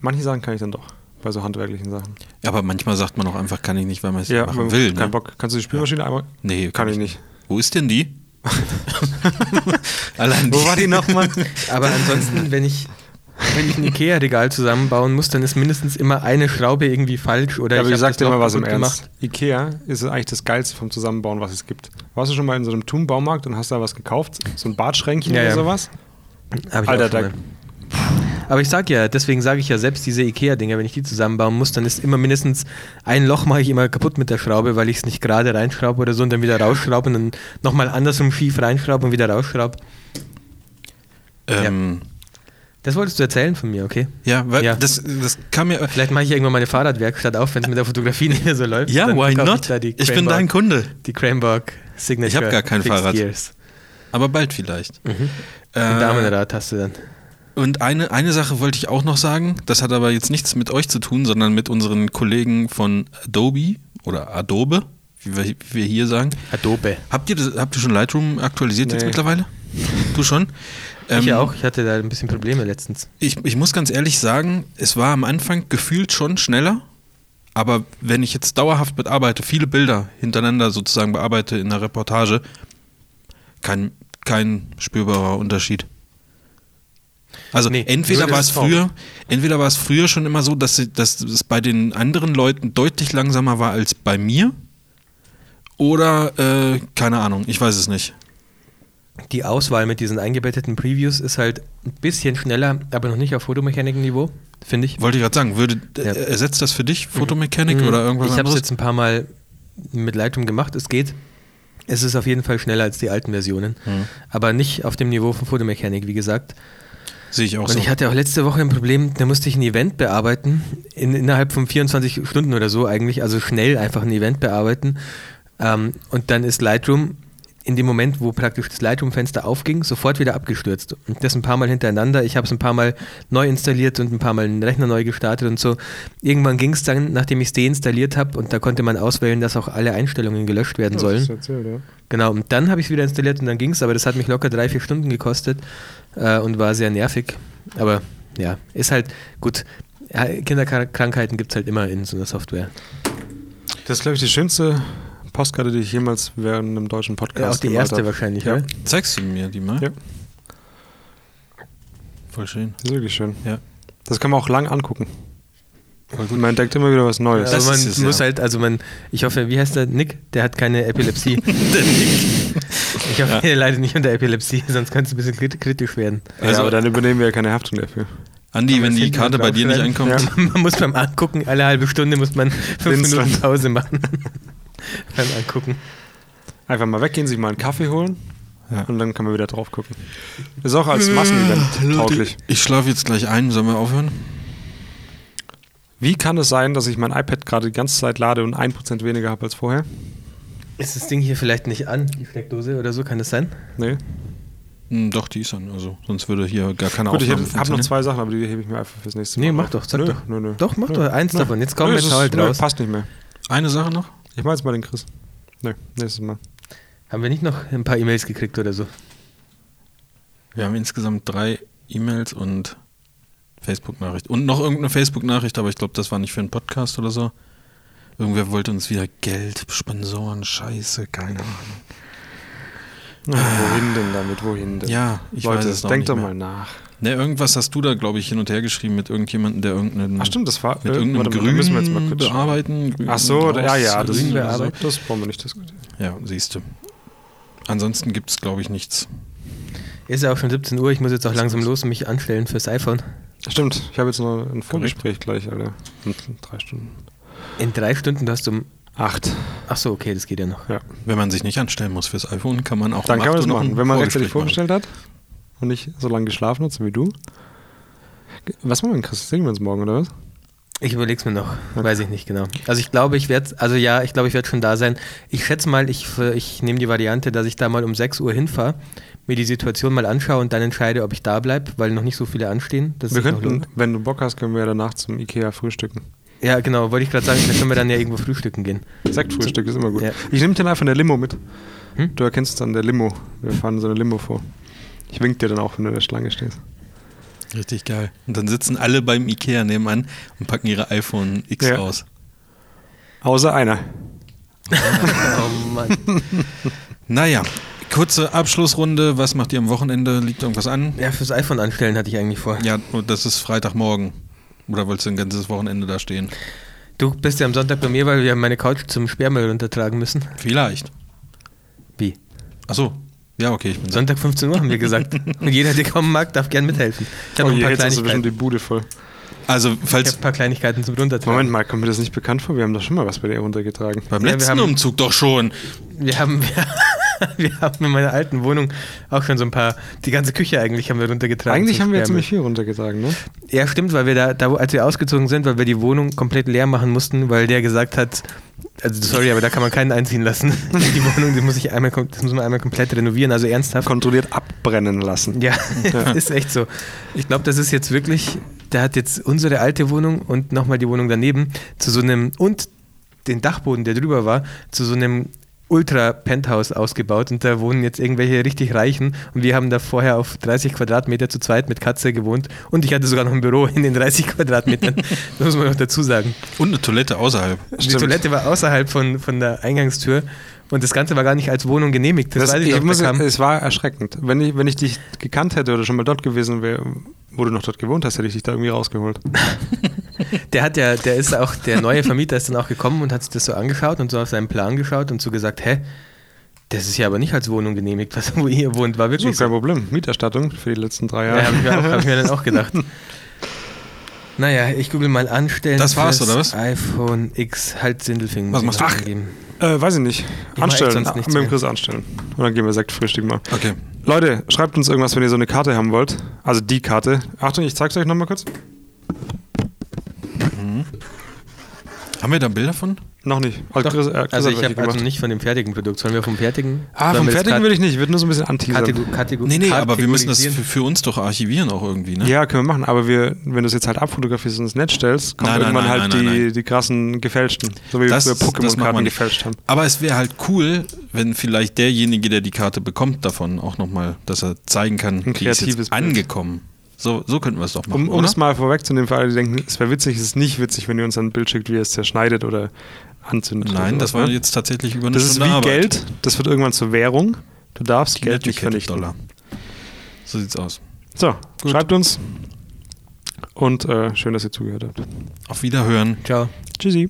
Manche Sachen kann ich dann doch, bei so handwerklichen Sachen. Ja, aber manchmal sagt man auch einfach, kann ich nicht, weil man es Ja, machen will. kein Ne? Bock. Kannst du die Spülmaschine einmal? Nee, Kann ich nicht. Wo ist denn die? <laughs> Allein Wo war die nochmal? Aber ansonsten, wenn ich, wenn ich ein Ikea-Regal zusammenbauen muss, dann ist mindestens immer eine Schraube irgendwie falsch oder Ja, aber ich ich sag dir mal was im kaputt Ernst. Ikea ist eigentlich das Geilste vom Zusammenbauen, was es gibt. Warst du schon mal in so einem Thun-Baumarkt und hast da was gekauft? So ein Badschränkchen Ja, oder ja. sowas? Hab ich Alter, auch schon mal. Aber ich sag ja, deswegen sage ich ja, selbst diese Ikea-Dinger, wenn ich die zusammenbauen muss, dann ist immer mindestens ein Loch mache ich immer kaputt mit der Schraube, weil ich es nicht gerade reinschraube oder so und dann wieder rausschraube und dann nochmal andersrum schief reinschraube und wieder rausschraube. Ähm, Das wolltest du erzählen von mir, okay? ja, weil Ja. Das, das kam mir. Vielleicht mache ich irgendwann meine Fahrradwerkstatt auf, wenn es mit der Fotografie <laughs> nicht mehr so läuft. Ja, why not? Ich, Ich bin dein Kunde. Die Cranborg Signature. Ich hab gar kein Fixed Fahrrad. Gears. Aber bald vielleicht. Mhm. Äh, Ein Damenrad hast du dann. Und eine, eine Sache wollte ich auch noch sagen, das hat aber jetzt nichts mit euch zu tun, sondern mit unseren Kollegen von Adobe oder Adobe, wie wir, wie wir hier sagen. Adobe. Habt ihr, das, habt ihr schon Lightroom aktualisiert jetzt Nee. mittlerweile? Du schon? Ich Ähm, ja auch. Ich hatte da ein bisschen Probleme letztens. Ich, ich muss ganz ehrlich sagen, es war am Anfang gefühlt schon schneller, aber wenn ich jetzt dauerhaft mitarbeite, viele Bilder hintereinander sozusagen bearbeite in der Reportage, kein, kein spürbarer Unterschied. Also Nee, entweder war es früher, entweder war es früher schon immer so, dass, sie, dass es bei den anderen Leuten deutlich langsamer war als bei mir, oder äh, keine Ahnung, ich weiß es nicht. Die Auswahl mit diesen eingebetteten Previews ist halt ein bisschen schneller, aber noch nicht auf Fotomechanik-Niveau, finde ich. Wollte ich gerade sagen, würde Ja. äh, ersetzt das für dich Fotomechanik Mhm. oder irgendwas Ich habe es anderes? jetzt ein paar Mal mit Lightroom gemacht. Es geht. Es ist auf jeden Fall schneller als die alten Versionen. Mhm. Aber nicht auf dem Niveau von Fotomechanik, wie gesagt. Sehe ich auch Und so. ich hatte auch letzte Woche ein Problem, da musste ich ein Event bearbeiten, in, innerhalb von 24 Stunden oder so eigentlich, also schnell einfach ein Event bearbeiten. Ähm, und dann ist Lightroom in dem Moment, wo praktisch das Lightroom-Fenster aufging, sofort wieder abgestürzt. Und das ein paar Mal hintereinander. Ich habe es ein paar Mal neu installiert und ein paar Mal den Rechner neu gestartet und so. Irgendwann ging es dann, nachdem ich es deinstalliert habe und da konnte man auswählen, dass auch alle Einstellungen gelöscht werden sollen. das ist erzählt, ja. Genau, und dann habe ich es wieder installiert und dann ging es, aber das hat mich locker drei, vier Stunden gekostet äh, und war sehr nervig. Aber ja, ist halt gut. Ja, Kinderkrankheiten gibt es halt immer in so einer Software. Das ist, glaube ich, die schönste Postkarte, die ich jemals während einem deutschen Podcast Ja, auch die erste habe. wahrscheinlich, Ja. oder? Zeigst du mir die mal? Ja. Voll schön. Das ist wirklich schön. Ja. Das kann man auch lang angucken. Man entdeckt immer wieder was Neues. Das Also man es, muss ja. halt, also man, ich hoffe, wie heißt der? Nick? Der hat keine Epilepsie. <laughs> ich hoffe, er leidet nicht unter Epilepsie, <laughs> sonst könnte es ein bisschen krit- kritisch werden. ja, Also- aber dann übernehmen wir ja keine Haftung dafür. Andi, wenn die Karte bei dir nicht draufschreiben? einkommt, <laughs> Man muss beim Angucken, alle halbe Stunde muss man fünf. Minuten Pause machen. <laughs> beim Angucken. Einfach mal weggehen, sich mal einen Kaffee holen Ja. und dann kann man wieder drauf gucken. Ist auch als Massenevent tauglich. ich schlafe jetzt gleich ein. Sollen wir aufhören? Wie kann es sein, dass ich mein iPad gerade die ganze Zeit lade und 1% weniger habe als vorher? Ist das Ding hier vielleicht nicht an, die Steckdose oder so? Kann das sein? Nee. Hm, doch, die ist an. Also, sonst würde hier gar keine Gut, ich Aufnahme habe noch zwei Sachen, aber die hebe ich mir einfach fürs nächste Mal. Nee, mach auf. doch, sag nö, doch. Nö, nö. Doch, mach Nö. doch eins Nö. davon. Jetzt komm, Nö, jetzt halt raus. Passt nicht mehr. Eine Sache noch? Ich mach jetzt mal den Chris. Nö, nächstes Mal. Haben wir nicht noch ein paar E-Mails gekriegt oder so? Wir haben insgesamt drei E-Mails und Facebook-Nachricht. Und noch irgendeine Facebook-Nachricht, aber ich glaube, das war nicht für einen Podcast oder so. Irgendwer wollte uns wieder Geld, Sponsoren, Scheiße, keine Ahnung. Na, wohin denn damit? Wohin denn? Ja, ich Leute, weiß es noch denkt nicht doch mal nach. Ne, irgendwas hast du da, glaube ich, hin und her geschrieben mit irgendjemandem, der irgendeinen. Ach stimmt, das war Mit irgendeinem warte Grün müssen wir jetzt mal kurz bearbeiten. Grün Ach so, ja, ja, das, Grün bearbeiten. das brauchen wir nicht diskutieren. Ja, siehst du. Ansonsten gibt es, glaube ich, nichts. Ist ja auch schon 17 Uhr, ich muss jetzt auch langsam los und mich anstellen fürs iPhone. Stimmt, ich habe jetzt noch ein Vorgespräch gleich, Alter. In drei Stunden. In drei Stunden, du hast um. Acht. Ach so, okay, das geht ja noch. Ja. Wenn man sich nicht anstellen muss fürs iPhone, kann man auch Dann um kann man 8 das machen. Wenn man rechtzeitig vorgestellt hat und nicht so lange geschlafen hat, so wie du. Was machen wir denn, Chris? Sehen wir uns morgen, oder was? Ich überleg's mir noch, weiß ich nicht genau. Also ich glaube, ich werde, also ja, ich glaube, ich werde schon da sein. Ich schätze mal, ich, ich nehme die Variante, dass ich da mal um 6 Uhr hinfahre, mir die Situation mal anschaue und dann entscheide, ob ich da bleibe, weil noch nicht so viele anstehen. wir könnten, wenn du Bock hast, können wir ja danach zum Ikea frühstücken. Ja, genau, wollte ich gerade sagen, da können wir dann ja irgendwo frühstücken gehen. Sektfrühstück ist immer gut. Ja. Ich nehme dir einfach eine Limo mit. Hm? Du erkennst es an der Limo. Wir fahren so eine Limo vor. Ich wink dir dann auch, wenn du in der Schlange stehst. Richtig geil. Und dann sitzen alle beim Ikea nebenan und packen ihre iPhone X Ja. aus. Außer einer. Oh Mann. <laughs> Naja, kurze Abschlussrunde. Was macht ihr am Wochenende? Liegt irgendwas an? Ja, fürs iPhone anstellen hatte ich eigentlich vor. Ja, und das ist Freitagmorgen. Oder wolltest du ein ganzes Wochenende da stehen? Du bist ja am Sonntag bei mir, weil wir meine Couch zum Sperrmüll runtertragen müssen. Vielleicht. Wie? Achso. Ja, okay, ich bin Sonntag 15 Uhr haben wir gesagt. <laughs> Und jeder, der kommen mag, darf gern mithelfen. Ich habe Oh noch ein paar jetzt bestimmt Kleinigkeiten. die Bude voll. Also, Ich falls habe ein paar Kleinigkeiten zum Runtertragen. Moment mal, kommt mir das nicht bekannt vor? Wir haben doch schon mal was bei dir runtergetragen. beim Ja, wir letzten haben- Umzug doch schon. Wir haben, wir, <laughs> wir haben in meiner alten Wohnung auch schon so ein paar, die ganze Küche eigentlich haben wir runtergetragen. Eigentlich haben wir ziemlich viel runtergetragen, ne? Ja, stimmt, weil wir da, da, als wir ausgezogen sind, weil wir die Wohnung komplett leer machen mussten, weil der gesagt hat, also sorry, aber da kann man keinen einziehen lassen. <laughs> Die Wohnung, die muss ich einmal, das muss man einmal komplett renovieren, also ernsthaft. Kontrolliert abbrennen lassen. Ja, <laughs> das ist echt so. Ich glaube, das ist jetzt wirklich, der hat jetzt unsere alte Wohnung und nochmal die Wohnung daneben zu so einem, und den Dachboden, der drüber war, zu so einem Ultra-Penthouse ausgebaut und da wohnen jetzt irgendwelche richtig Reichen und wir haben da vorher auf 30 Quadratmeter zu zweit mit Katze gewohnt und ich hatte sogar noch ein Büro in den 30 Quadratmetern, <laughs> das muss man noch dazu sagen. Und eine Toilette außerhalb. Die Stimmt. Toilette war außerhalb von, von der Eingangstür und das Ganze war gar nicht als Wohnung genehmigt. Das, Das, weiß ich ich muss, es war erschreckend. Wenn ich, wenn ich dich gekannt hätte oder schon mal dort gewesen wäre, wo du noch dort gewohnt hast, hätte ich dich da irgendwie rausgeholt. <laughs> Der hat ja, der ist auch, der neue Vermieter ist dann auch gekommen und hat sich das so angeschaut und so auf seinen Plan geschaut und so gesagt, hä, das ist ja aber nicht als Wohnung genehmigt, was wo ihr wohnt, war So, wirklich kein so. Problem. Mieterstattung für die letzten drei Ja, Jahre. habe ich, mir auch- hab ich mir dann auch gedacht. <laughs> Naja, ich google mal anstellen. Das war's, oder was? iPhone X, halt Sindelfingen. Was muss ich machst du? eingeben. Äh, weiß ich nicht. echt Anstellen. sonst nichts mit dem. Chris anstellen. Und dann gehen wir Sektfrühstück mal. Okay. Leute, schreibt uns irgendwas, wenn ihr so eine Karte haben wollt. Also die Karte. Achtung, ich zeig's euch nochmal kurz. Haben wir da Bilder von? Noch nicht. Also, Doch, Chris, äh, Chris also ich habe also nicht von dem fertigen Produkt, sollen wir vom fertigen? Ah, vom fertigen würde ich nicht. Ich würde nur so ein bisschen anteasern. Kategor Kategor Nee, nee, aber wir müssen das für, für uns doch archivieren auch irgendwie, ne? Ja, können wir machen, aber wir, wenn du es jetzt halt abfotografierst und ins Netz stellst, kommen Nein, irgendwann nein, halt nein, die, nein. die krassen gefälschten. So wie Das- wir Pokémon-Karten gefälscht haben. Aber es wäre halt cool, wenn vielleicht derjenige, der die Karte bekommt, davon auch nochmal, dass er zeigen kann, die ist jetzt Bild. angekommen. So, so könnten wir es doch machen, Um um oder? es mal vorwegzunehmen, für alle, die denken, es wäre witzig, es ist nicht witzig, wenn ihr uns ein Bild schickt, wie ihr es zerschneidet oder anzündet. Nein, oder das war ne? jetzt tatsächlich über eine Das ist Stunde wie Arbeit. Geld, das wird irgendwann zur Währung. Du darfst Die Geld nicht vernichten. Dollar. So sieht's aus. So, Gut. schreibt uns und äh, schön, dass ihr zugehört habt. Auf Wiederhören. Ciao. Tschüssi.